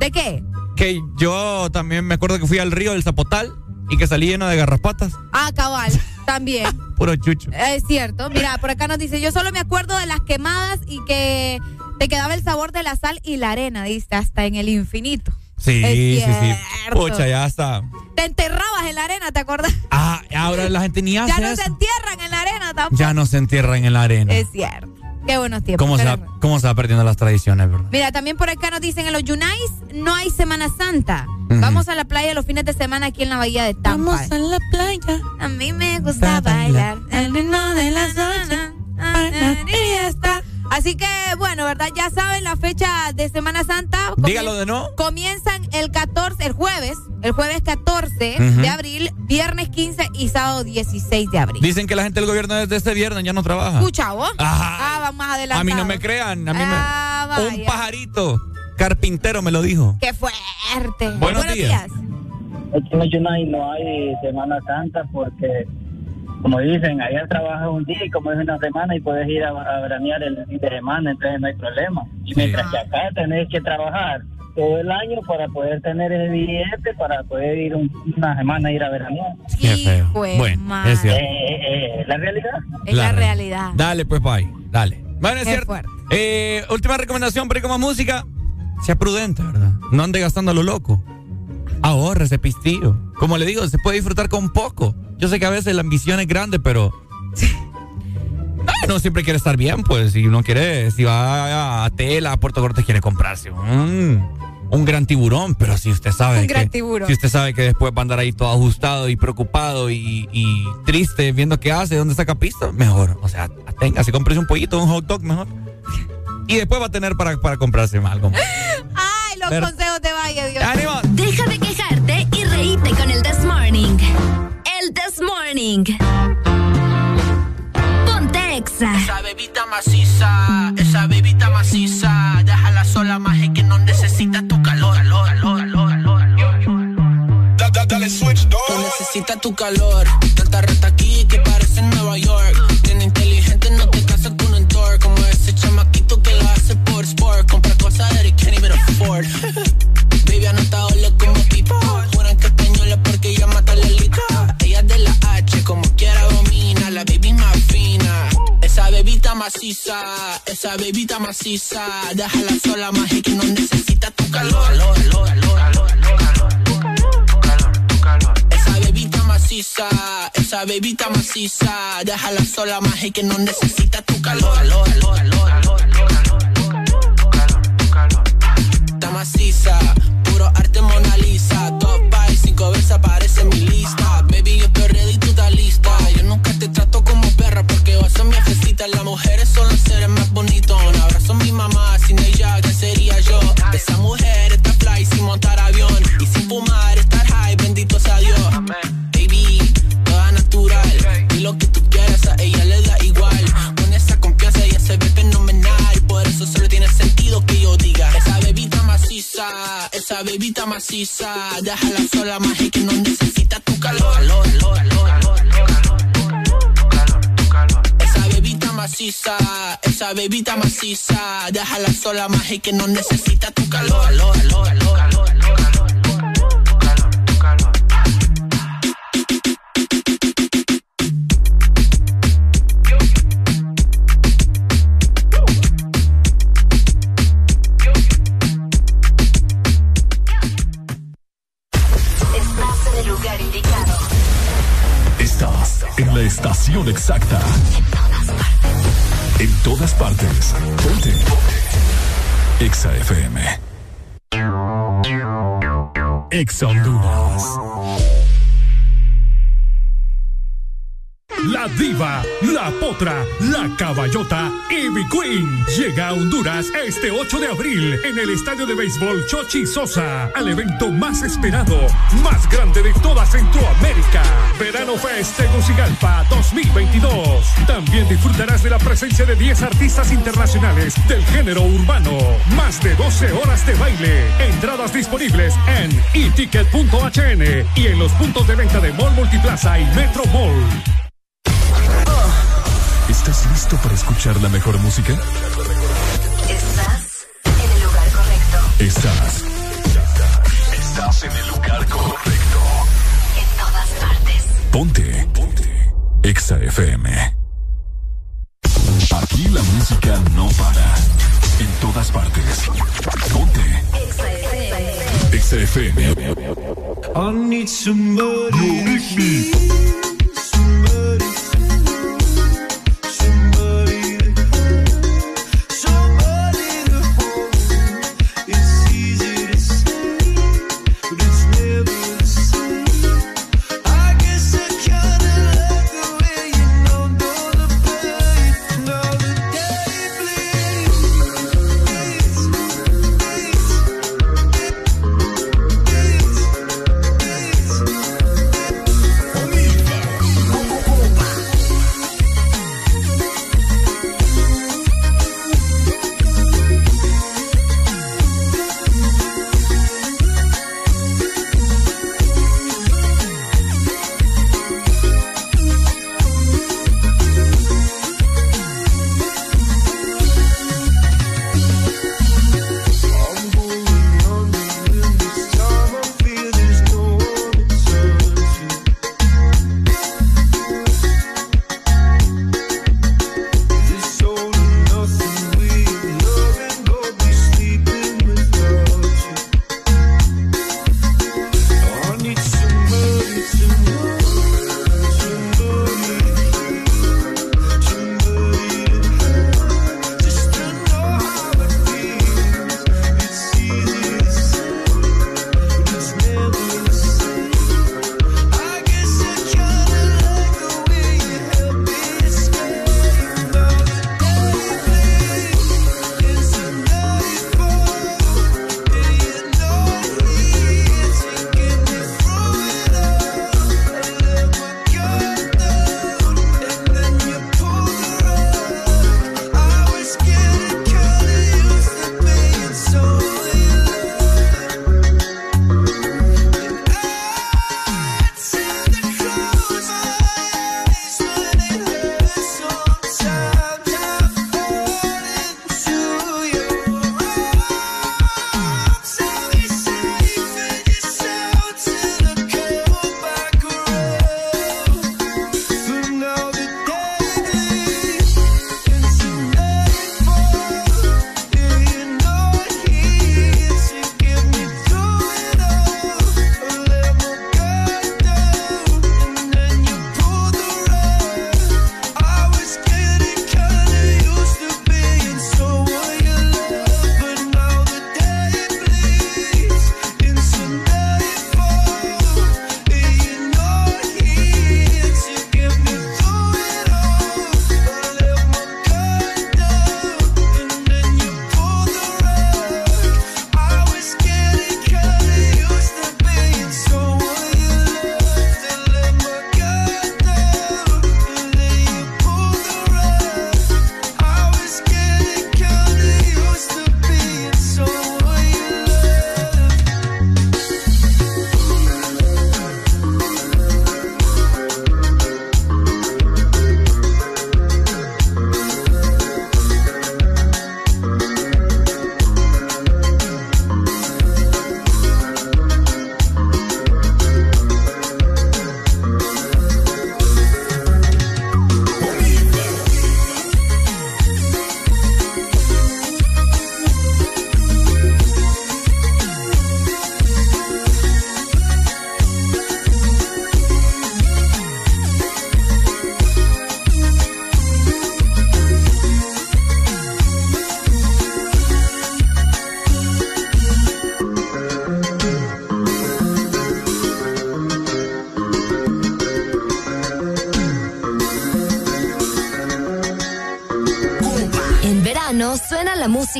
¿De qué? que yo también me acuerdo que fui al río del Zapotal y que salí lleno de garrapatas. Ah, cabal. También. [LAUGHS] Puro chucho. Es cierto. Mira, por acá nos dice, yo solo me acuerdo de las quemadas y que te quedaba el sabor de la sal y la arena, dice, hasta en el infinito. Sí, Es sí, sí. Pucha, ya está. Te enterrabas en la arena, ¿te acuerdas? Ah, ahora la gente ni hace Ya no eso. se entierran en la arena tampoco. Ya no se entierran en la arena. Es cierto. Qué buenos tiempos. ¿Cómo se, va, ¿Cómo se va perdiendo las tradiciones, verdad? Mira, también por acá nos dicen en los Yunais no hay Semana Santa. Vamos a la playa los fines de semana aquí en la bahía de Tampa. Vamos a la playa. A mí me gusta bailar el ritmo de las ocho. Y ya está. Así que, bueno, ¿verdad? Ya saben la fecha de Semana Santa. Dígalo de nuevo. Comienzan el 14, el jueves, el jueves 14 Ujú. de abril, viernes 15 y sábado 16 de abril. Dicen que la gente del gobierno desde este viernes ya no trabaja. Escucha vos. Ajá. Ah, vamos más adelante. A mí no me crean. A mí Ah, me... Un pajarito carpintero me lo dijo. Qué fuerte. Buenos días. Aquí en Yunay no hay Semana Santa porque, como dicen, allá trabajas un día y como es una semana y puedes ir a, a veranear el fin de semana, entonces no hay problema. Y mientras que acá tenés que trabajar todo el año para poder tener el billete, para poder ir un- una semana a ir a veranear. Qué feo. Jue Bueno, madre. es cierto. Eh, eh, eh, la realidad. Es la, La realidad. Dale, pues, bye. Dale. Bueno, es Qué cierto. Eh, última recomendación para ir con más música. Sea prudente, ¿verdad? No ande gastando a lo loco. Ahorre ese pistillo. Como le digo, se puede disfrutar con poco. Yo sé que a veces la ambición es grande, pero. Ay, no siempre quiere estar bien, pues. Si uno quiere, si va a Tela, a Puerto Cortes, quiere comprarse un, un gran tiburón. Pero si usted sabe Un que. gran tiburón. Si usted sabe que después va a andar ahí todo ajustado y preocupado y, y triste viendo qué hace, dónde saca pisto, mejor. O sea, téngase, cómprese un pollito, un hot dog mejor. Y después va a tener para, para comprarse algo. Ay, los Pero- consejos de Valle, Dios. De quejarte con el This Morning. El This Morning. Ponte Exa. Esa bebita maciza, esa bebita maciza, déjala sola más que no necesita tu calor, calor, calor, calor, calor. Dale switch, No necesita tu calor, tanta rata aquí que parece Nueva York. Tiene inteligente, no te casas con un tour, como ese chamaquito que lo hace por sport, compra cosas that he can't even afford. Baby, anota ole como pipa, maciza, esa bebita maciza, déjala sola más que no necesita tu calor. calor, calor, calor, calor. Esa bebita maciza, esa bebita maciza, déjala sola más que no necesita tu calor. Está maciza, puro arte Mona Lisa. Top by cinco veces aparece en mi lista. Baby, yo estoy ready, tú lista. Yo nunca te trato como perra porque vos sos mi A mi mamá, sin ella, ¿qué sería yo? Esa mujer está fly sin montar avión. Y sin fumar, estar high, bendito sea Dios. Baby, toda natural. Y lo que tú quieras a ella le da igual. Con esa confianza ella se ve fenomenal. Por eso solo tiene sentido que yo diga. Esa bebita maciza, esa bebita maciza. Déjala sola más que no necesita tu calor. Maciza, esa bebita maciza. Déjala sola más que no necesita tu calor. calor, calor, calor. Estás en el lugar indicado. Estás en la estación exacta. En todas partes. Ponte. Exa FM. Exa Honduras. La diva, la potra, la caballota, Ivy Queen llega a Honduras este 8 de abril en el estadio de béisbol Chochi Sosa al evento más esperado, más grande de toda Centroamérica. Verano Fest Tegucigalpa 2022. También disfrutarás de la presencia de 10 artistas internacionales del género urbano. Más de 12 horas de baile. Entradas disponibles en eticket.hn y en los puntos de venta de Mall Multiplaza y Metro Mall. ¿Estás listo para escuchar la mejor música? Estás en el lugar correcto. Estás. Estás en el lugar correcto. En todas partes. Ponte. Ponte. Exa FM. Aquí la música no para. En todas partes. Ponte. Exa FM. I need somebody.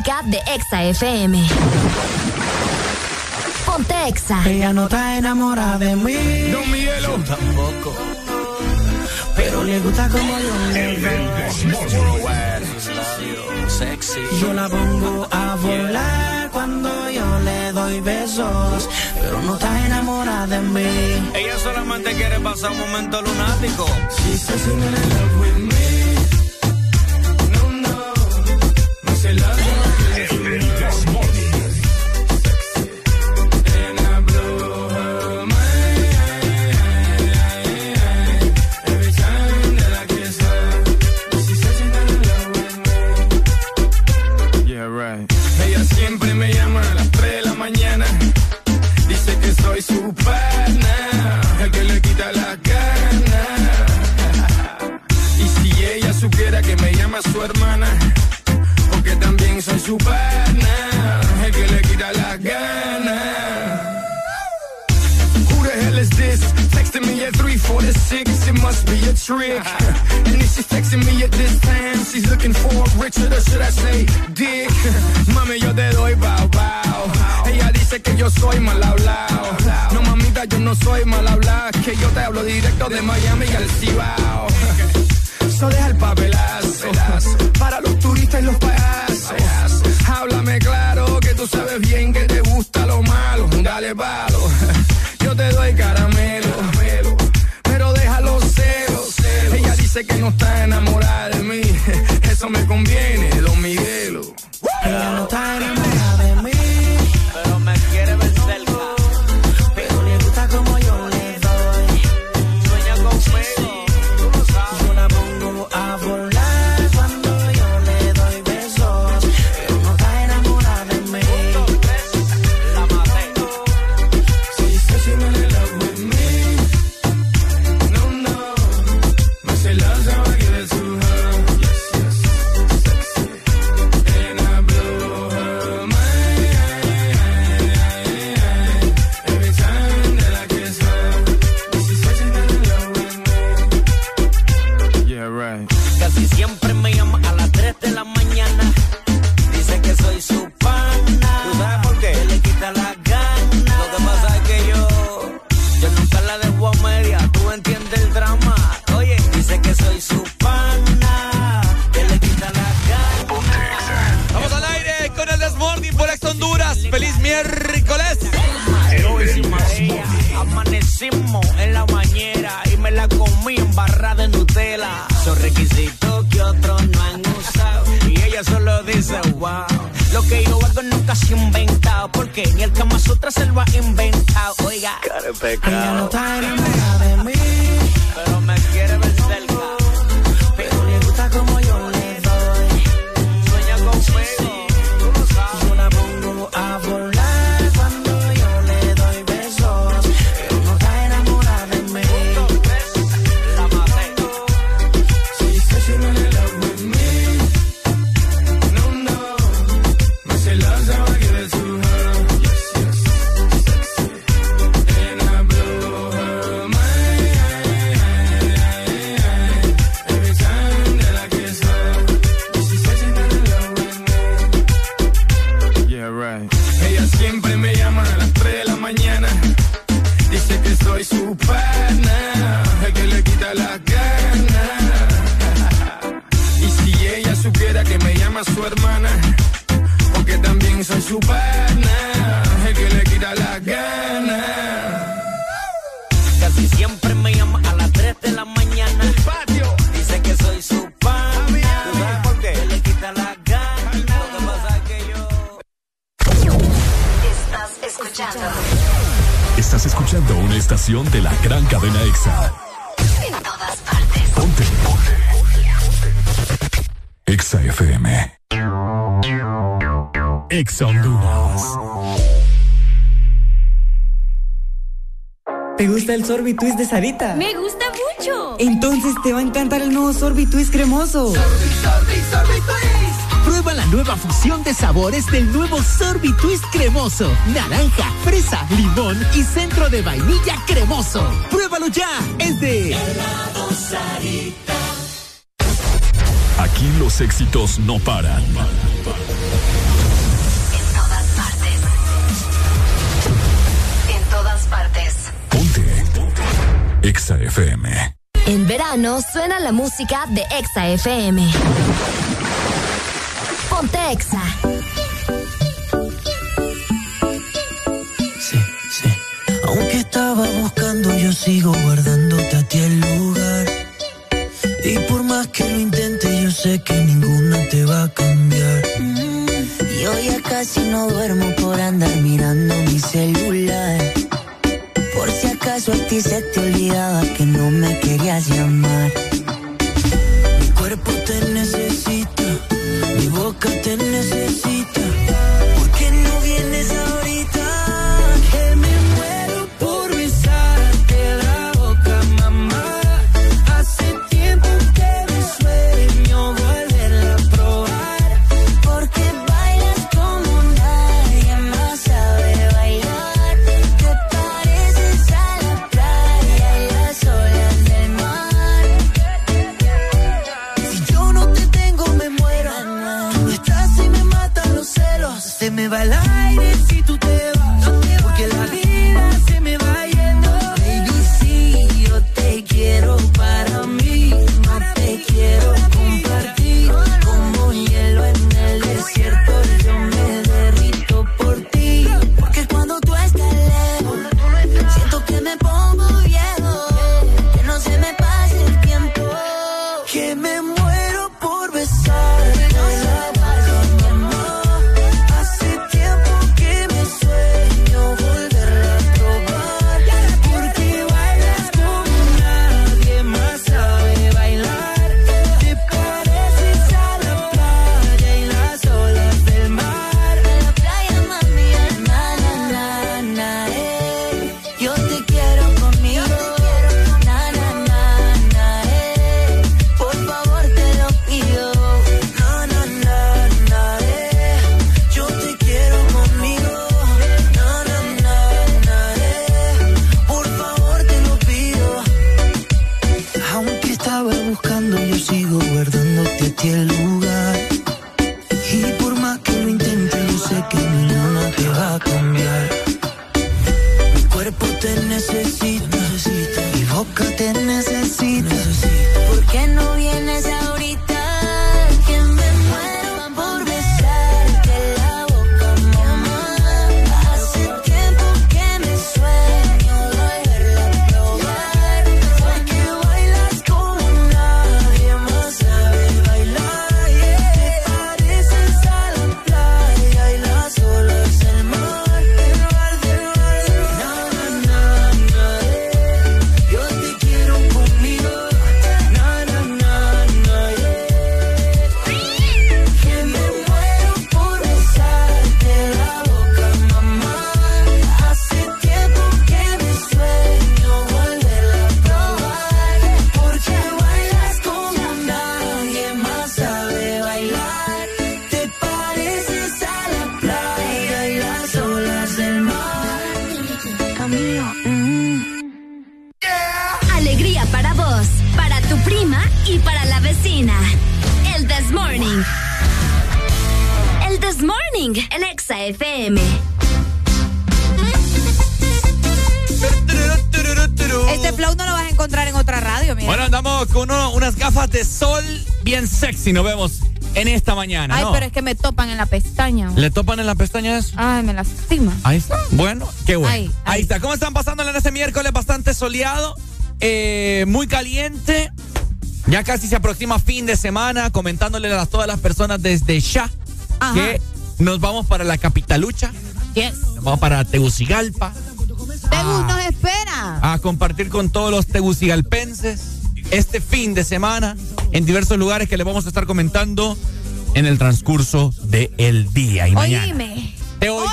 de Exa FM. Ponte Exa. Ella no está enamorada de mí. Don Miguelo. Yo tampoco. Pero le gusta como yo. El Sexy. Yo la pongo a volar cuando yo le doy besos. Pero no está enamorada de mí. Ella solamente quiere pasar un momento lunático. She says, Sorbitwist de Sarita. Me gusta mucho. Entonces te va a encantar el nuevo Sorbitwist cremoso. Sorbi, sorbi, sorbitwist. Prueba la nueva fusión de sabores del nuevo Sorbitwist cremoso. Naranja, fresa, limón y centro de vainilla cremoso. Pruébalo ya. Es de Sarita. Aquí los éxitos no paran. Exa FM. En verano suena la música de Exa FM. Ponte Exa. Aunque estaba buscando, yo sigo guardándote a ti el lugar. Y por más que lo intente, yo sé que ninguna te va a cambiar. Yo ya casi no duermo de sol bien sexy. Nos vemos en esta mañana. Ay, ¿no? pero es que me topan en la pestaña. ¿Le topan en la pestaña eso? Ay, me lastima. Ahí está. Bueno, qué bueno. Ahí, Ahí, está. ¿Cómo están pasando en este miércoles? Bastante soleado, eh, muy caliente. Ya casi se aproxima fin de semana, comentándole a todas las personas desde ya Ajá. que nos vamos para la capitalucha. Yes. Nos vamos para Tegucigalpa Tegus nos espera. a compartir con todos los tegucigalpenses este fin de semana en diversos lugares que les vamos a estar comentando en el transcurso del día y mañana. Oíme. Oigo.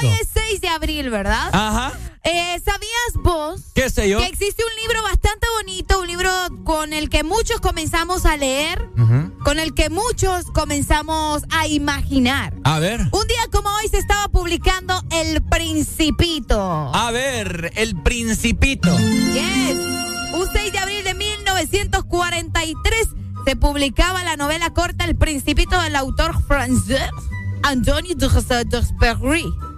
Hoy es 6 de abril, ¿verdad? Ajá. Eh, ¿Sabías vos ¿Qué sé yo? que existe un libro bastante bonito, un libro con el que muchos comenzamos a leer, Ujú. con el que muchos comenzamos a imaginar? A ver. Un día como hoy se estaba publicando El Principito. A ver, el principito. Yes. Un 6 de abril de 1943 se publicaba la novela corta El Principito del autor francés Anthony de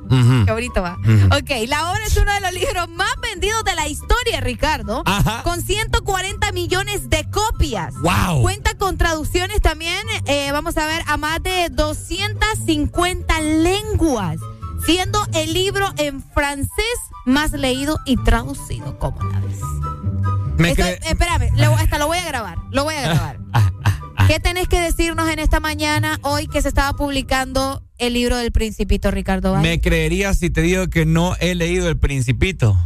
Qué bonito va. Ujú. Ok, la obra es uno de los libros más vendidos de la historia, Ricardo. Ajá. Con 140 millones de copias. Wow. Cuenta con traducciones también, eh, vamos a ver, a más de 250 lenguas. Siendo el libro en francés más leído y traducido. ¿Cómo la ves? Me espérame, lo- hasta lo voy a grabar. Lo voy a [LAUGHS] grabar. ¿Qué tenés que decirnos en esta mañana, hoy que se estaba publicando el libro del Principito, Ricardo? Me creerías si te digo que no he leído El Principito.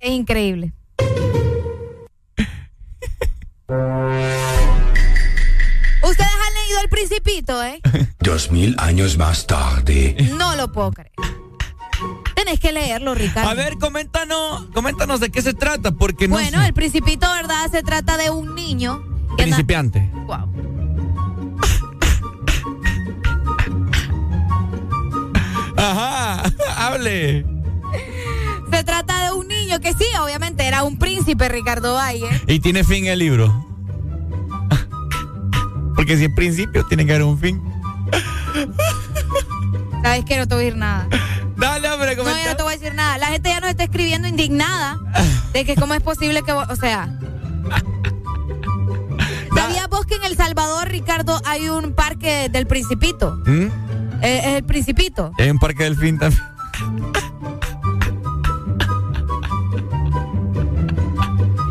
Es increíble. [LAUGHS] Ustedes han leído El Principito, ¿eh? [LAUGHS] Dos mil años más tarde. No lo puedo creer. Tenés que leerlo, Ricardo. A ver, coméntanos, coméntanos de qué se trata, porque no Bueno, sé. El Principito, ¿verdad? Se trata de un niño. Principiante. Guau. Ajá, [LAUGHS] hable. Se trata de un niño que sí, obviamente era un príncipe, Ricardo Valle. Y tiene fin el libro. Porque si es principio, tiene que haber un fin. Sabes que no te voy a decir nada. Dale, hombre, No, ya no te voy a decir nada. La gente ya nos está escribiendo indignada de que cómo es posible que, o sea. [LAUGHS] ¿Sabías vos que en El Salvador, Ricardo, hay un parque del Principito? ¿Mm? Eh, es el Principito. Hay un parque del fin también.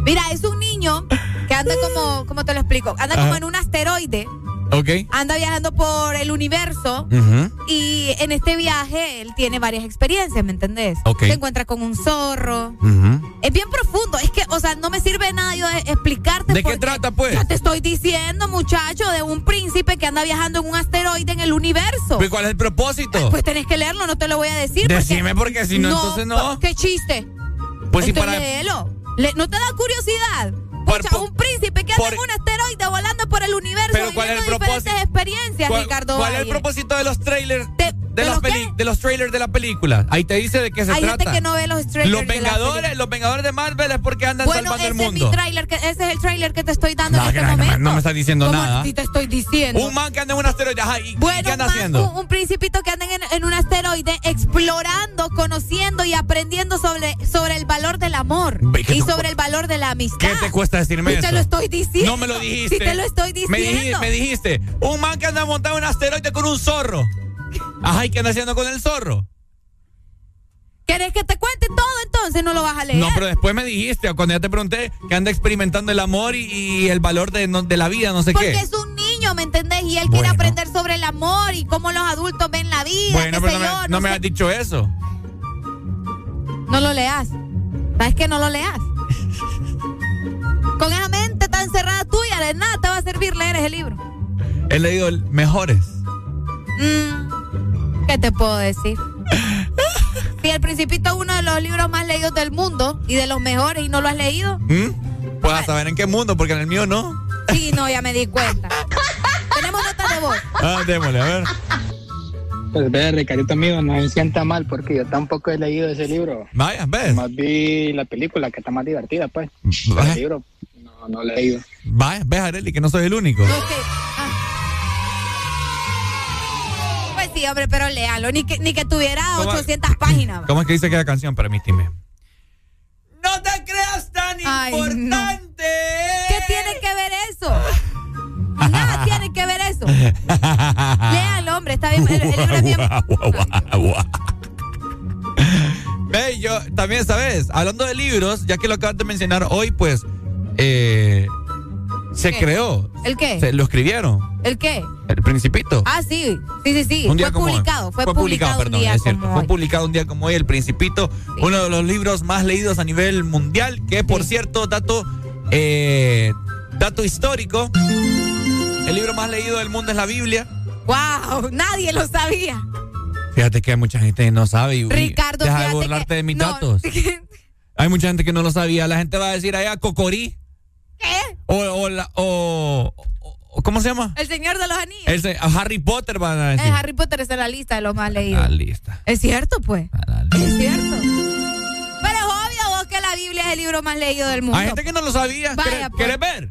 Mira, es un niño que anda como, ¿cómo te lo explico? Anda como en un asteroide, Ok. anda viajando por el universo Ujú. y en este viaje él tiene varias experiencias, ¿me entendés? Ok. Se encuentra con un zorro. Es bien profundo, es que, o sea, no me sirve nada yo de explicarte. ¿De qué trata, pues? Yo te estoy diciendo, muchacho, de un príncipe que anda viajando en un asteroide en el universo. Pues, ¿Cuál es el propósito? Pues tenés que leerlo, no te lo voy a decir. Decime, porque si no, entonces no. ¿Qué chiste? Pues Entonces para. léelo. Le- ¿No te da curiosidad? Pucha, por- un príncipe que anda por- en un asteroide volando por el universo Pero ¿cuál es el propósito? experiencias, ¿Cuál, Ricardo cuál es el propósito de los trailers de, ¿de los de los trailers de la película? Ahí te dice de qué se Hay trata. gente que no ve los trailers los Vengadores, los Vengadores de Marvel es porque andan Bueno, salvando ese el es mundo. mi trailer, que, ese es el trailer que te estoy dando No, en este momento. no me estás diciendo ¿Cómo nada. así te estoy diciendo? Un man que anda en un asteroide, ajá, ¿y Bueno, qué anda un man, haciendo? Un, un principito que anda en, en un asteroide explorando, conociendo y aprendiendo sobre, sobre el valor del amor Ve, ¿qué y sobre el valor de la amistad. ¿Qué te cuesta decirme Sí eso? te lo estoy diciendo. No me lo dijiste. Sí te lo estoy diciendo. Me dijiste, me dijiste. Un man que anda montado en un asteroide con un zorro. Ajá, ¿y qué anda haciendo con el zorro? ¿Querés que te cuente todo entonces? No lo vas a leer. No, pero después me dijiste, cuando ya te pregunté, que anda experimentando el amor y, y el valor de, no- de la vida, no sé Porque qué. es un niño, ¿me entendés? Y él quiere aprender sobre el amor y cómo los adultos ven la vida. Bueno, qué pero sé no, yo, me, no me sé. has dicho eso. No lo leas. ¿Sabes que no lo leas? Con esa mente tan cerrada tuya, de nada te va a servir leer ese libro. He leído el- mejores. Mm, ¿Qué te puedo decir? Si El Principito es uno de los libros más leídos del mundo y de los mejores y no lo has leído, ¿Mm? Pues a saber en qué mundo, porque en el mío no. sí, no, ya me di cuenta. Tenemos notas de voz. Ah, démosle, a ver. Pues ve, Ricardito mío, no me sienta mal porque yo tampoco he leído ese libro. Vaya, ves. Más vi la película que está más divertida, pues. Vaya. El libro no, no lo he leído. Vaya, ves, Areli, que no soy el único. Sí, hombre, pero léalo. Ni que, ni que tuviera ¿Cómo? 800 páginas. ¿Cómo es que dice que la canción? Permíteme. No te creas tan importante. ¿Qué tiene que ver eso? Nada tiene que ver eso. [LAUGHS] Léalo, hombre, está bien. El, el libro es bien. Ve, yo también, ¿sabes? Hablando de libros, ya que lo acabas de mencionar hoy, pues eh, se ¿Qué? creó. ¿El qué? Se lo escribieron. ¿El qué? El Principito. Ah, sí. Sí, sí, sí. Un día fue como publicado. Fue, publicado, perdón, un día es cierto. como Fue hoy. publicado un día como hoy, El Principito, uno de los libros más leídos a nivel mundial, que por cierto, dato, eh, dato histórico, el libro más leído del mundo es la Biblia. ¡Wow! Nadie lo sabía. Fíjate que hay mucha gente que no sabe. Y, Ricardo, deja de burlarte que- de mis no, datos. [LAUGHS] Hay mucha gente que no lo sabía. La gente va a decir allá cocorí. ¿Qué? O, o, la- o, o- ¿Cómo se llama? El Señor de los Anillos. El se- Harry Potter van a Eh, decir. Harry Potter está en la lista de los más leídos. La lista. Es cierto, pues. Es cierto. Pero es obvio vos que la Biblia es el libro más leído del mundo. Hay gente que no lo sabía. Vaya, ¿Quieres, pues. ver?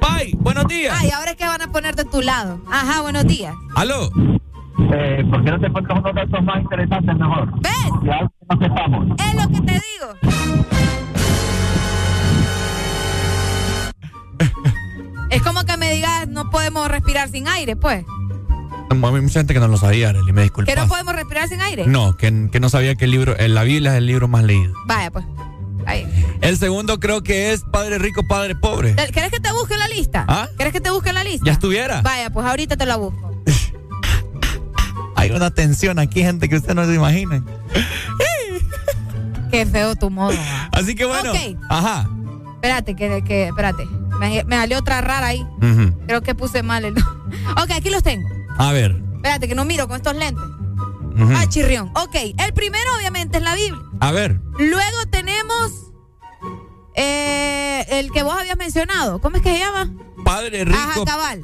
Pai, buenos días. Ay, ahora es que van a poner de tu lado. Ajá, buenos días. ¿Aló? Eh, ¿Por qué no te cuentas unos datos más interesantes mejor? ¿Ves? Ya algo que no sepamos. Es lo que te digo. Es como que me digas, no podemos respirar sin aire, pues. Hay mucha gente que no lo sabía, Arely, me disculpas. ¿Que no podemos respirar sin aire? No, que, que no sabía que el libro, eh, la Biblia es el libro más leído. Vaya, pues. Ahí. El segundo creo que es Padre Rico, Padre Pobre. ¿Te- ¿Quieres que te busque la lista? ¿Ah? ¿Quieres que te busque la lista? Ya estuviera. Vaya, pues ahorita te la busco. [LAUGHS] Hay una tensión aquí, gente, que usted no se imagina. Qué feo tu modo. Así que bueno. Ajá. Espérate, que, que espérate. Me, me salió otra rara ahí. Creo que puse mal el. [LAUGHS] ok, aquí los tengo. A ver. Espérate, que no miro con estos lentes. Ah, chirrión. Ok, el primero obviamente es la Biblia. A ver. Luego tenemos eh, el que vos habías mencionado. ¿Cómo es que se llama? Padre Ajá, Rico. cabal.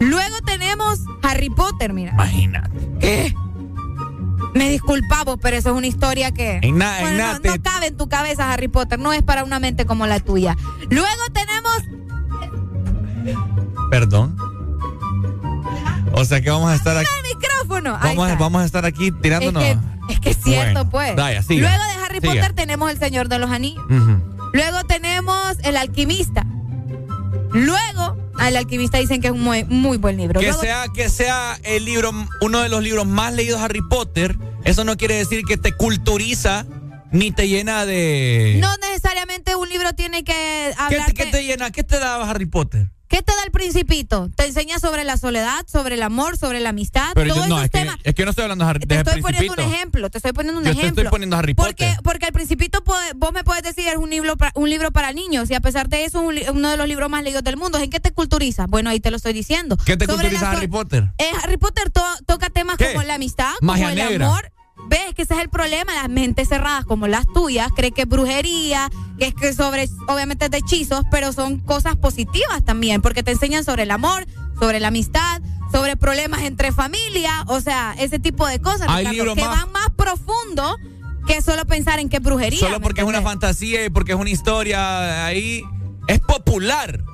Luego tenemos Harry Potter, mira. Imagínate. ¿Qué? Me disculpamos, pero eso es una historia que En na- en nada no, te- no cabe en tu cabeza Harry Potter, no es para una mente como la tuya. Luego tenemos Perdón. O sea que vamos a estar aquí. el micrófono. Vamos, vamos a estar aquí tirándonos. Es que, es que es cierto, Bueno, pues. vaya, siga, Luego de Harry siga. Potter tenemos El Señor de los Anillos. Luego tenemos El Alquimista. Luego, El Alquimista dicen que es un muy, muy buen libro. Que Luego- sea, que sea el libro, uno de los libros más leídos Harry Potter, eso no quiere decir que te culturiza ni te llena de. no necesariamente un libro tiene que ¿Qué, hablar. te- qué te llena? ¿Qué te da Harry Potter? ¿Qué te da el principito? Te enseña sobre la soledad, sobre el amor, sobre la amistad, Pero todos yo, no, esos es que, temas. es que no estoy hablando de Harry Te de estoy poniendo un ejemplo, te estoy poniendo un Yo te ejemplo. estoy poniendo Harry porque, Potter. Porque el principito, puede- vos me puedes decir, es un libro, un libro para niños y a pesar de eso es un uno de los libros más leídos del mundo. ¿En qué te culturiza? Bueno, ahí te lo estoy diciendo. ¿Qué te Sobre culturiza la Harry Potter? Eh, Harry Potter to- toca temas ¿Qué? como la amistad, Magia como el negra. amor. Ves que ese es el problema, las mentes cerradas como las tuyas, cree que es brujería, que es que sobre, obviamente es de hechizos, pero son cosas positivas también, porque te enseñan sobre el amor, sobre la amistad, sobre problemas entre familia, o sea, ese tipo de cosas, Hay Ricardo, que más- van más profundo que solo pensar en qué brujería. Solo ¿me porque es una fantasía y porque es una historia ahí. Es popular.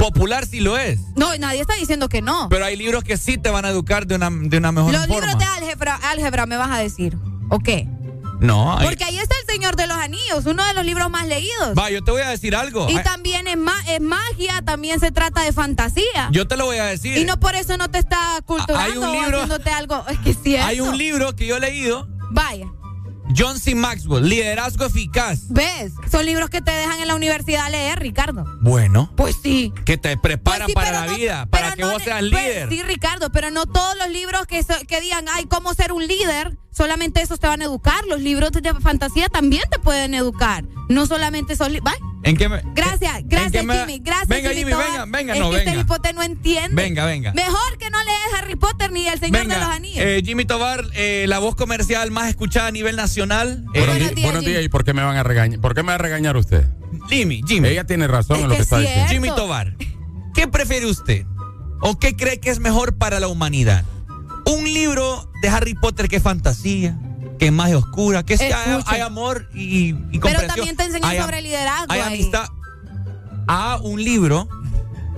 Popular sí lo es. No, nadie está diciendo que no. Pero hay libros que sí te van a educar de una, de una mejor Los forma. libros de álgebra, álgebra me vas a decir, ¿o qué? No, hay- Porque ahí está El Señor de los Anillos, uno de los libros más leídos. Va, yo te voy a decir algo. Y también es, ma- es magia, también se trata de fantasía. Yo te lo voy a decir. Y no por eso no te está culturando Hay un o libro- haciéndote algo. Es que cierto. [LAUGHS] Hay un libro que yo he leído, Vaya, John C. Maxwell, Liderazgo Eficaz. ¿ves? Son libros que te dejan en la universidad leer, Ricardo. Bueno, Pues sí. que te preparan Pues sí, para la no- vida, para que no vos seas pues líder. Sí, Ricardo, pero no todos los libros que, so- que digan, ay, cómo ser un líder, solamente esos te van a educar. Los libros de fantasía también te pueden educar. No solamente son... ¿En qué me- Gracias, en gracias me- Jimmy, gracias Venga, Jimmy. Venga, venga, es no, que venga. este hipote no entiende. Venga, venga. Mejor que no lees Harry Potter ni El Señor de los Venga, Anillos. eh, Jimmy Tobar, eh, la voz comercial más escuchada a nivel nacional. Eh, Buenos, di- buenos días, ¿y por qué me van a regañar? ¿Por qué me va a regañar usted? Jimmy, Jimmy. Ella tiene razón en lo que está diciendo. Jimmy Tobar, ¿qué prefiere usted? ¿O qué cree que es mejor para la humanidad? ¿Un libro de Harry Potter que es fantasía, que es magia oscura, que sea- hay, amor y, y Pero también te enseñan Hay sobre liderazgo. Hay ahí. amistad. A un libro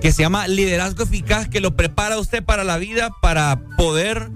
que se llama Liderazgo Eficaz, que lo prepara usted para la vida, para poder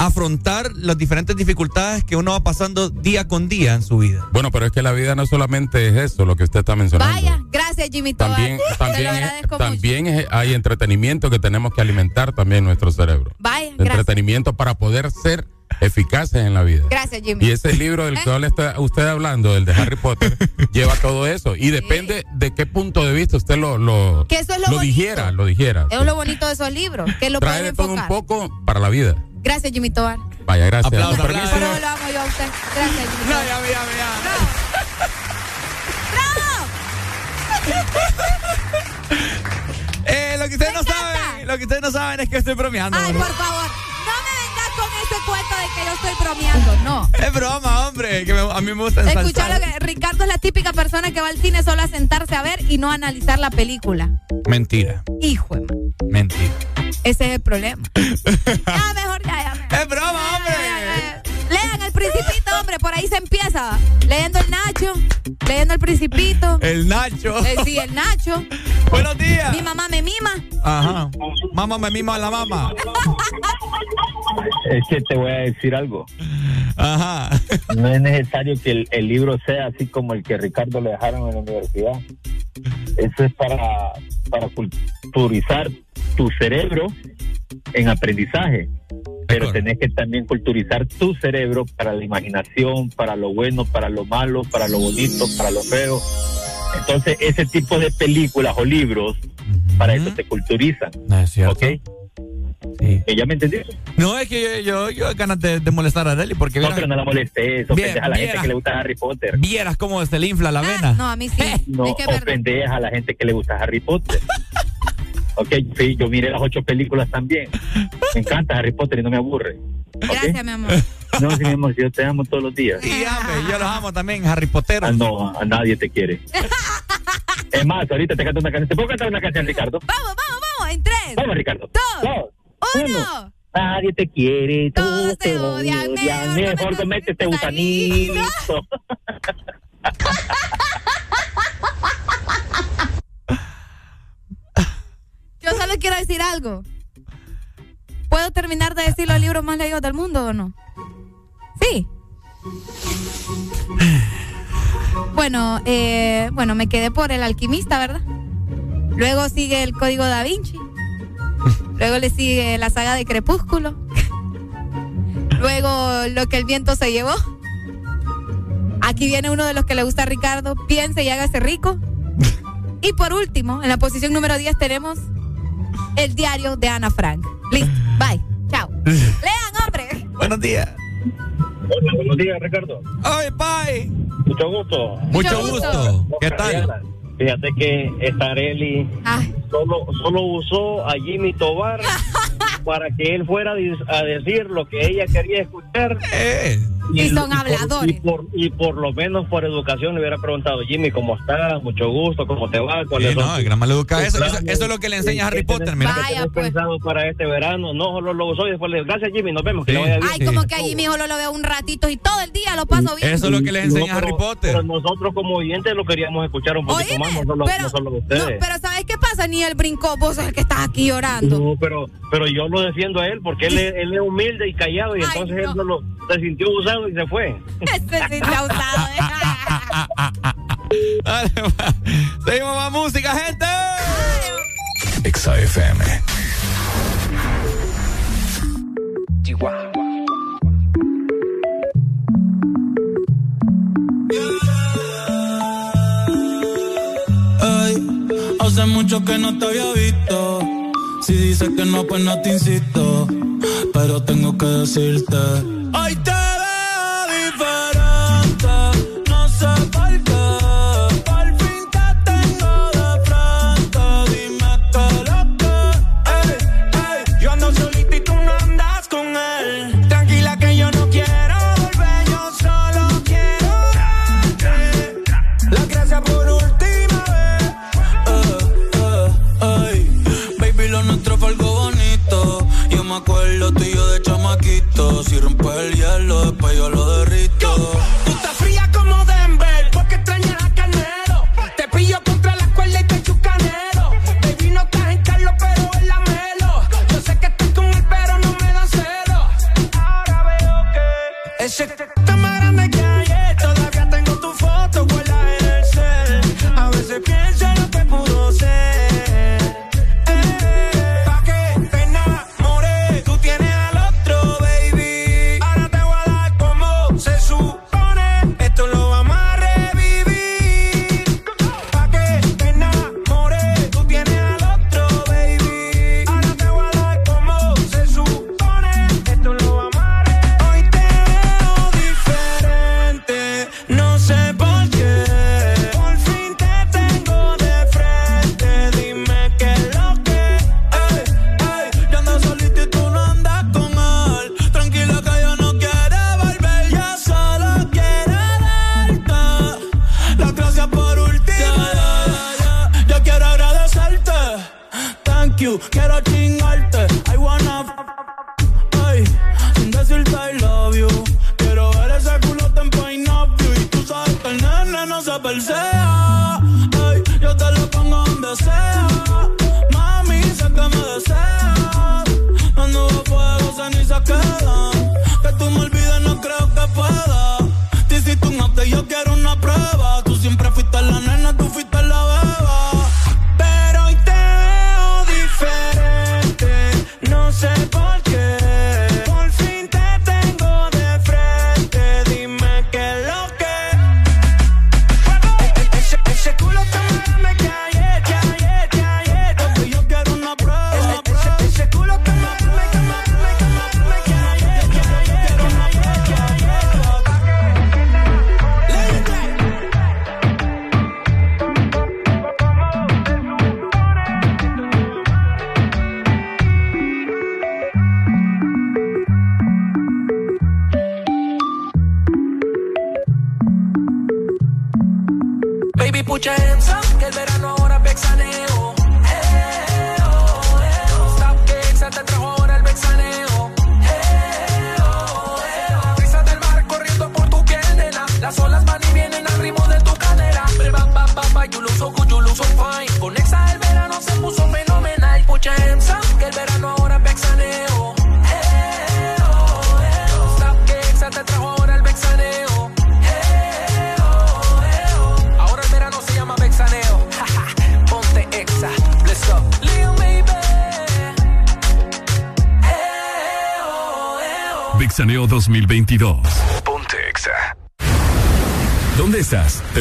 afrontar las diferentes dificultades que uno va pasando día con día en su vida. Bueno, pero es que la vida no solamente es eso, lo que usted está mencionando. Vaya, gracias Jimmy Tobar. También, [LAUGHS] también, es- agradezco mucho. también es- hay entretenimiento que tenemos que alimentar también nuestro cerebro. Vaya, gracias. Entretenimiento para poder ser eficaces en la vida. Gracias Jimmy. Y ese libro del que ¿Eh? está usted hablando, el de Harry Potter, [LAUGHS] lleva todo eso. Y depende de qué punto de vista usted lo, lo, Que eso es lo dijera, lo dijera. Es lo bonito de esos libros, que lo Trae de todo un poco para la vida. Gracias Jimmy Tobar. Vaya, gracias. Aplausos, permiso. Pero lo amo yo a usted. Gracias Jimmy No, ya, ya. [LAUGHS] Eh, lo que ustedes no saben, lo que ustedes no saben es que estoy bromeando. Ay, por favor, no me con ese cuento de que yo estoy bromeando, no. Es broma, hombre, que me- a mí me gusta Escucha ensalzar. lo que Ricardo es la típica persona que va al cine solo a sentarse a ver y no a analizar la película. Mentira, Hijo Mentira. Ese es el problema. [LAUGHS] ya, mejor ya, ya. Es broma, hombre. Por ahí se empieza. Leyendo el Nacho, leyendo el principito. El Nacho. Eh, sí, el Nacho. Buenos días. Mi mamá me mima. Ajá. Mamá me mima a la mamá. Es que te voy a decir algo. Ajá. No es necesario que el, el libro sea así como el que Ricardo le dejaron en la universidad. Eso es para, para culturizar tu cerebro en aprendizaje. Pero tenés que también culturizar tu cerebro para la imaginación, para lo bueno, para lo malo, para lo bonito, para lo feo. Entonces, ese tipo de películas o libros, para eso te culturizan. es cierto. ¿Ok? ¿Que ¿Ya me entendiste? No, es que yo, yo, yo ganas de, de molestar a Nelly porque No, vieras- pero no la molestes. Ofendes a la gente que le gusta Harry Potter. vieras cómo se le infla la vena. No, a mí sí. [LAUGHS] No es que ofendes a la gente que le gusta Harry Potter. [LAUGHS] ok, sí, yo miré las ocho películas también. Me encanta Harry Potter y no me aburre. Gracias, mi amor. No, sí, mi amor, yo te amo todos los días. Sí, hombre, yo los amo también, Harry Potter. Ah, no, a nadie te quiere. es más, ahorita te canto una canción. ¿Te puedo cantar una canción, Ricardo? Vamos, vamos, vamos, en tres. Vamos, Ricardo. Dos, uno. Nadie te quiere, todos te odian, odian. Mejor comete este gusanito. [LAUGHS] [LAUGHS] Yo solo quiero decir algo. ¿Puedo terminar de decir los libros más leídos del mundo o no? Sí. Bueno, eh, bueno, me quedé por el alquimista, ¿verdad? Luego sigue el Código Da Vinci. Luego le sigue la saga de Crepúsculo. Luego lo que el viento se llevó. Aquí viene uno de los que le gusta a Ricardo. Piense y hágase rico. Y por último, en la posición número 10 tenemos el diario de Ana Frank. Listo, [LAUGHS] bye, chao. Lean, hombre. Buenos días. Hola, buenos días, Ricardo. Ay, bye. Mucho gusto. Mucho gusto. ¿Qué tal? Fíjate que esta Areli Ay. solo, solo usó a Jimmy Tobar [LAUGHS] para que él fuera a decir lo que ella quería escuchar. Eh. Y son por- habladores. Y por, y por lo menos por educación le hubiera preguntado, Jimmy, ¿cómo estás? Mucho gusto, ¿cómo te va? ¿Cuáles Sí, son no, el gran maleducado. tus Eso, eso, planes? eso es lo que le enseña ¿Qué Harry tenés- Potter, mira. Vaya, pues. pensado para este verano? No, solo lo usó y después le digo, gracias Jimmy, nos vemos, que Sí. le vaya bien. Ay, como que allí mi hijo lo veo un ratito y todo el día lo paso bien. Eso es lo que les enseña No, pero- Harry Potter. Pero nosotros como oyentes lo queríamos escuchar un poquito Oíme, más, no solo, pero- no solo No, ustedes. pero ¿sabes qué pasa? Ni él brincó, vos sos el que estás aquí llorando. No, pero, pero yo lo defiendo a él porque él, es- él es humilde y callado y Ay, entonces no. él solo se sintió usado y se fue. Ese sí está usado. ¿eh? Dale. Seguimos más música, gente. Exa FM. Ey, hace mucho que no te había visto. Si dices que no, pues no te insisto. Pero tengo que decirte. Hoy te chamaquito. Si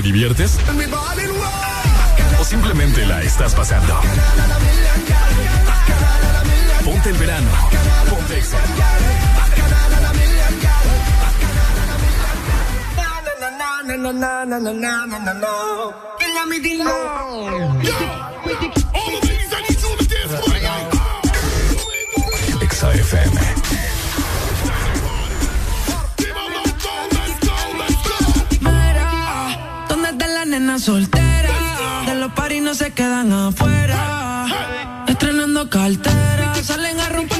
te diviertes? quedan solteras, de los paris no se quedan afuera. Estrenando carteras, salen a romper.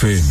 FM.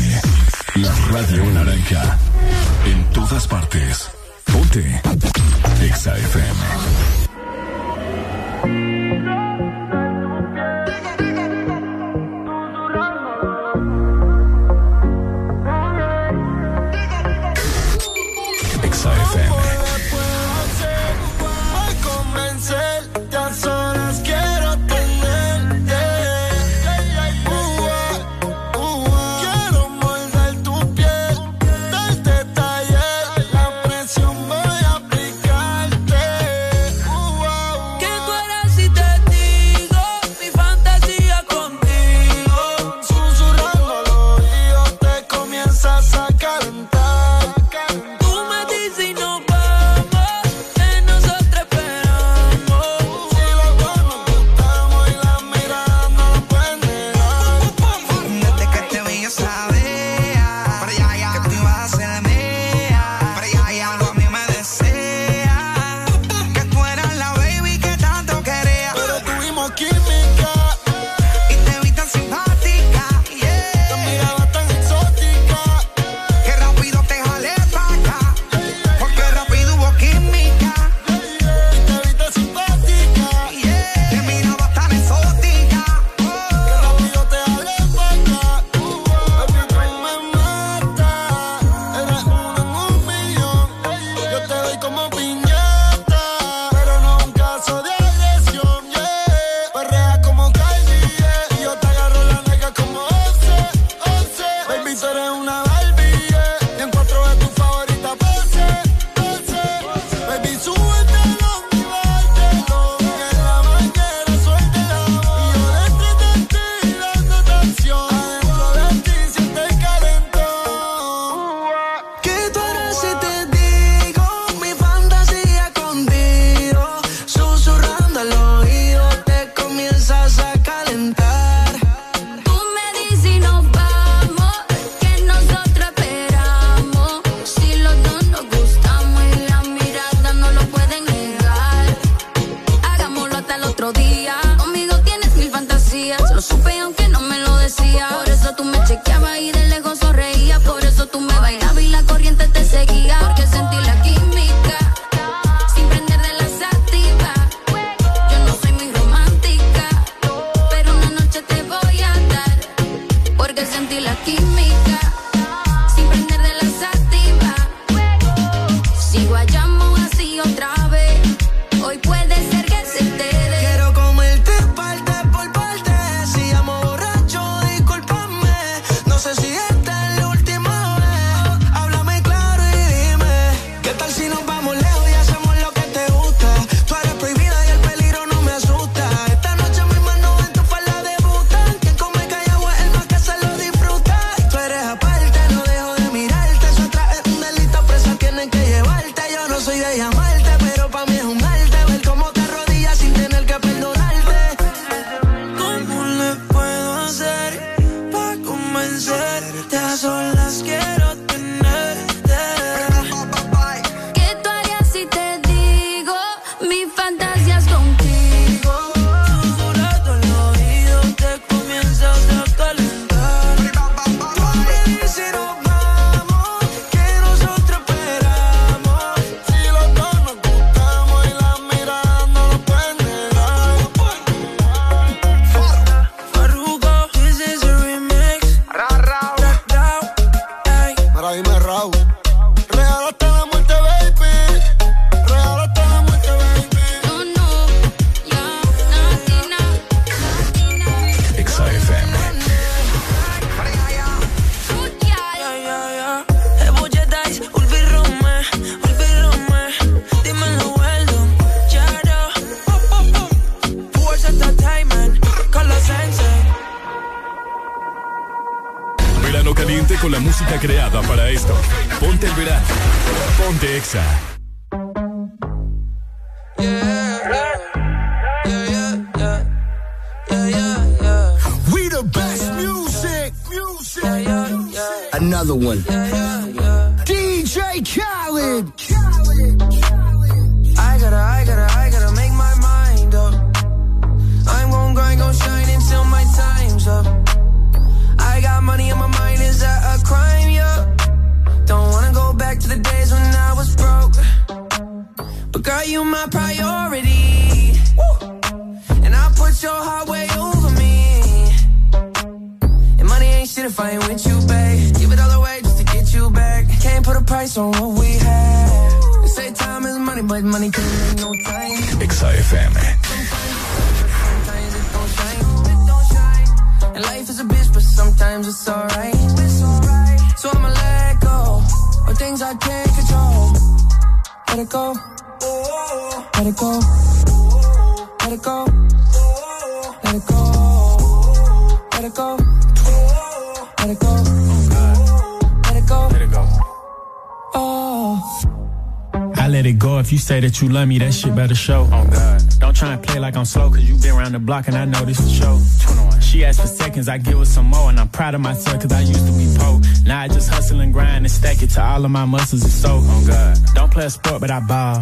Say that you love me, that shit better show. Oh God. Don't try and play like I'm slow, cause you been around the block and I know this for show. She asked for seconds, I give her some more, and I'm proud of myself cause I used to be poor. Now I just hustle and grind and stack it to all of my muscles and so. Oh God. Don't play a sport, but I ball.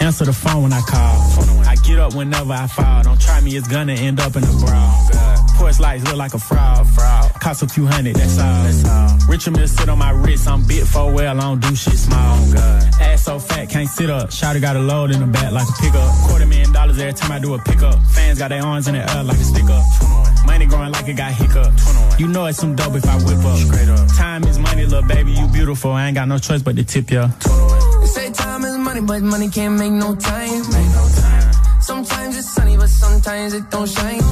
Answer the phone when I call. I get up whenever I fall. Don't try me, it's gonna end up in a brawl. Oh, Porch lights look like a fraud. fraud. Cost a few hundred, that's all. That's all. Richard Mill sit on my wrist, I'm bit for well, I don't do shit small. Oh, Ass so fat, can't sit up. Shotty got a load in the back like a pickup. Quarter million dollars every time I do a pickup. Fans got their arms in the air like a stick up. Money growing like it got hiccup. You know it's some dope if I whip up. Straight up. Time is money, little baby, you beautiful. I ain't got no choice but to tip ya. They say time is money, but money can't make no time. Sometimes it's sunny, but sometimes it don't shine.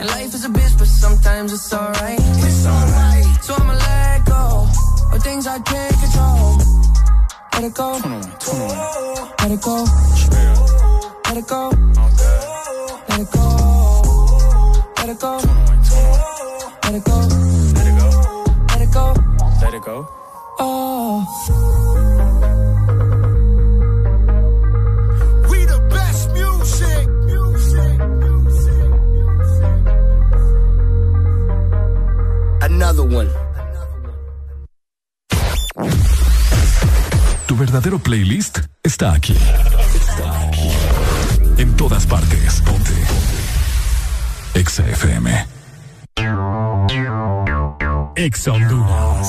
And life is a bitch, but sometimes it's alright. It's alright. So I'ma let go of things I can't control. Let it go. Let it go. Let it go. Let it go. Let it go. Let it go. Let it go. Let it go. Let it go. Oh. another one. Verdadero playlist está aquí. Está aquí. En todas partes. Ponte. Exa FM. Exa Honduras.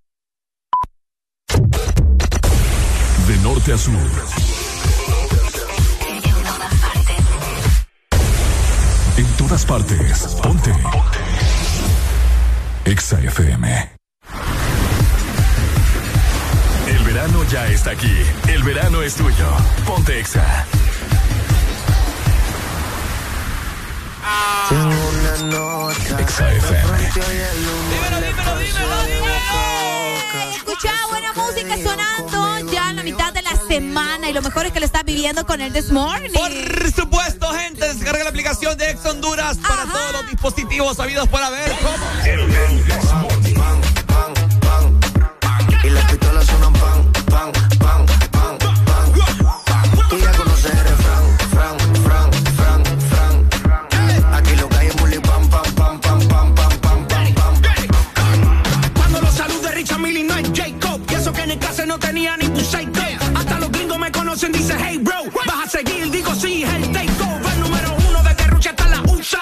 De norte a sur. En todas partes. Ponte. Exa FM. El verano ya está aquí. El verano es tuyo. Ponte Exa. Una nota. Exa FM. Escucha buena música sonando ya en la mitad de la semana y lo mejor es que lo estás viviendo con el This Morning. Por supuesto, gente, descarga la aplicación de Ex Honduras para todos los dispositivos sabidos para ver cómo. Y las pistolas tenía ni tu psycho. Hasta los gringos me conocen, dice hey bro. Vas a seguir, digo sí, el takeover. Número uno de Guerrucha hasta la USA.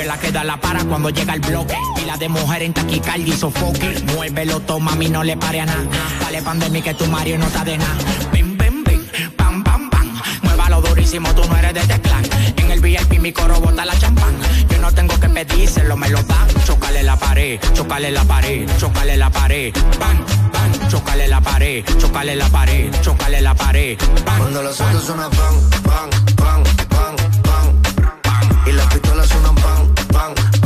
Es la que da la para cuando llega el bloque. Y la de mujer en taquicardia y sofoque. Muévelo, toma, mami, no le pare a nada. Dale pandemia que tu Mario no está de nada. Bim, bim, bim, pam, pam, pam. Muévalo durísimo, tú no eres de este clan. En el VIP mi coro bota la champán. Yo no tengo que pedírselo, me lo dan. Chocale la pared, chocale la pared, chocale la pared. Bam, bam, chocale la pared, chocale la pared, chocale la pared. Cuando los autos suenan pan, pan, pan,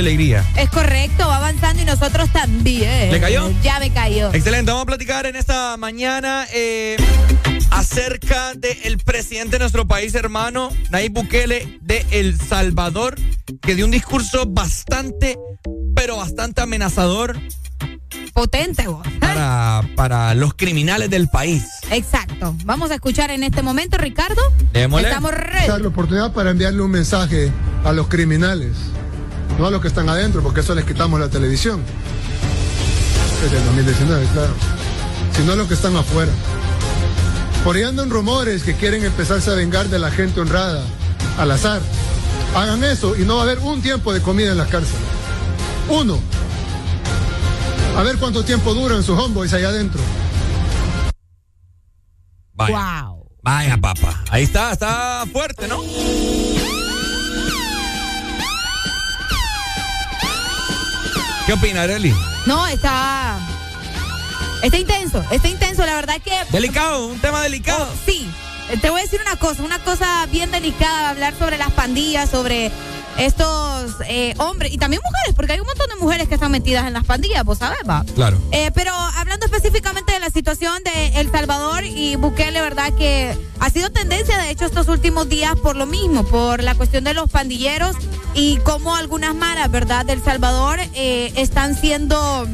Alegría. Es correcto, va avanzando y nosotros también. ¿Le cayó? Ya me cayó. Excelente, vamos a platicar en esta mañana eh, acerca del presidente de nuestro país, hermano, Nayib Bukele, de El Salvador, que dio un discurso bastante, pero bastante amenazador Potente, vos. para, para los criminales del país. Exacto. Vamos a escuchar en este momento, Ricardo. Démosle. Estamos ready. Dar la oportunidad para enviarle un mensaje a los criminales, no a los que están adentro, porque eso les quitamos la televisión. Desde el 2019, claro. Sino a los que están afuera. Por ahí andan rumores que quieren empezarse a vengar de la gente honrada, al azar. Hagan eso y no va a haber un tiempo de comida en las cárceles. Uno. A ver cuánto tiempo duran sus homeboys allá adentro. Vaya. Vaya, papá. Ahí está, está fuerte, ¿no? ¿Qué opina, Arely? No, está. Está intenso, está intenso. La verdad que. Delicado, un tema delicado. Oh, sí. Te voy a decir una cosa, una cosa bien delicada, hablar sobre las pandillas, sobre estos eh, hombres y también mujeres, porque hay un montón de mujeres que están metidas en las pandillas, vos sabes, va. Claro. Eh, pero hablando específicamente de la situación de El Salvador y Bukele, verdad que ha sido tendencia, de hecho, estos últimos días por lo mismo, por la cuestión de los pandilleros y cómo algunas maras, verdad, del Salvador eh, están siendo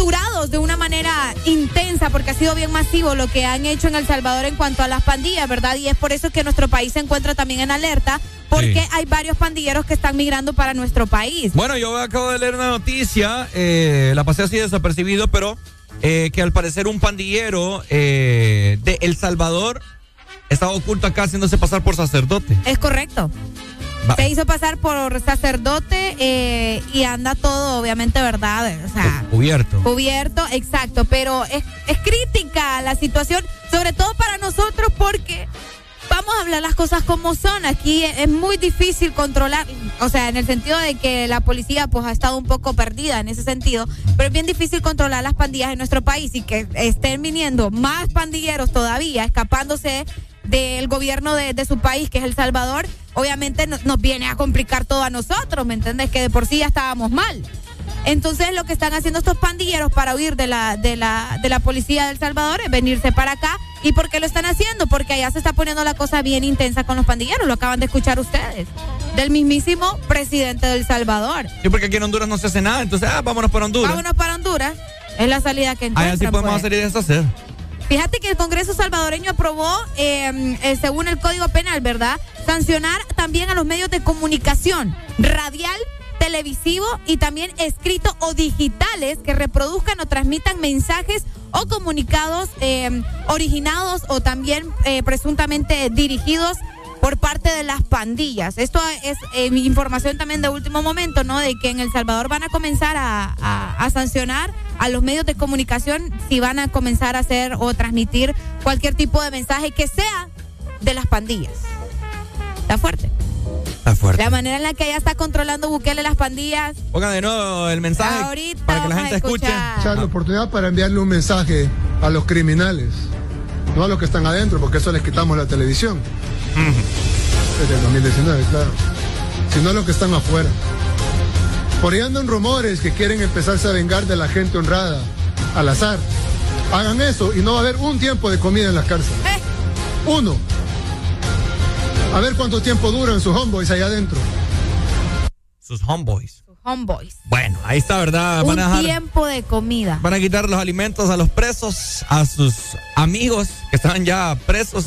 capturados de una manera intensa porque ha sido bien masivo lo que han hecho en El Salvador en cuanto a las pandillas, ¿verdad? Y es por eso que nuestro país se encuentra también en alerta porque Sí. hay varios pandilleros que están migrando para nuestro país. Bueno, yo acabo de leer una noticia, eh, la pasé así desapercibido, pero eh, que al parecer un pandillero eh, de El Salvador estaba oculto acá haciéndose pasar por sacerdote. Es correcto. Va. Se hizo pasar por sacerdote eh, y anda todo, obviamente, ¿verdad? O sea, Cubierto. cubierto, exacto. Pero es, es crítica la situación, sobre todo para nosotros, porque vamos a hablar las cosas como son. Aquí es muy difícil controlar, o sea, en el sentido de que la policía pues ha estado un poco perdida en ese sentido, pero es bien difícil controlar las pandillas en nuestro país y que estén viniendo más pandilleros todavía, escapándose del gobierno de, de su país, que es El Salvador, obviamente no- nos viene a complicar todo a nosotros, ¿me entiendes? Que de por sí ya estábamos mal. Entonces lo que están haciendo estos pandilleros para huir de la, de la, de la policía de El Salvador es venirse para acá. ¿Y por qué lo están haciendo? Porque allá se está poniendo la cosa bien intensa con los pandilleros, lo acaban de escuchar ustedes. Del mismísimo presidente de El Salvador. Sí, porque aquí en Honduras no se hace nada, entonces, ah, vámonos para Honduras. Vámonos para Honduras. Es la salida que encuentran. Allá sí podemos pues. hacer y deshacer. Fíjate que el Congreso salvadoreño aprobó, eh, eh, según el Código Penal, ¿verdad? Sancionar también a los medios de comunicación, radial, televisivo y también escrito o digitales que reproduzcan o transmitan mensajes o comunicados eh, originados o también eh, presuntamente dirigidos por parte de las pandillas. Esto es eh, información también de último momento, ¿no? De que en El Salvador van a comenzar a, a- a sancionar a los medios de comunicación si van a comenzar a hacer o transmitir cualquier tipo de mensaje que sea de las pandillas. Está fuerte. Está fuerte. La manera en la que ella está controlando Bukele las pandillas. Pongan de nuevo el mensaje Ahorita para que la gente a escuche. Echar la oportunidad para enviarle un mensaje a los criminales, no a los que están adentro, porque eso les quitamos la televisión. Desde el 2019, claro. Sino a los que están afuera. Por ahí andan rumores que quieren empezarse a vengar de la gente honrada, al azar. Hagan eso y no va a haber un tiempo de comida en las cárceles. Uno. A ver cuánto tiempo duran sus homeboys allá adentro. Sus homeboys. Homeboys. Bueno, ahí está, ¿verdad? Un Van a dejar, tiempo de comida. van a quitar los alimentos a los presos, a sus amigos que están ya presos.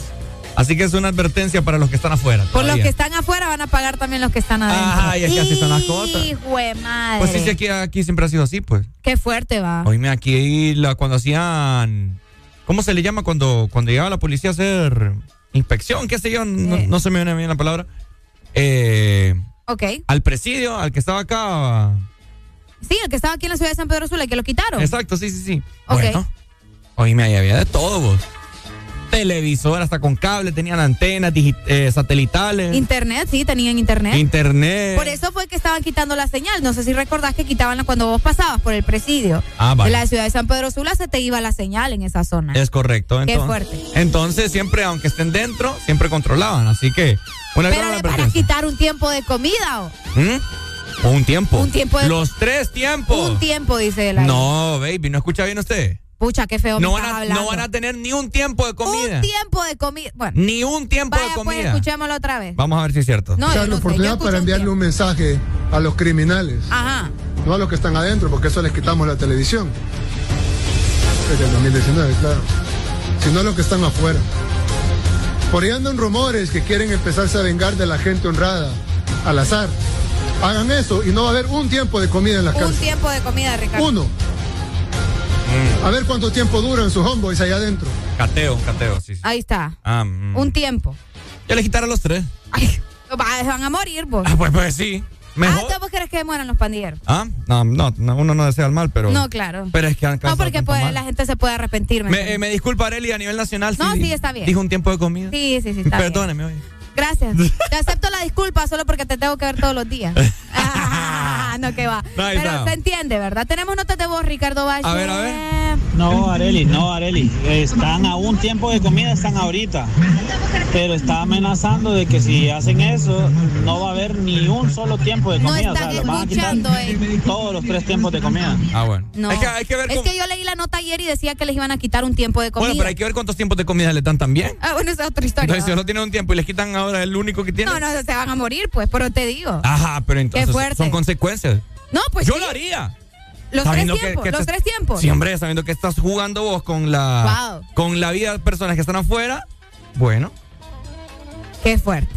Así que es una advertencia para los que están afuera. Por los que están afuera van a pagar también los que están adentro. Ajá, y es que así son las cosas. Hijo de madre. Pues sí, sí, aquí, aquí siempre ha sido así, pues. Qué fuerte va. Oíme, aquí la, cuando hacían. ¿Cómo se le llama cuando, cuando llegaba la policía a hacer inspección? ¿Qué sé yo? No, no se me viene bien la palabra. Eh, Ok. al presidio, al que estaba acá. Sí, el que estaba aquí en la ciudad de San Pedro Sula, que lo quitaron. Exacto, sí, sí, sí. Ok. Bueno, oíme, ahí había de todo, vos. Televisor, hasta con cable, tenían antenas eh, satelitales, Internet, sí, tenían internet. internet. Por eso fue que estaban quitando la señal. No sé si recordás que quitaban cuando vos pasabas por el presidio Ah, vale. de la ciudad de San Pedro Sula, se te iba la señal en esa zona. Es correcto. Qué Entonces, fuerte. Entonces, siempre, aunque estén dentro, siempre controlaban. Así que, una Pero le van a quitar un tiempo de comida o ¿Mm? O un tiempo. Un tiempo de- Los tres tiempos. un tiempo, dice él. No, baby, ¿no escucha bien usted? Pucha, qué feo No me van, estás a, hablando. no van a tener ni un tiempo de comida. Un tiempo de comida. Bueno, Ni un tiempo vaya, de pues comida. escuchémoslo otra vez. Vamos a ver si es cierto. No, la oportunidad para un enviarle un mensaje a los criminales, Ajá. no a los que están adentro, porque eso les quitamos la televisión. Desde el 2019, claro. Sino a los que están afuera. Por ahí andan rumores que quieren empezarse a vengar de la gente honrada, al azar. Hagan eso y no va a haber un tiempo de comida en las Un cárceles. tiempo de comida, Ricardo. Uno. A ver cuánto tiempo duran sus homeboys allá adentro. Cateo, cateo, sí. sí. Ahí está. Ah, mm. Un tiempo. Ya le quitaron los tres. Va- Van a morir, vos. Ah, pues, pues sí. Ah, Mejor. ¿entonces vos querés que mueran los pandilleros? Ah, no, no, no, uno no desea el mal, pero. No, claro. Pero es que han No, porque la gente se puede arrepentir. ¿me Me, eh, me disculpa, Areli, a nivel nacional. No, sí, sí, está bien. Dijo un tiempo de comida. Sí, sí, sí, está bien. Perdóneme, oye. Gracias. [LAUGHS] Te acepto la disculpa solo porque te tengo que ver todos los días. [LAUGHS] Ah, no, que va. No, Pero se entiende, ¿verdad? Tenemos notas de voz, Ricardo Valle. A ver, a ver. No, Areli, no, Areli. Están a un tiempo de comida, están ahorita. Pero está amenazando de que si hacen eso, no va a haber ni un solo tiempo de No comida. o están sea, les van a quitar escuchando, eh. todos los tres tiempos de comida. Ah, bueno. No. Hay que, hay que ver es cómo- que yo leí la nota ayer y decía que les iban a quitar un tiempo de comida. Bueno, pero hay que ver cuántos tiempos de comida le dan también. Ah, bueno, esa es otra historia. Entonces, si no tienen un tiempo y les quitan ahora el único que tienen. no, no, se van a morir, pues, pero te digo. Ajá, pero entonces son consecuencias. No, pues Yo sí. lo haría. Los tres que- tiempos, que los te- tres tiempos. Sí, hombre, sabiendo que estás jugando vos con la Wow. con la vida de personas que están afuera. Bueno, Qué fuerte.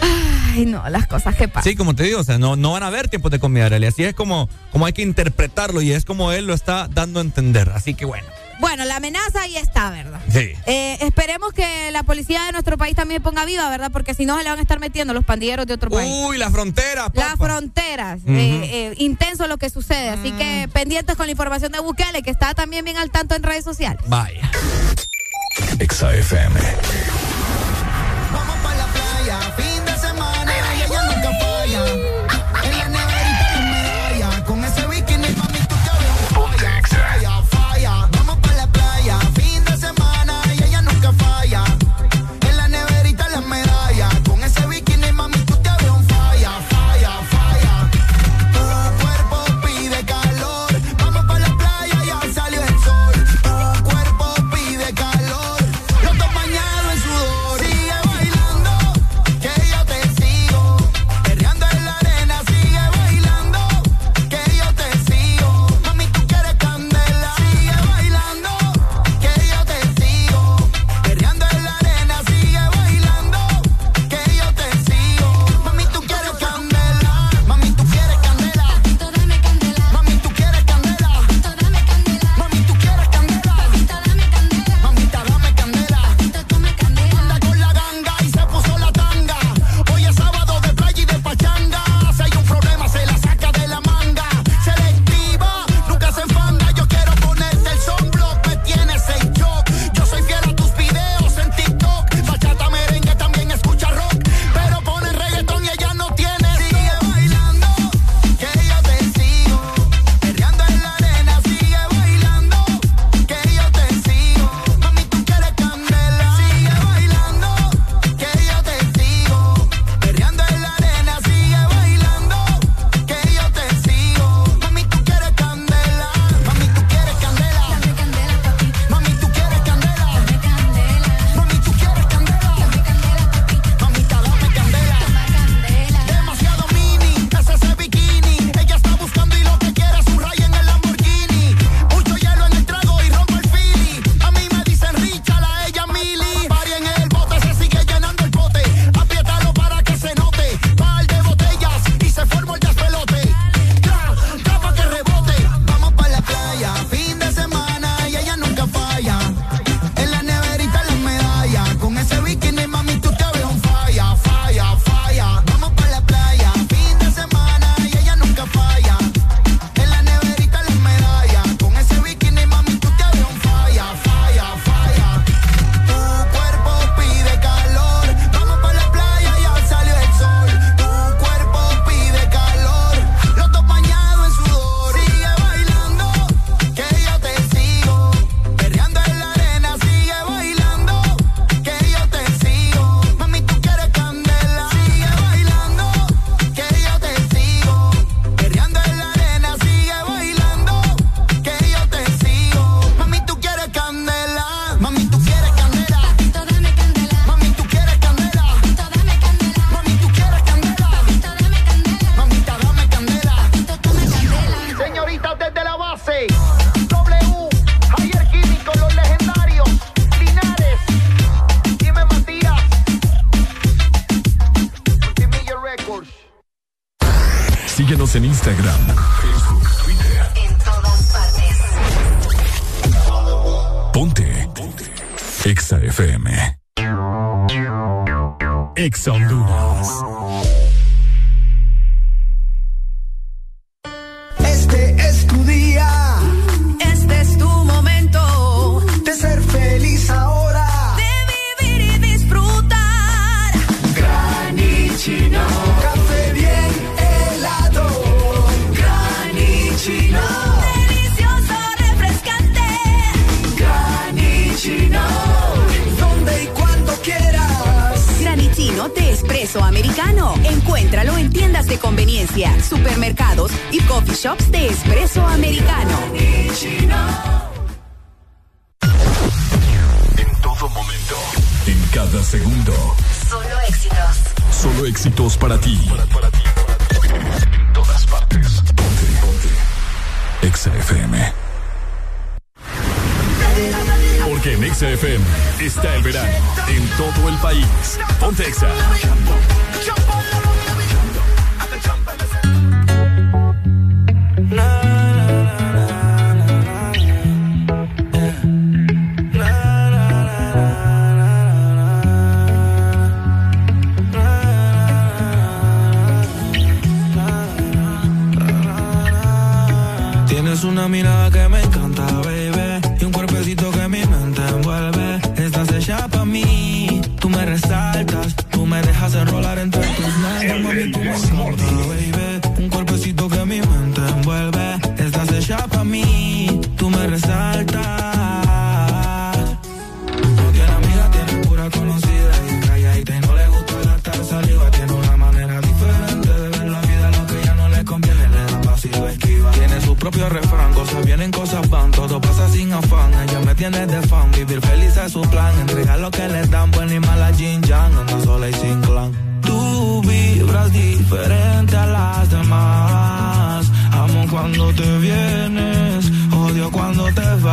Ay, no, las cosas que pasan. sí, como te digo, o sea, no, no van a haber tiempos de comida. Así es como, como hay que interpretarlo y es como él lo está dando a entender. Así que bueno. Bueno, la amenaza ahí está, ¿verdad? Sí. Eh, esperemos que la policía de nuestro país también ponga viva, ¿verdad? Porque si no se le van a estar metiendo los pandilleros de otro país. Uy, la frontera, papá. Las fronteras, eh, eh, intenso lo que sucede. Así que pendientes con la información de Bukele, que está también bien al tanto en redes sociales. Vaya. Exa FM. Vamos pa' la playa,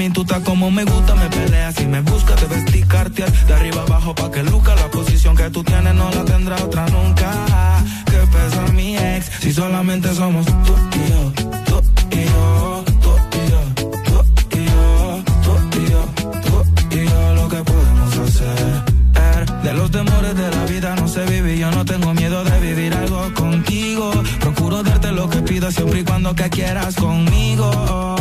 mami, tú estás como me gusta, me peleas y me buscas, te vestí cartier de arriba abajo pa' que luca la posición que tú tienes no la tendrá otra nunca. Que pesa mi ex, si solamente somos tú y yo, tú y yo. Tú y yo, yo, tú yo, lo que podemos hacer. De los temores de la vida no se vive y yo no tengo miedo de vivir algo contigo. Procuro darte lo que pidas siempre y cuando que quieras conmigo.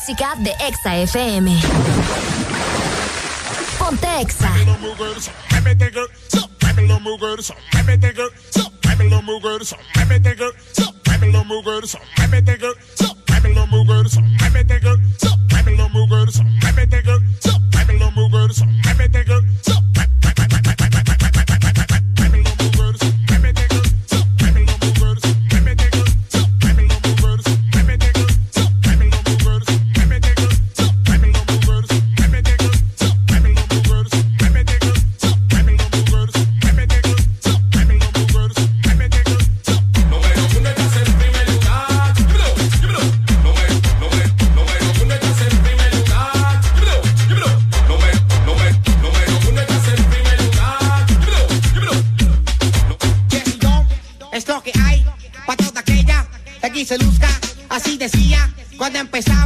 música de Exa FM. Ponte Exa. empezar.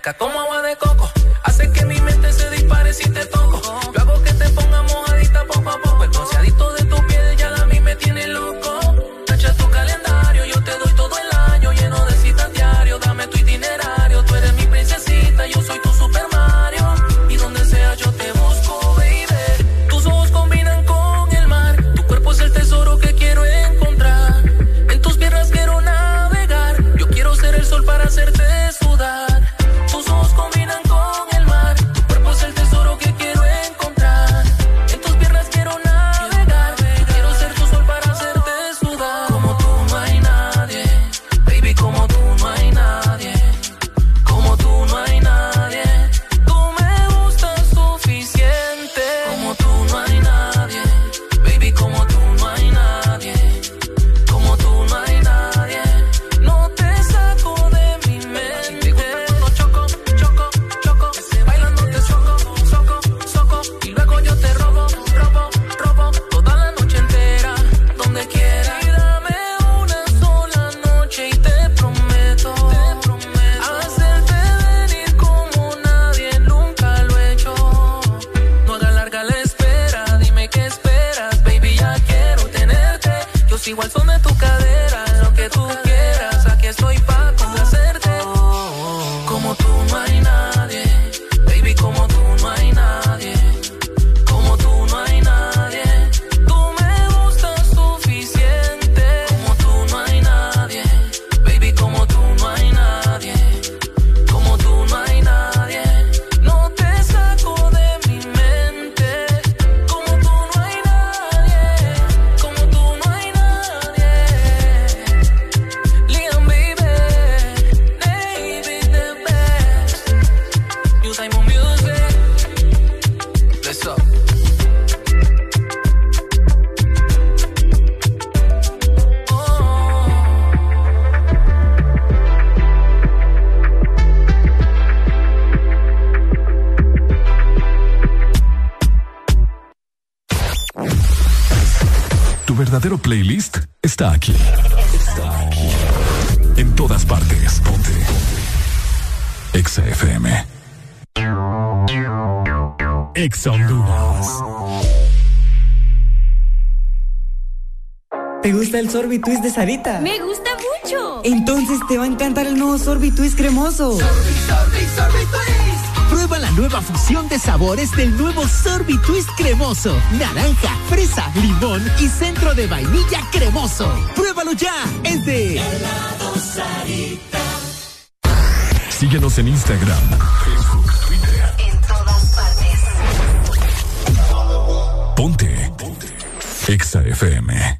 rica. ¿Cómo Sorbitwist de Sarita. Me gusta mucho. Entonces te va a encantar el nuevo Sorbitwist cremoso. Sorbi, sorbi, sorbitwist! Prueba la nueva fusión de sabores del nuevo Sorbitwist cremoso. Naranja, fresa, limón y centro de vainilla cremoso. Pruébalo ya. Es de Helado Sarita. Síguenos en Instagram, Facebook, Twitter. En todas partes. Ponte. Ponte. Exa FM.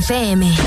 FM.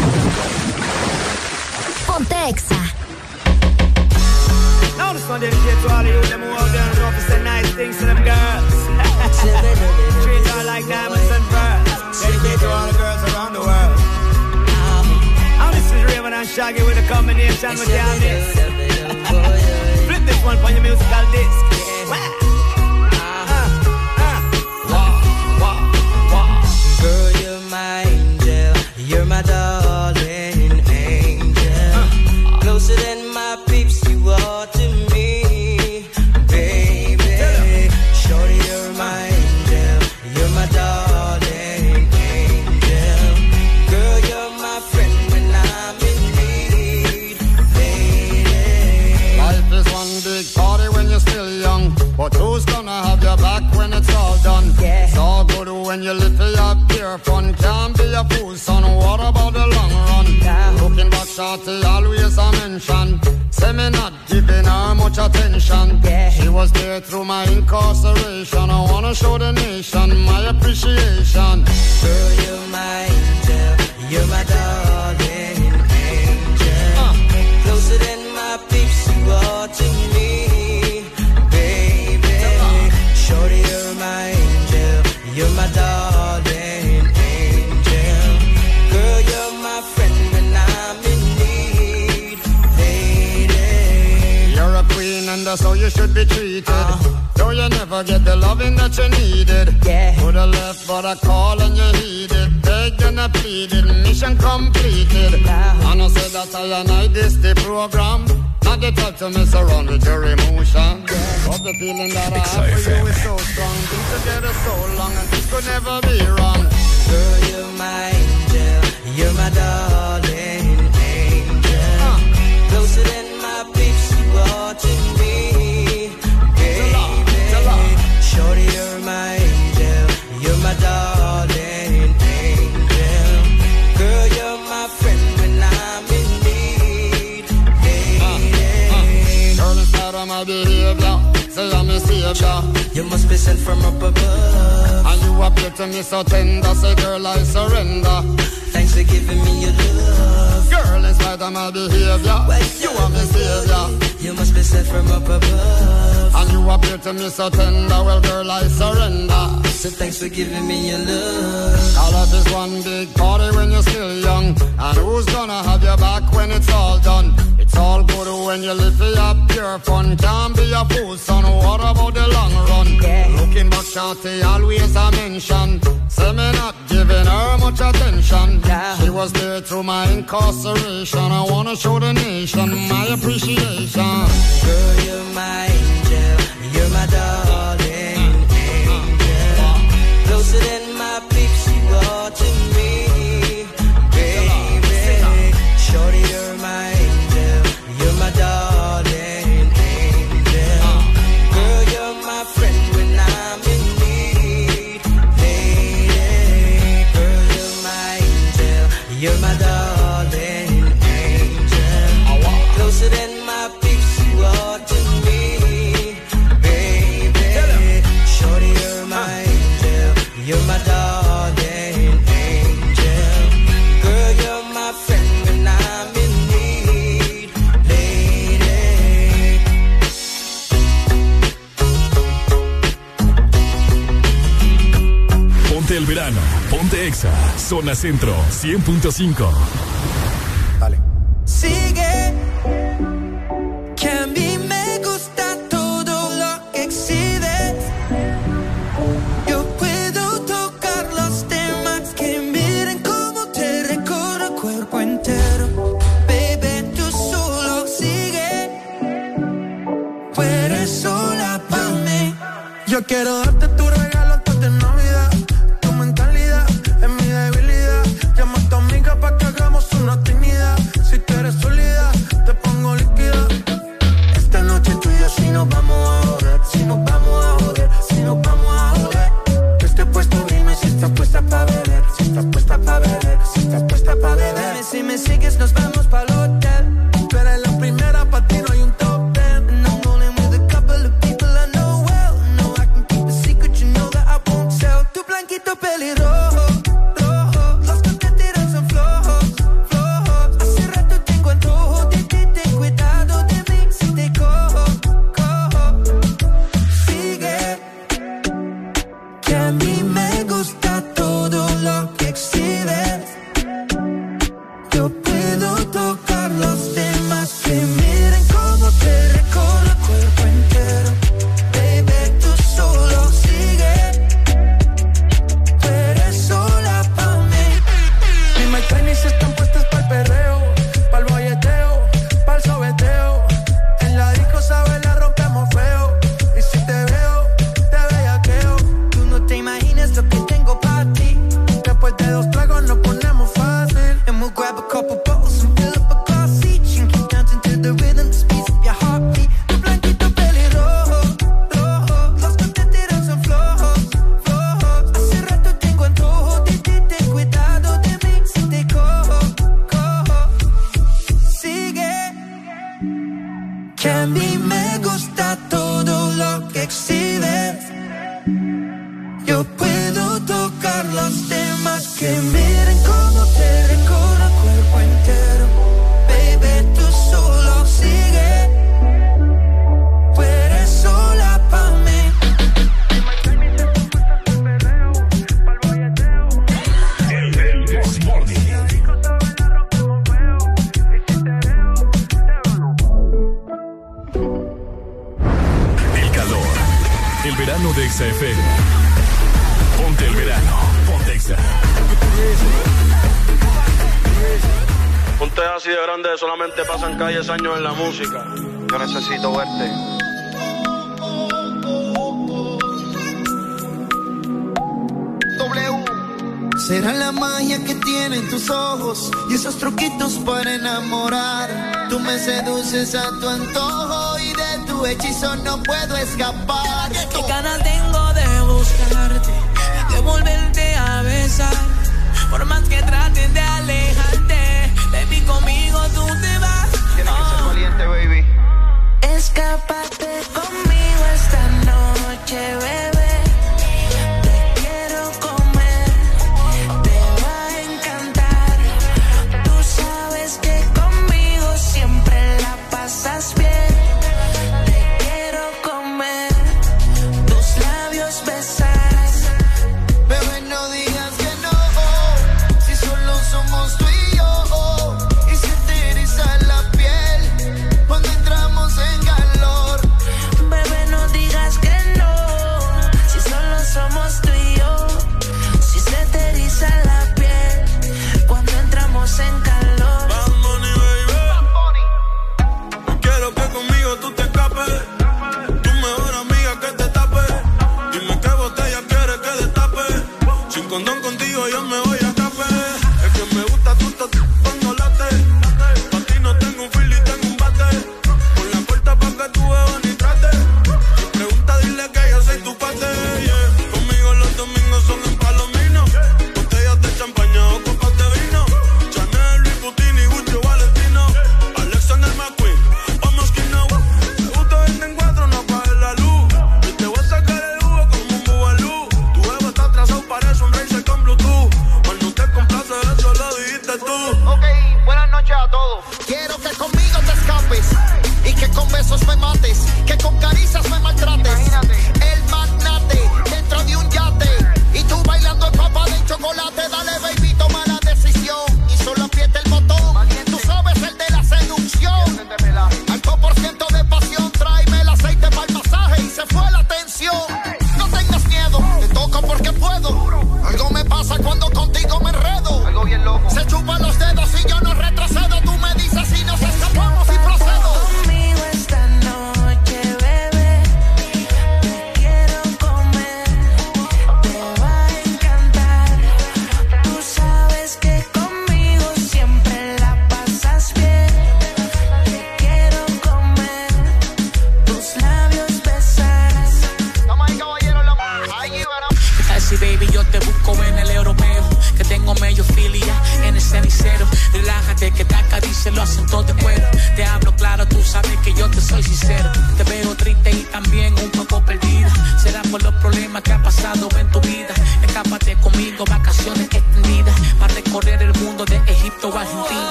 closer than my peeps, you are to me. Zona Centro 100.5.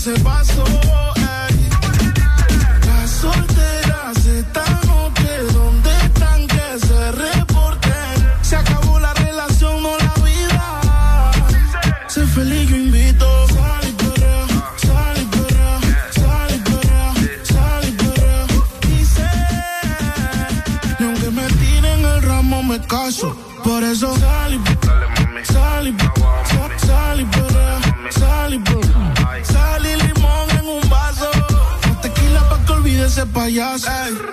se pasó. payaso. Ey.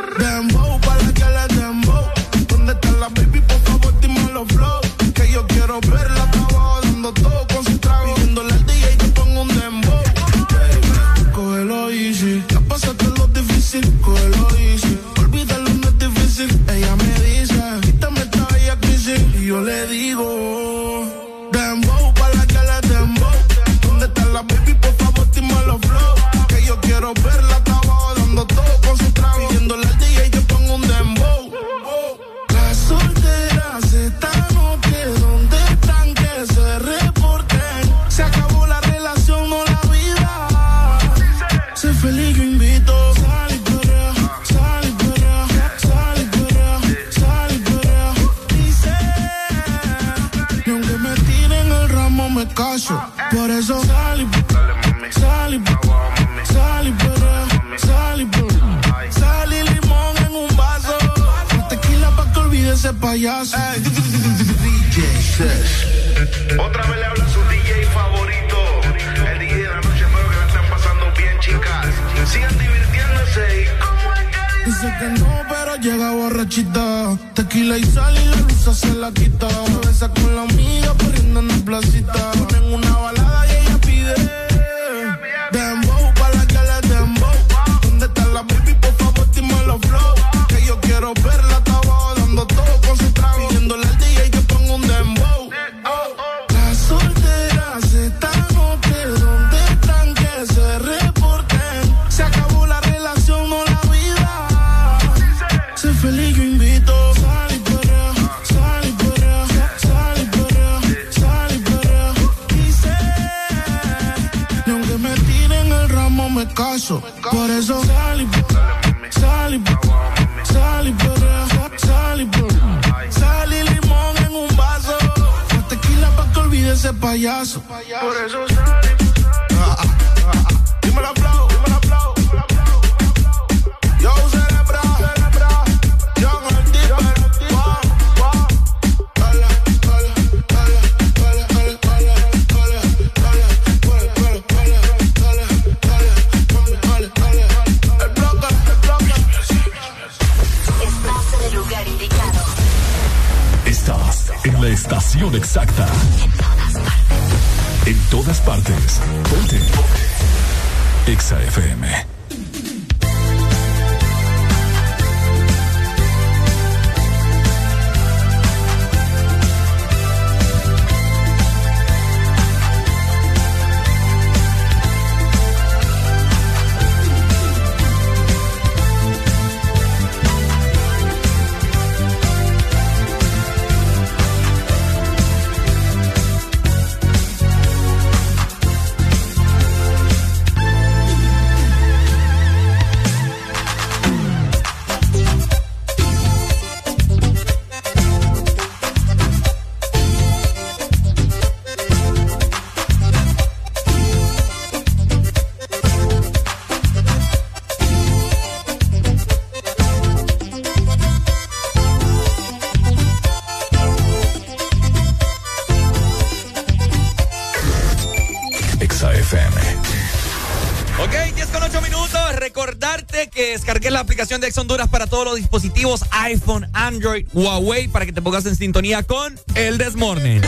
Honduras para todos los dispositivos iPhone, Android, Huawei, para que te pongas en sintonía con El Desmorning.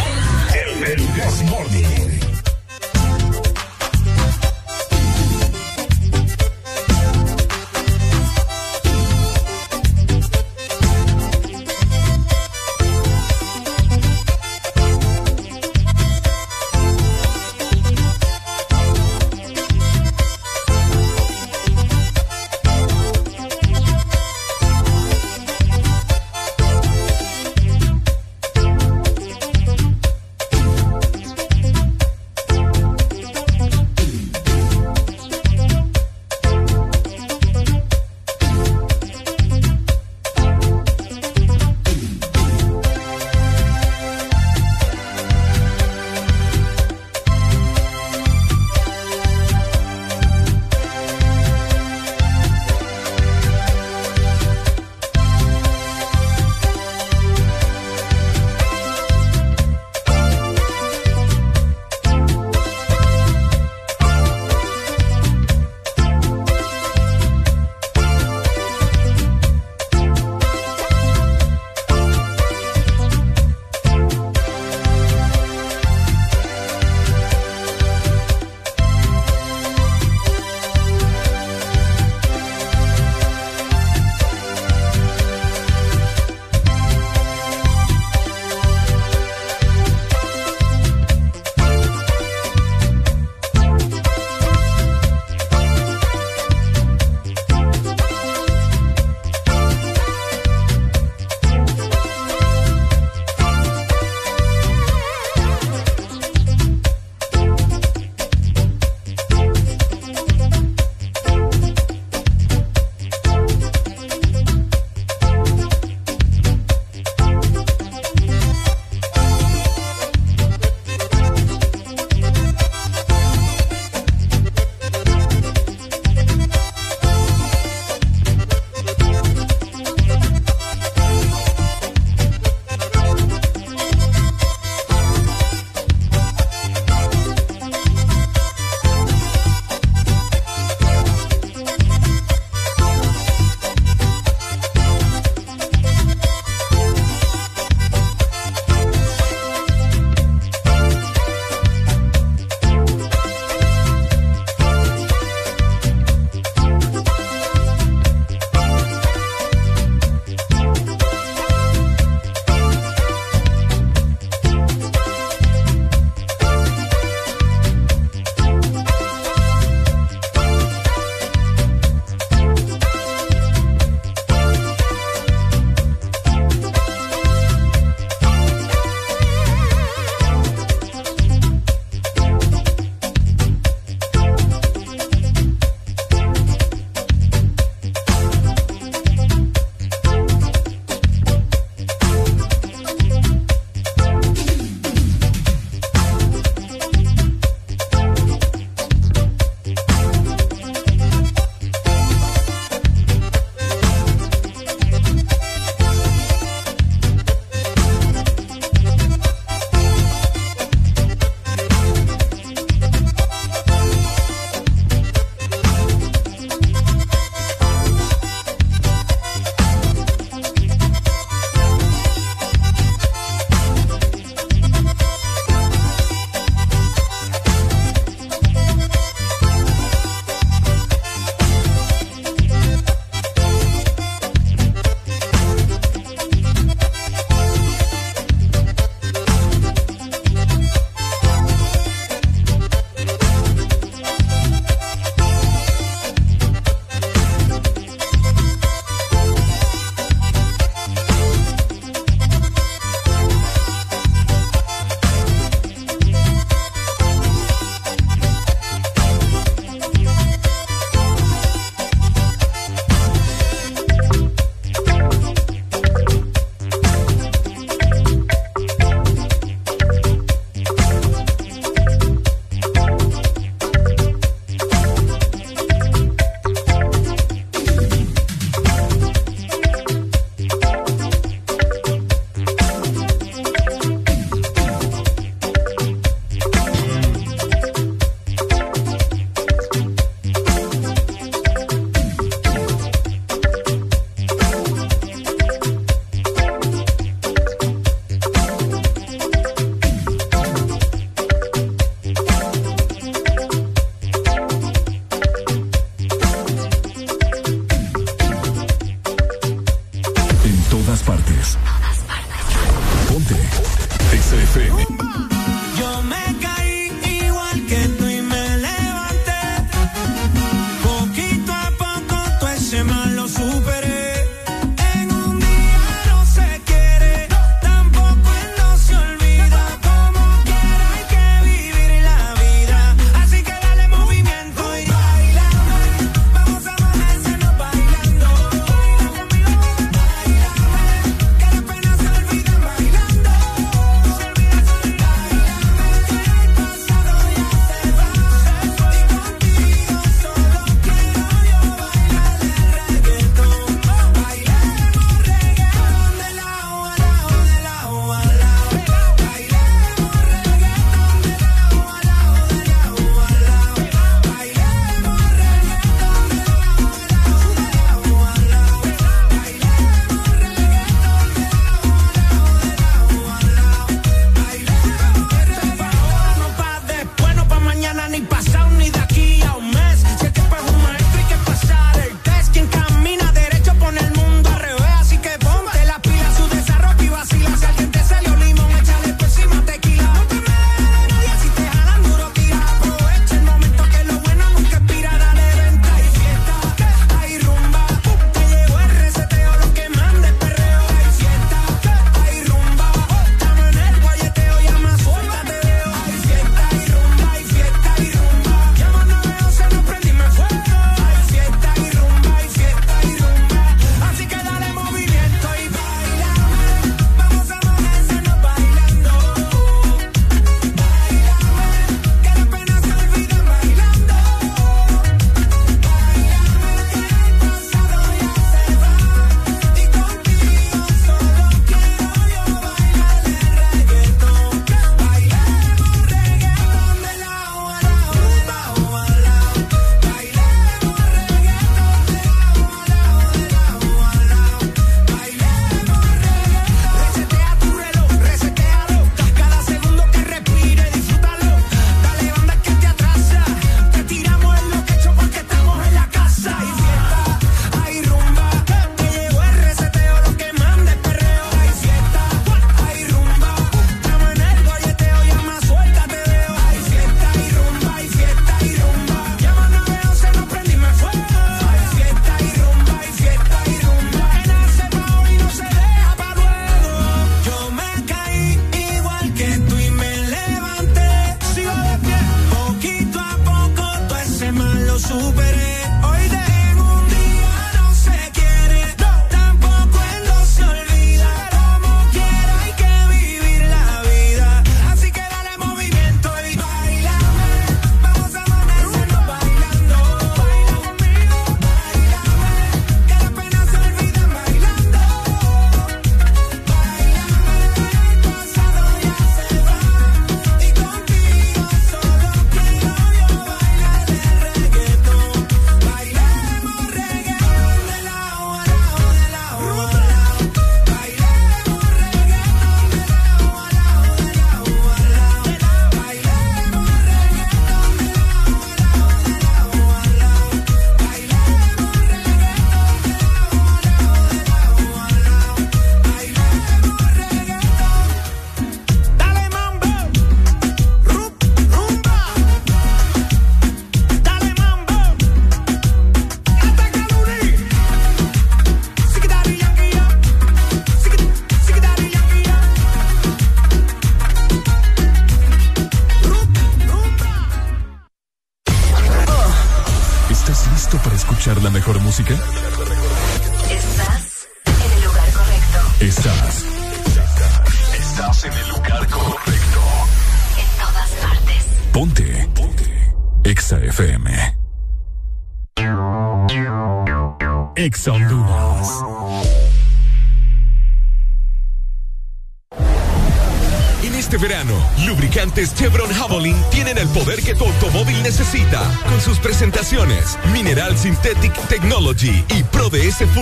El Desmorning.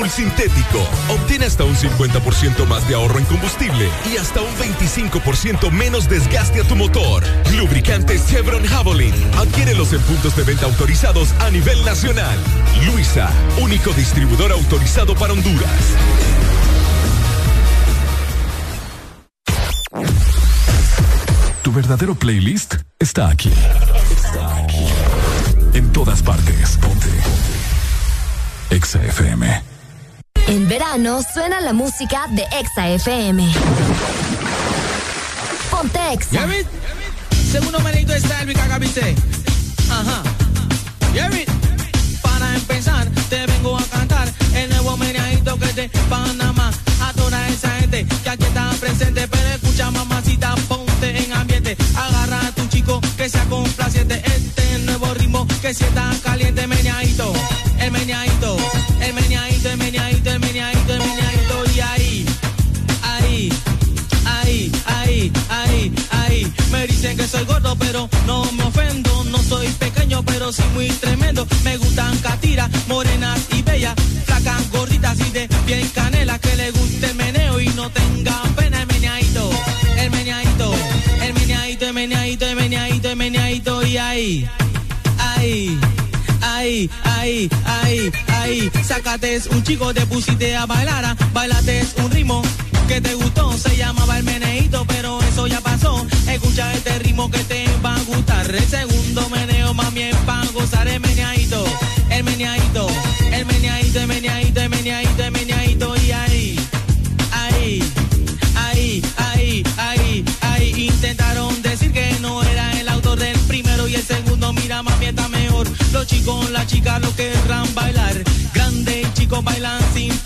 Sintético. Obtiene hasta un 50% más de ahorro en combustible y hasta un 25% menos desgaste a tu motor. Lubricantes Chevron Javelin. Adquiérelos en puntos de venta autorizados a nivel nacional. Luisa, único distribuidor autorizado para Honduras. verdadero playlist está aquí. Está aquí. En todas partes. Ponte. Exa FM. En verano suena la música de Exa FM. Ponte Exa. ¿Ya? Segundo menito está el Cagaviste. Ajá. ¿Ya? Para empezar, te vengo a cantar el nuevo meneadito que de Panamá. A toda esa gente que aquí está presente, pero escucha mamacita, ponte en ambiente. Agarra a tu chico que sea complaciente. Este nuevo ritmo que sienta caliente, meneadito, soy gordo, pero no me ofendo. No soy pequeño, pero sí muy tremendo. Me gustan catiras, morenas y bellas. Flacas, gorditas y de bien canela. Que le guste el meneo y no tenga pena. El meneadito, el meneadito, el meneadito, el meneadito, el meneadito, el meneadito. Y ahí, ahí. Ahí, ahí, ahí, ahí, sácate un chico, te pusiste a bailar, bailate un ritmo que te gustó, se llamaba el meneíto, pero eso ya Escucha este ritmo que te va a gustar. El segundo meneo, mami, es pa' gozar el meneadito, el meneadito, el meneadito, el meneadito, el meneadito, el meneadito, y ahí, ahí, ahí, ahí, ahí, ahí. Intentaron decir que no era el autor del primero y el segundo, mira, mami, está mejor. Los chicos, las chicas lo querrán bailar. Grande y chicos bailan sin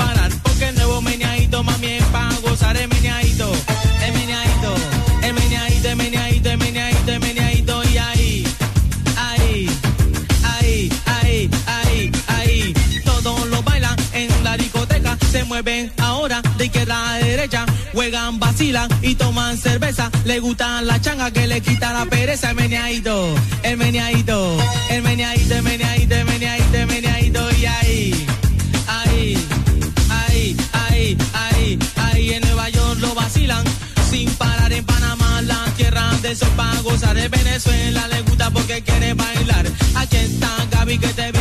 y toman cerveza. Le gustan la changa que le quita la pereza. El meneadito, el meneadito, el meneadito, el meneadito, el meneadito, el meneadito. Y ahí, ahí, ahí, ahí, ahí, ahí. En Nueva York lo vacilan. Sin parar en Panamá, la tierra de sol para gozar. En Venezuela le gusta porque quiere bailar. Aquí está Gaby que te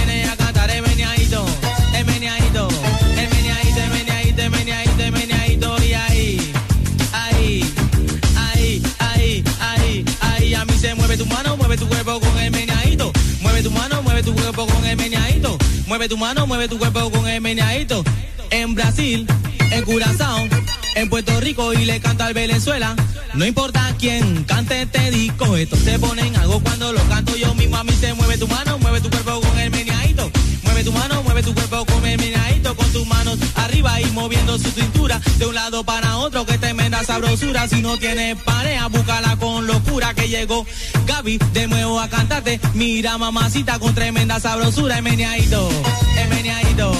cuerpo con el meneadito. Mueve tu mano, mueve tu cuerpo con el meneadito. En Brasil, en Curazao, en Puerto Rico y le canta al Venezuela. No importa quién cante este disco, estos se ponen algo cuando lo canto yo mismo. A mí se mueve tu mano, mueve tu cuerpo con el meneadito. Mueve tu mano, mueve tu cuerpo con el meneadito, con tus manos arriba y moviendo su cintura de un lado para otro. Que tremenda sabrosura. Si no tienes pareja, búscala con locura. Que llegó De nuevo a cantarte. Mira, mamacita, con tremenda sabrosura. El meneadito, el meneadito,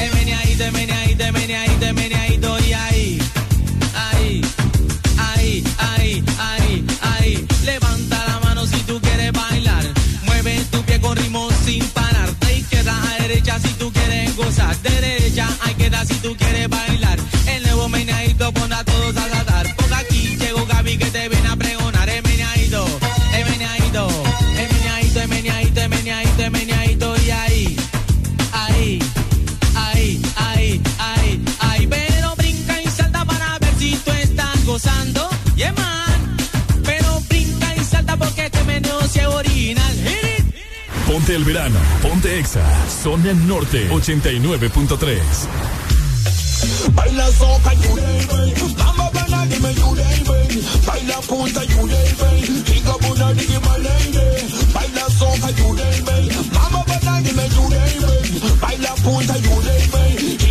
el meneadito, el meneadito, el meneadito, el meneadito. Y ahí, ahí, ahí, ahí, ahí, ahí. Levanta la mano si tú quieres bailar. Mueve tu pie con ritmo sin parar. De izquierda a derecha si tú quieres gozar. De derecha Ponte el verano. Ponte Exa. Zona Norte 89.3. Baila soca, you baby. Mama bana, give me you baby. Baila punta, you baby. Chica buna, give my lady. Baila soca, you baby. Mama bana, give me you baby. Baila punta, you baby.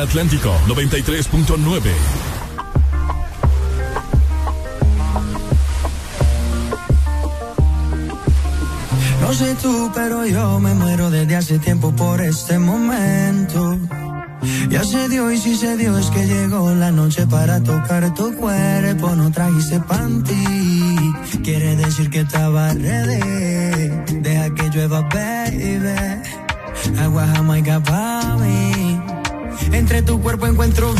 Atlántico 93.9. No sé tú, pero yo me muero desde hace tiempo por este momento. Ya se dio y si se dio es que llegó la noche para tocar tu cuerpo. No trajiste panty, quiere decir que estaba ready. cuerpo encuentro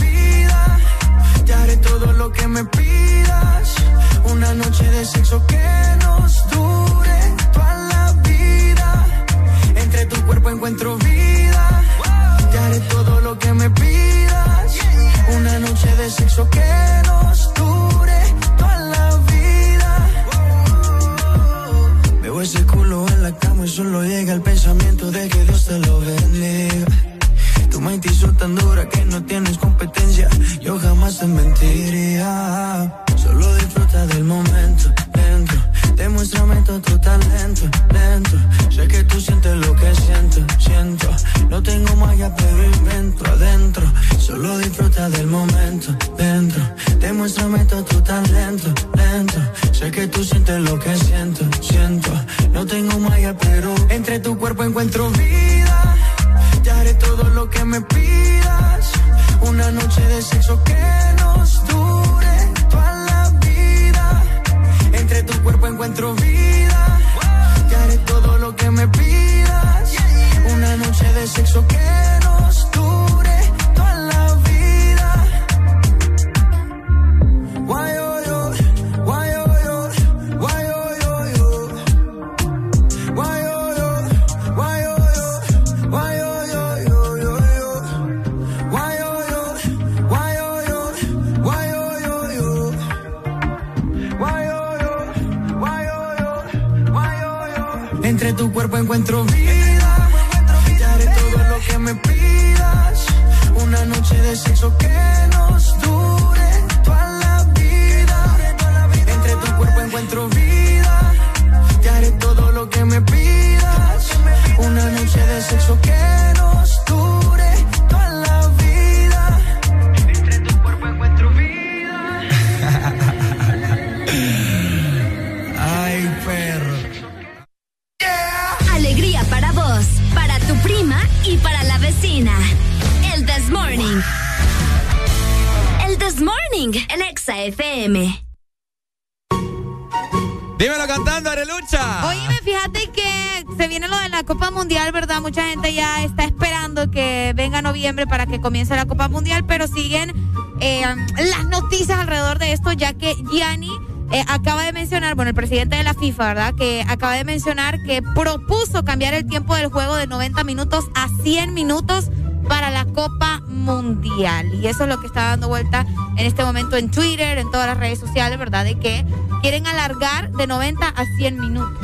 FIFA, ¿verdad? Que acaba de mencionar que propuso cambiar el tiempo del juego de 90 minutos a 100 minutos para la Copa Mundial. Y eso es lo que está dando vuelta en este momento en Twitter, en todas las redes sociales, ¿verdad? De que quieren alargar de 90 a 100 minutos.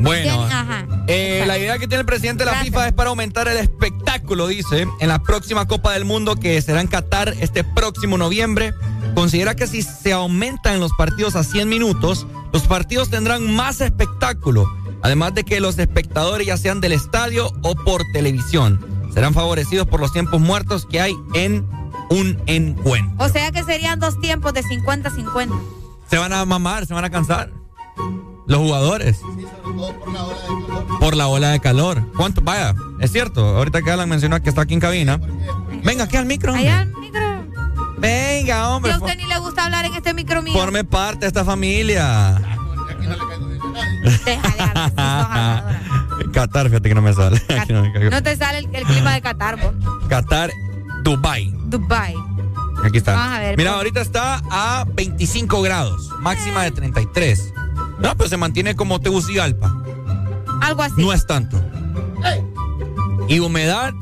Bueno, Ajá. eh, la idea que tiene el presidente de la FIFA es para aumentar el espectáculo, dice, en la próxima Copa del Mundo que será en Qatar este próximo noviembre. Considera que si se aumentan los partidos a 100 minutos, los partidos tendrán más espectáculo, además de que los espectadores ya sean del estadio o por televisión, serán favorecidos por los tiempos muertos que hay en un encuentro. O sea que serían dos tiempos de 50-50. Se van a mamar, se van a cansar. Los jugadores. Por la ola de calor. ¿Cuánto? Vaya, es cierto. Ahorita que Alan mencionó que está aquí en cabina. Venga, aquí al micro. Allá al micro. Venga, hombre. Y a usted ni le gusta hablar en este micro mío. Forme parte de esta familia. Qatar, fíjate que no me sale. No te sale el, el clima de Qatar, vos. Qatar, Dubai. Dubai. Aquí está. Vamos a ver, Mira, pues. ahorita está a 25 grados, máxima de 33. No, pues se mantiene como Tegucigalpa. Algo así. No es tanto. Y humedad.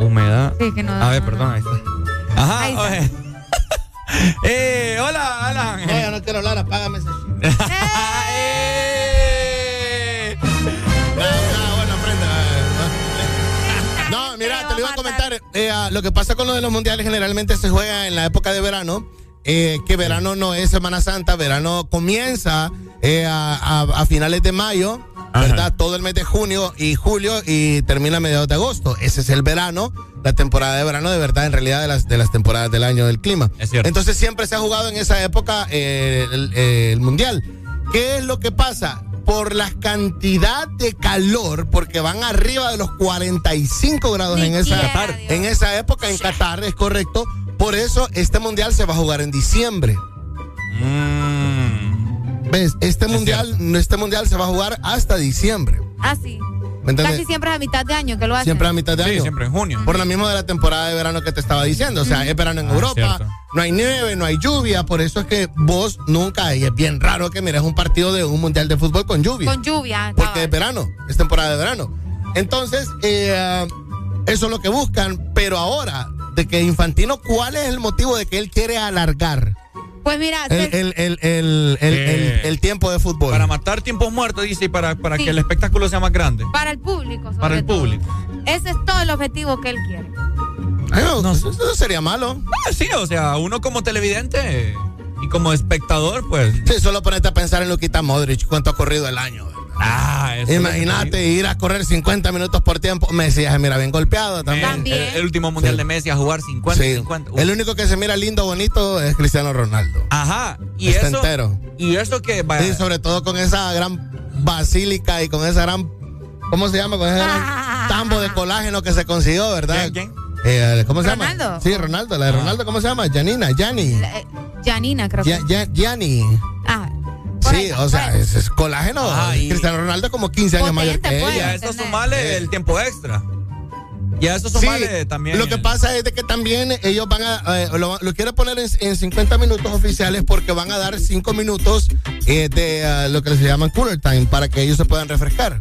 Humedad. Sí, que no- A ver, perdón, ahí está. Ajá, Ahí está. oye. [LAUGHS] eh, hola, Alan. No, no quiero hablar, apágame ese. Eh, lo que pasa con lo de los mundiales generalmente se juega en la época de verano. eh, que verano no es Semana Santa, verano comienza eh, a, a- a finales de mayo, ¿verdad? Todo el mes de junio y julio y termina a mediados de agosto. Ese es el verano, la temporada de verano de verdad, en realidad, de las, de las temporadas del año del clima. Es cierto. Entonces siempre se ha jugado en esa época eh, el, el mundial. ¿Qué es lo que pasa? Por la cantidad de calor, porque van arriba de los 45 grados en esa, quiera, en esa época, en Qatar, es correcto. Por eso este mundial se va a jugar en diciembre. ¿Ves? Este mundial, este mundial se va a jugar hasta diciembre. Ah, sí. Casi siempre es a mitad de año que lo hacen. Siempre a mitad de Sí, año. siempre en junio. Por la misma de la temporada de verano que te estaba diciendo. O sea, es verano en Ah, Europa, cierto. No hay nieve, no hay lluvia. Por eso es que vos nunca, y es bien raro que mires un partido de un mundial de fútbol con lluvia. Con lluvia. porque es verano, es temporada de verano. Entonces, eh, eso es lo que buscan. Pero ahora, de que Infantino, ¿cuál es el motivo de que él quiere alargar Pues mira, el, el- el- el- el- el- el tiempo de fútbol? Para matar tiempos muertos, dice, y para, para Sí. que el espectáculo sea más grande. para el público. sobre Para el todo. público. Ese es todo el objetivo que él quiere. No, sería malo. Ah, sí, o sea, uno como televidente y como espectador, pues. Sí, solo ponerte a pensar en Luquita Modric, cuánto ha corrido el año. Ah, eso Imagínate ir a correr 50 minutos por tiempo. Messi ya se mira bien golpeado también. El, el último mundial Sí. de Messi a jugar 50, Sí. 50. Uf. El único que se mira lindo, bonito es Cristiano Ronaldo. Ajá. Y Está eso. entero. Y eso que vaya. Y sobre todo con esa gran basílica y con esa gran. ¿Cómo se llama? Con ese gran [LAUGHS] tambo de colágeno que se consiguió, ¿verdad? ¿Quién? Eh, ¿Cómo se llama? ¿Ronaldo? Sí, Ronaldo. La de Ronaldo, ¿cómo se llama? Janina, Yanni. Eh, Janina, creo que. Ya-. Ah, Sí, o sea, es, es colágeno. Cristiano Ronaldo como 15 años mayor que a ella. eso sumale el tiempo extra. Y a eso sumale también. Lo que pasa es de que también ellos van a, eh, lo, lo quieren poner en, en 50 minutos oficiales porque van a dar 5 minutos eh, de eh, lo que se llaman cooler time para que ellos se puedan refrescar.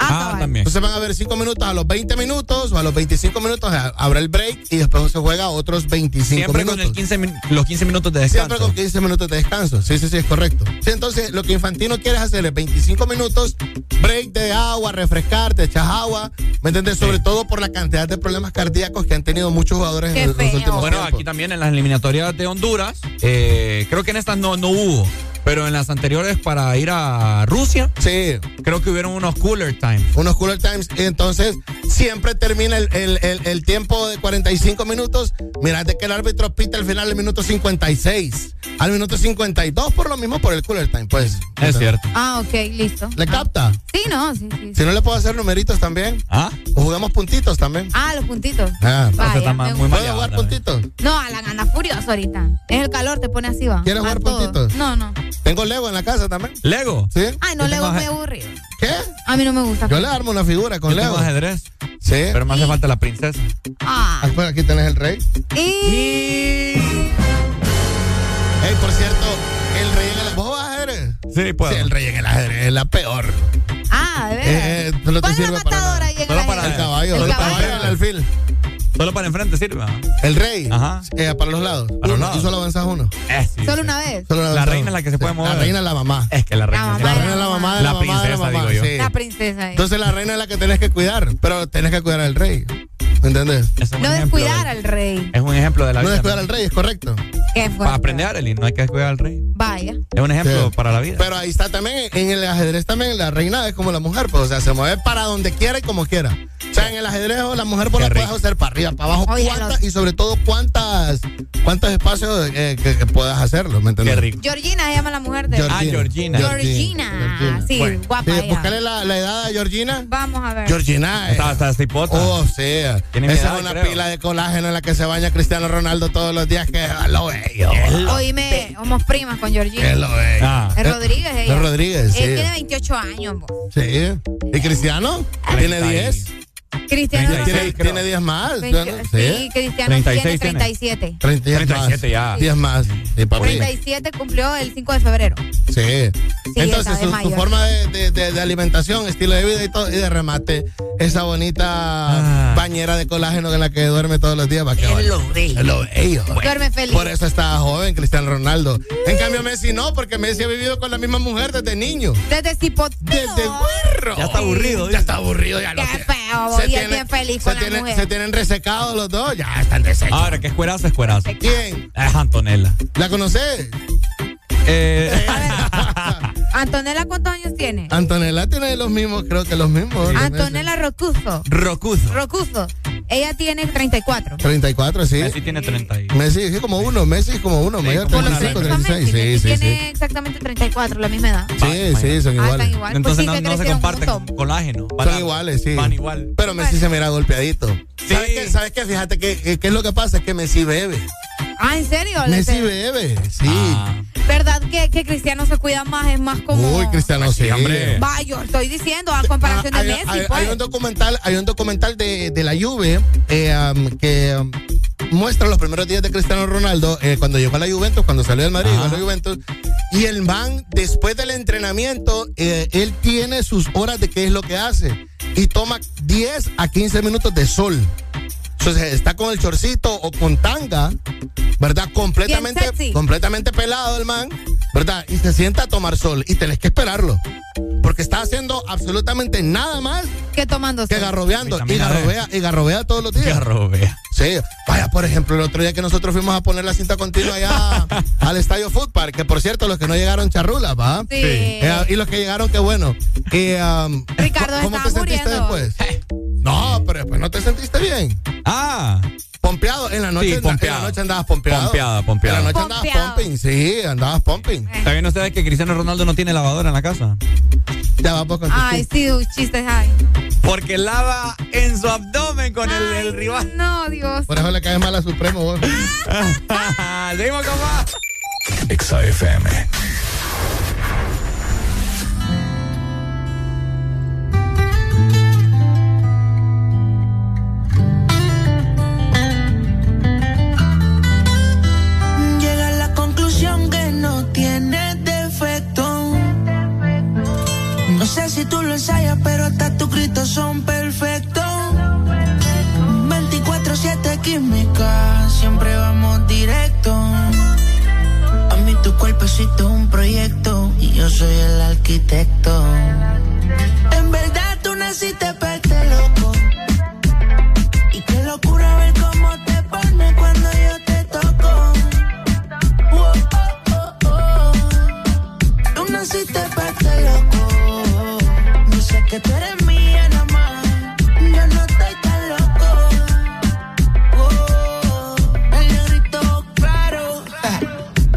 Ah, también. Entonces van a ver 5 minutos a los 20 minutos o a los 25 minutos eh, habrá el break y después se juega otros 25 Siempre minutos. con el 15 min- los 15 minutos de descanso. Siempre con 15 minutos de descanso. Sí, sí, sí, es correcto. Sí, entonces lo que Infantino quiere es hacer es 25 minutos, break de agua, refrescar, te echas agua, ¿me entiendes? Sobre todo por la cantidad de problemas cardíacos que han tenido muchos jugadores en los, los últimos Bueno, tiempos. aquí también en las eliminatorias de Honduras, eh, creo que en estas no, no hubo, pero en las anteriores para ir a Rusia, sí. creo que hubieron unos cooler times. Unos cooler times. Y entonces siempre termina el, el- el- el tiempo de 45 minutos. Mirate que el árbitro pita al final del minuto 56. Al minuto 52 por lo mismo por el cooler time, pues. Es cierto. Ah, ok, listo. ¿Le capta? Sí, no, sí, sí. Si no le puedo hacer numeritos también. ¿Ah? O jugamos puntitos también. Ah, los puntitos. Ah, Vaya, está muy. ¿Puedo jugar puntitos? No, Alan anda furioso ahorita. Es el calor, te pone así, va. ¿Quieres A jugar todo. puntitos? No, no. Tengo Lego en la casa también. ¿Lego? ¿Sí? Ay, no, Lego es aje- aburrido. ¿Qué? A mí no me gusta. Yo le armo una figura con Yo Lego. tengo ajedrez. Sí. Pero me hace falta la princesa. Ah. Ah, pues aquí tenés el rey. Y... Ey, por cierto, el rey en el... ¿Vos vas a ajedrez? Sí, puedo. Sí, el rey en el ajedrez es la peor. Ah, de Eh, veras. eh, no te ¿Cuál es la sirve para matadora nada. ahí en Solo el para El ajedrez? caballo, El caballo, el alfil. Solo para enfrente sirve. El rey. Ajá. Eh, para los lados. Para los lados. Y solo avanzas uno. Eh, sí, Solo una vez. Solo La reina es la que se puede mover. La reina es la mamá. Es que la reina. La es mamá. La reina es la mamá de la, La mamá de la princesa, mamá. digo yo. sí. La princesa ahí. Entonces la reina es la que tenés que cuidar, pero tenés que cuidar al rey. ¿Me entiendes? Ese es un No descuidar de- al rey. Es un ejemplo de la No vida. descuidar al rey, es correcto. Qué. Para aprender, Arely, no hay que descuidar al rey. Vaya. Es un ejemplo Sí. para la vida. Pero ahí está también, en el ajedrez también, la reina es como la mujer, pues, o sea, se mueve para donde quiera y como quiera. O sea, en el ajedrez la mujer por la puedes rico. hacer para arriba, para abajo, Oye, cuántas- y sobre todo cuántas, cuántos espacios eh, que, que puedas hacerlo, ¿me entiendes? Qué rico. Georgina se llama la mujer de... Ah, Georgina. Georgina. Sí, Bueno. guapa Sí, ella. buscale la, la edad a Georgina. Vamos a ver. Georgina. eh, Está, está cipota. Oh, sí. Tiene mi Esa edad, es una creo. pila de colágeno en la que se baña Cristiano Ronaldo todos los días, que es lo bello. Oíme, somos primas con Georgina. Es lo bello. Ah. Es Rodríguez ella. Es Rodríguez, sí. Él tiene 28 años. bo. Sí. ¿Y Cristiano? Tiene 10. Cristiano Tiene, Ronaldo. tiene 10 más. 20 ¿no? Sí, Cristiano 36 tiene tiene. 37. 30 10 37 más. ya. 10 más. Sí, papi. 37 cumplió el 5 de febrero. Sí. Entonces, su, forma de, de- de- de alimentación, estilo de vida y todo, y de remate, esa bonita Ah. bañera de colágeno en la que duerme todos los días. ¿para qué Es lo bello. Es lo bello. Duerme feliz. Por eso está joven Cristiano Ronaldo. En cambio, Messi no, porque Messi ha vivido con la misma mujer desde niño. Desde Cipoteo. Desde burro. Ya está aburrido. Ya está aburrido, ya Qué lo feo, bo, y él bien feliz se con la tienen- mujer. Se tienen resecados los dos, ya están deshechos. Ahora, que es cuerazo, es cuerazo. ¿Quién? Es Antonella. ¿La conoces? Eh, [LAUGHS] Antonella, ¿cuántos años tiene? Antonella tiene los mismos, creo que los mismos. Antonella Rocuso. Rocuzo. Rocuso. Ella tiene 34. 34, sí. Messi tiene 30 y... Messi, sí, como uno. Messi es como uno, Sí, mayor. como Por los 35, años 36. Messi. Sí, Messi sí, tiene sí. exactamente 34, la misma edad. Sí, sí, son Ah, iguales. están igual. Entonces Pues sí, no, se comparten juntos. colágeno. Son Van- iguales, sí. Van igual. Pero Messi se mira golpeadito. ¿Sabes qué? ¿Sabes qué? Fíjate que, que- qué es lo que pasa, es que Messi bebe. Ah, ¿en serio? Messi bebe, sí. Ah. ¿Verdad que, que Cristiano se cuida más? Es más como... Uy, Cristiano, sí. hombre. Va, yo estoy diciendo, a comparación Ah, de hay, Messi, hay- pues. hay un documental, hay un documental de, de la Juve eh, um, que um, muestra los primeros días de Cristiano Ronaldo eh, cuando llegó a la Juventus, cuando salió del Madrid, llegó a la Juventus. Y el man, después del entrenamiento, eh, él tiene sus horas de qué es lo que hace. Y toma 10 a 15 minutos de sol. Entonces está con el chorcito o con tanga, ¿verdad? Completamente, completamente pelado el man, ¿verdad? Y se sienta a tomar sol. Y tenés que esperarlo. Porque está haciendo absolutamente nada más que tomando que garrobeando. Y garrobea, y garrobea todos los días. Garrobea. Sí, vaya, por ejemplo, el otro día que nosotros fuimos a poner la cinta continua allá [LAUGHS] al Estadio Food Park, que por cierto, los que no llegaron charrulas, ¿va? Sí. Eh, y los que llegaron, qué bueno. Y, um, Ricardo ¿Cómo te sentiste muriendo. después? [LAUGHS] No, pero después no te sentiste bien. Ah. Pompeado, en la noche, Sí, en la- en pompeado. la noche andabas pompeado. Pompeada, pompeada. En la noche andabas Pompeado. pumping, sí, andabas pumping. ¿Saben ustedes que Cristiano Ronaldo no tiene lavadora en la casa? Ya va poco. Ay, sí, un chiste hay. Porque lava en su abdomen con el, Ay, el rival. No, Dios. Por eso le cae mal a Supremo, vos. [LAUGHS] Seguimos con más. Exa pero hasta tus gritos son perfectos. 24-7 química, siempre vamos directo. A mí tu cuerpecito es un proyecto y yo soy el arquitecto. En verdad tú naciste para que tú eres mía nada más. Yo no estoy tan loco. Oh, el grito claro.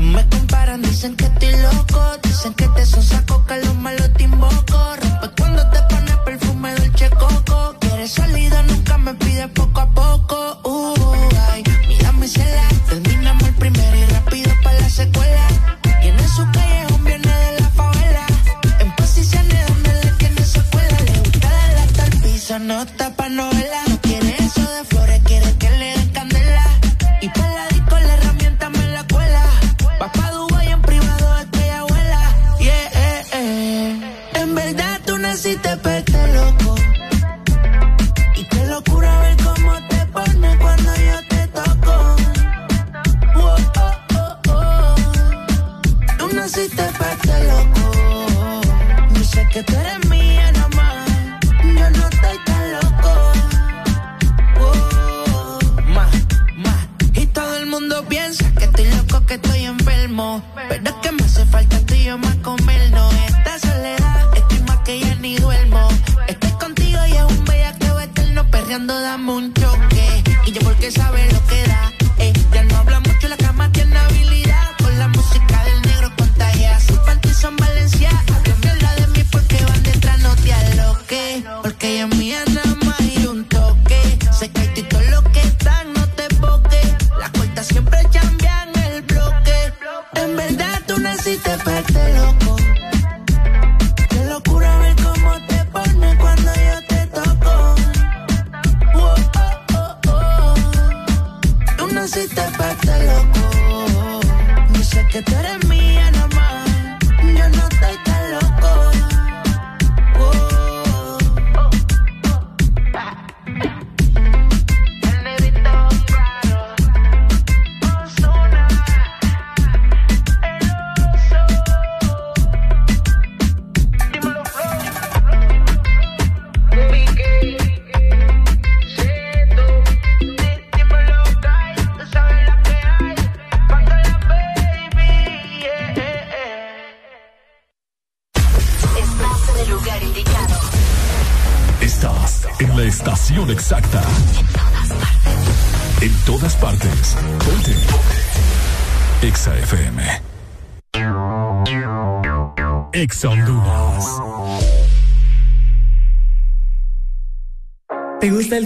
Me comparan, dicen que estoy loco. Dicen que te son saco, que los malos te invoco. Rompe cuando te pones perfume dulce coco. Quieres salida, nunca me pides poco a poco. Uh, ay, mira mi cela. Terminamos el primero y rápido para la secuela. Y en su calle nota pa' no Pero es que me hace falta tú y yo más comernos. Esta soledad, estoy más que ya ni duermo. Estoy contigo y es un bellaqueo eterno perreando, dame un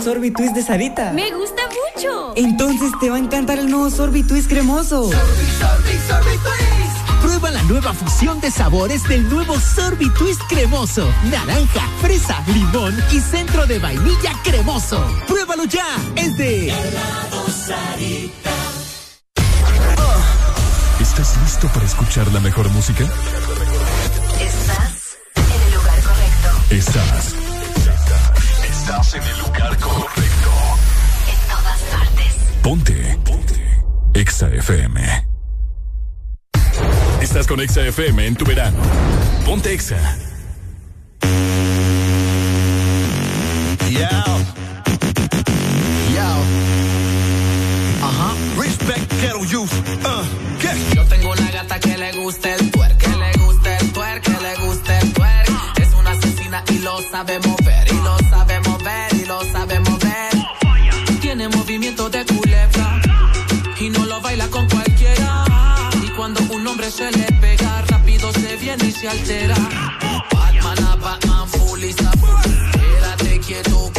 sorbitwist de Sarita. Me gusta mucho. Entonces te va a encantar el nuevo sorbitwist cremoso. Sorbi, sorbi, sorbitwist. Prueba la nueva fusión de sabores del nuevo sorbitwist cremoso. Naranja, fresa, limón y centro de vainilla cremoso. Pruébalo ya. Es de Sarita. ¿Estás listo para escuchar la mejor música? Estás en el lugar correcto. Estás Estás en el lugar correcto. En todas partes. Ponte. Ponte. Exa FM. Estás con Exa FM en tu verano. Ponte Exa. Yo. Yo. Ajá. Respect ghetto youth. Uh. Yo tengo una gata que le gusta el tuerque. Que le gusta el tuerque. Que le gusta el tuerque. Es una asesina y lo sabemos Se le suele rápido se viene y se altera. Batman a Batman, full y Quédate quieto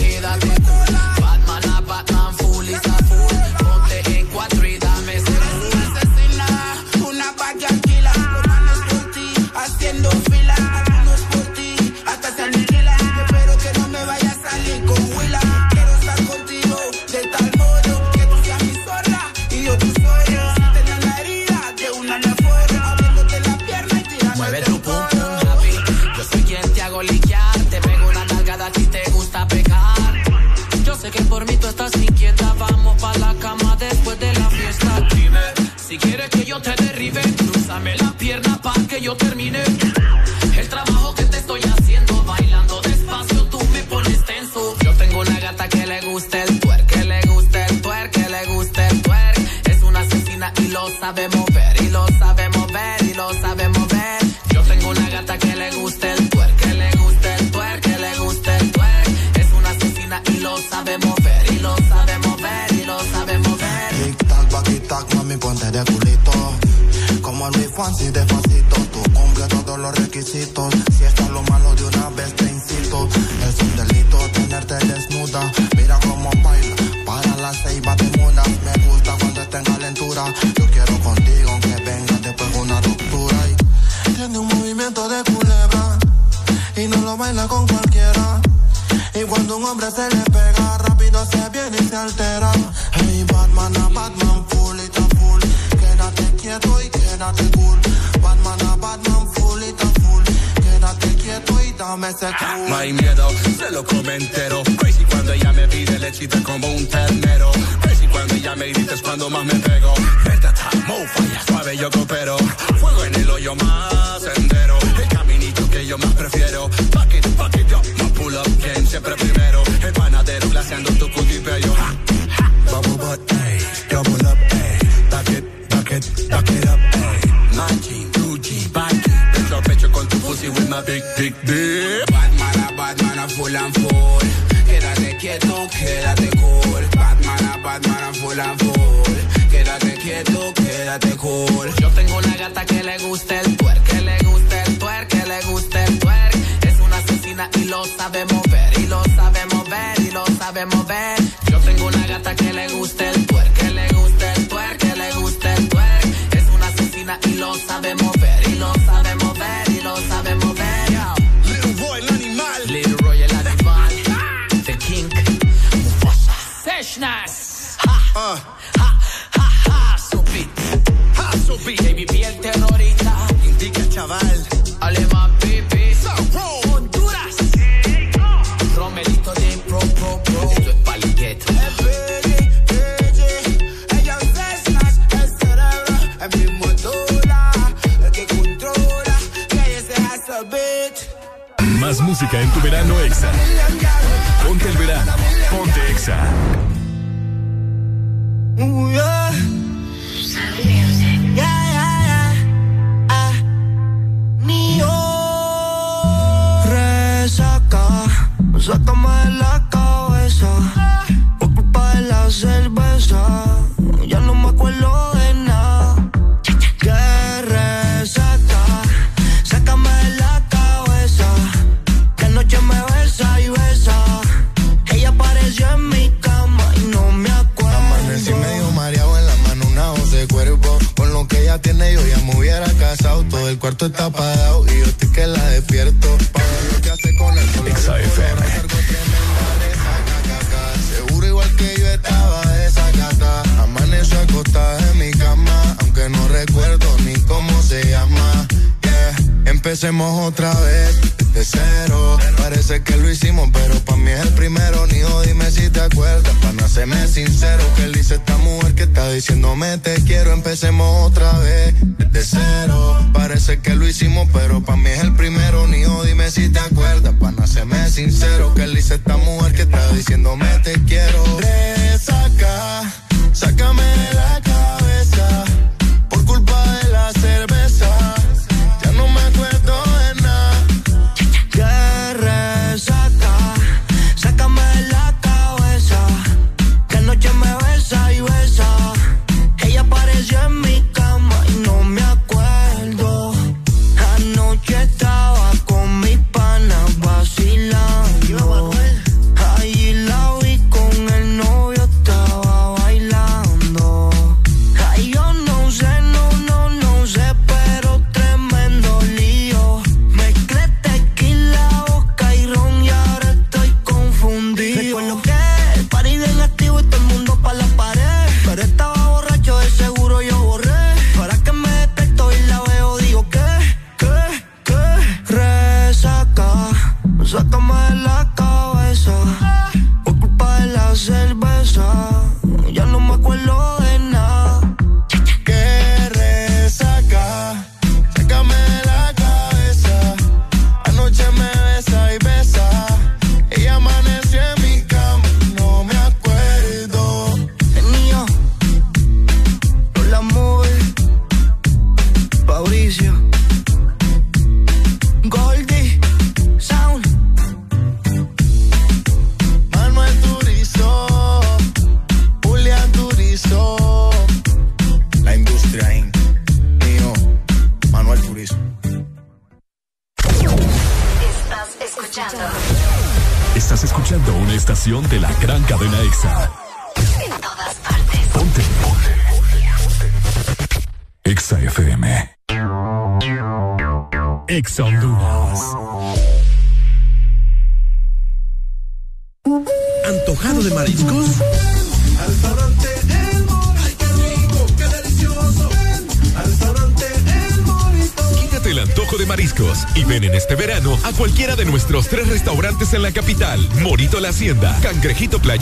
Si quieres que yo te derribe, cruzame la pierna para que yo termine. El trabajo que te estoy haciendo, bailando despacio, tú me pones tenso. Yo tengo una gata que le gusta el tuer, que le gusta el tuer, que le gusta el tuer. Es una asesina y lo sabemos me enteré.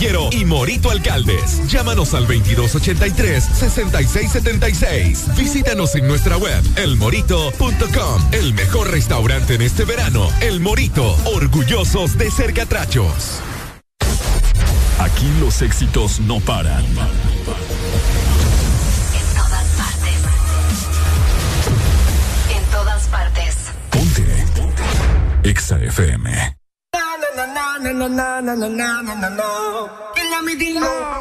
Y Morito Alcaldes. Llámanos al 2283-6676. Visítanos en nuestra web, elmorito.com. El mejor restaurante en este verano, El Morito. Orgullosos de ser catrachos. Aquí los éxitos no paran. En todas partes. En todas partes. Ponte. Exa FM. na na na na na na na na na na na Dino.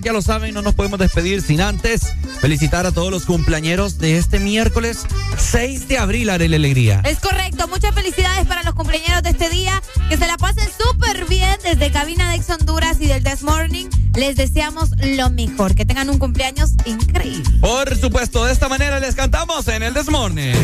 ya lo saben, no nos podemos despedir sin antes felicitar a todos los cumpleañeros de este miércoles 6 de abril, Arele Alegría. Es correcto, muchas felicidades para los cumpleañeros de este día, que se la pasen súper bien desde Cabina de Ex Honduras y del This Morning. Les deseamos lo mejor, que tengan un cumpleaños increíble. Por supuesto, de esta manera les cantamos en el This Morning.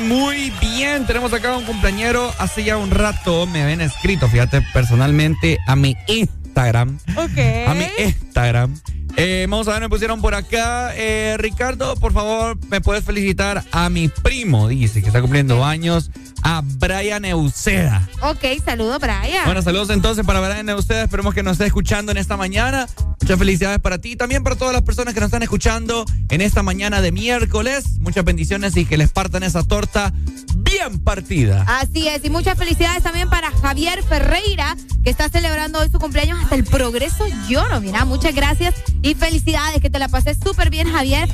muy bien. Tenemos acá un compañero, hace ya un rato me habían escrito, fíjate, personalmente a mi Instagram. Ok. A mi Instagram. Eh, vamos a ver, me pusieron por acá. Eh, Ricardo, por favor, me puedes felicitar a mi primo, dice, que está cumpliendo años, a Brian Euceda. Ok, saludos, Brian. Bueno, saludos entonces para Brian Euceda. Esperemos que nos esté escuchando en esta mañana. Muchas felicidades para ti y también para todas las personas que nos están escuchando en esta mañana de miércoles. Muchas bendiciones y que les partan esa torta bien partida. Así es, y muchas felicidades también para Javier Ferreira, que está celebrando hoy su cumpleaños hasta el progreso lloro. Mira, muchas gracias y felicidades, que te la pases súper bien, Javier,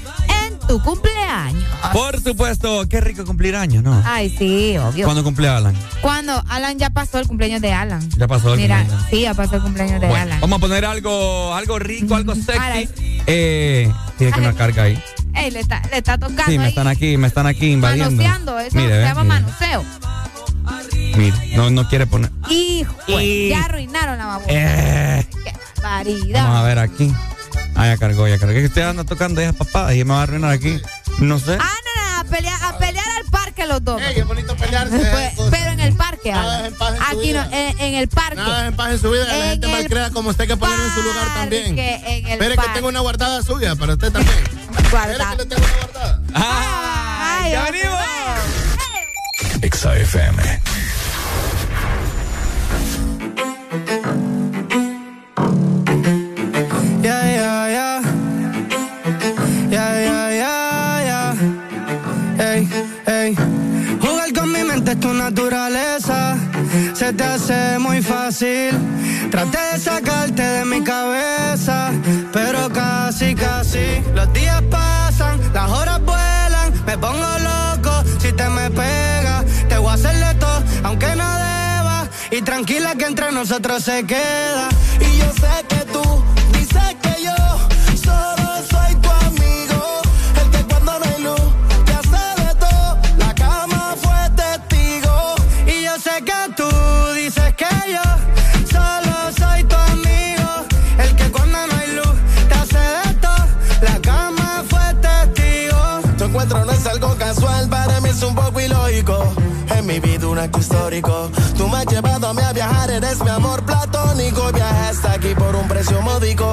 tu cumpleaños. Por supuesto, qué rico cumplir años, ¿no? Ay, sí, obvio. ¿Cuándo cumple Alan? Cuando Alan ya pasó el cumpleaños de Alan. Ya pasó el Mira, cumpleaños. sí, ya pasó el cumpleaños de Alan. Vamos a poner algo, algo rico, algo sexy. Ay. Eh, tiene que una carga ahí. Ey, le está, le está tocando Sí, me ahí. están aquí, me están aquí invadiendo. Manoseando, eso Mire, se llama mire, manoseo. mire, no, no quiere poner. Hijo, Y- ya arruinaron la babosa. Eh, Qué barbaridad. vamos a ver aquí. Ah, ya cargó, ya cargó. Es que usted anda tocando esas papadas y me va a arruinar aquí. No sé. Ah, no, no, a pelear, a pelear al parque los dos. Ey, qué bonito pelearse. Pues, pero en el parque, Nada es en paz en su Aquí no, vida. en, en el parque. Nada en paz en su vida, que la En gente el malcrea como usted que ponerlo en su lugar también. en el Espere que tengo una guardada suya para usted también. Guarda. Espere que le tengo una guardada. Ay, ¡Ya venimos! Exa FM. Te hace muy fácil. Traté de sacarte de mi cabeza, pero casi, casi. Los días pasan, las horas vuelan. Me pongo loco si te me pegas. Te voy a hacerle todo, aunque no deba. Y tranquila que entre nosotros se queda. Y yo sé que En mi vida un acto histórico. Tú me has llevado a mí a viajar, eres mi amor platónico. Viajaste aquí por un precio módico.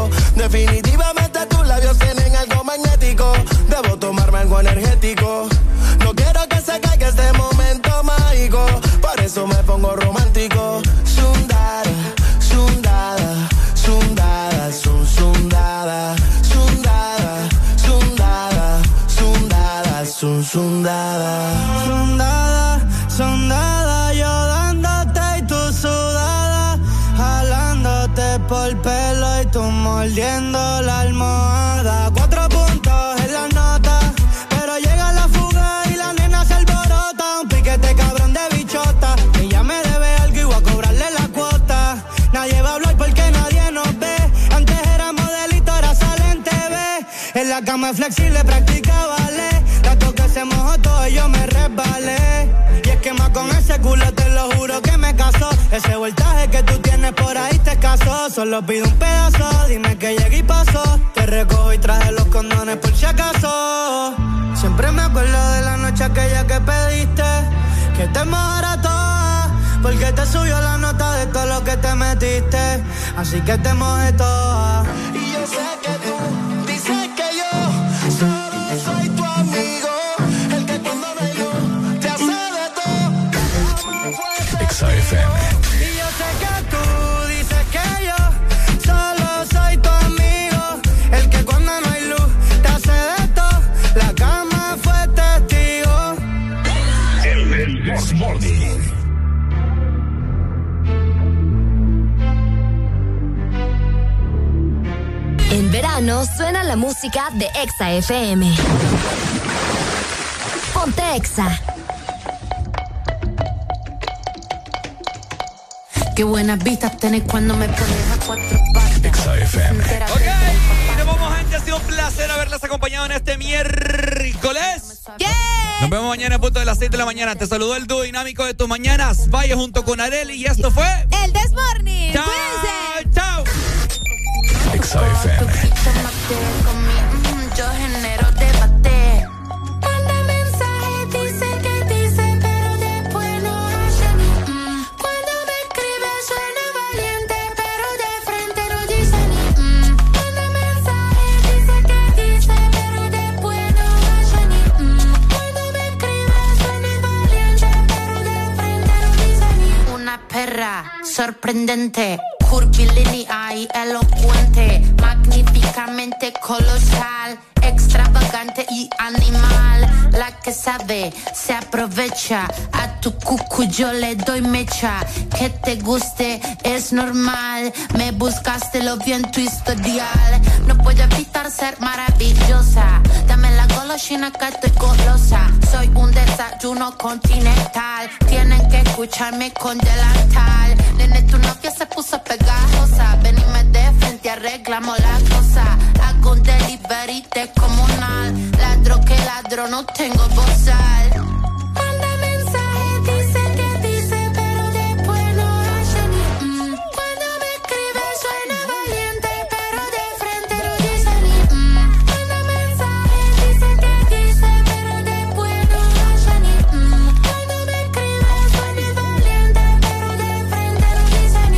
Flexible, practica ballet. Tanto que se mojó todo y yo me resbalé. Y es que más con ese culo te lo juro que me casó. Ese voltaje que tú tienes por ahí te casó. Solo pido un pedazo, dime que llegué y pasó. Te recojo y traje los condones por si acaso. Siempre me acuerdo de la noche aquella que pediste. Que te mojara toda. Porque te subió la nota de todo lo que te metiste. Así que te mojé toda. Y yo sé que tú dices la música de Exa FM. Ponte Exa. Qué buenas vistas tenés cuando me pones a cuatro patas. Exa FM. Ok, nos vamos, gente. Ha sido un placer haberles acompañado en este miércoles. Nos vemos mañana a punto de las 6 de la mañana. Te saludó el dúo dinámico de tus mañanas. Vaya junto con Areli y esto fue. El This Morning. Chao. Cuídense. Chao. Cuando me suena valiente, pero de frente Cuando me suena valiente, pero de frente. Una perra sorprendente. Curvilínea y elocuente, magníficamente colosal, que sabe se aprovecha. A tu cucu yo le doy mecha. Que te guste es normal. Me buscaste, lo vi en tu historial. No puedo evitar ser maravillosa. Dame la golosina que estoy golosa. Soy un desayuno continental. Tienen que escucharme con delantal. Nene, tu novia se puso pegajosa. Venime de frente, arreglamos la cosa. Hago un delivery descomunal. Ladro que ladro, no tengo bozal.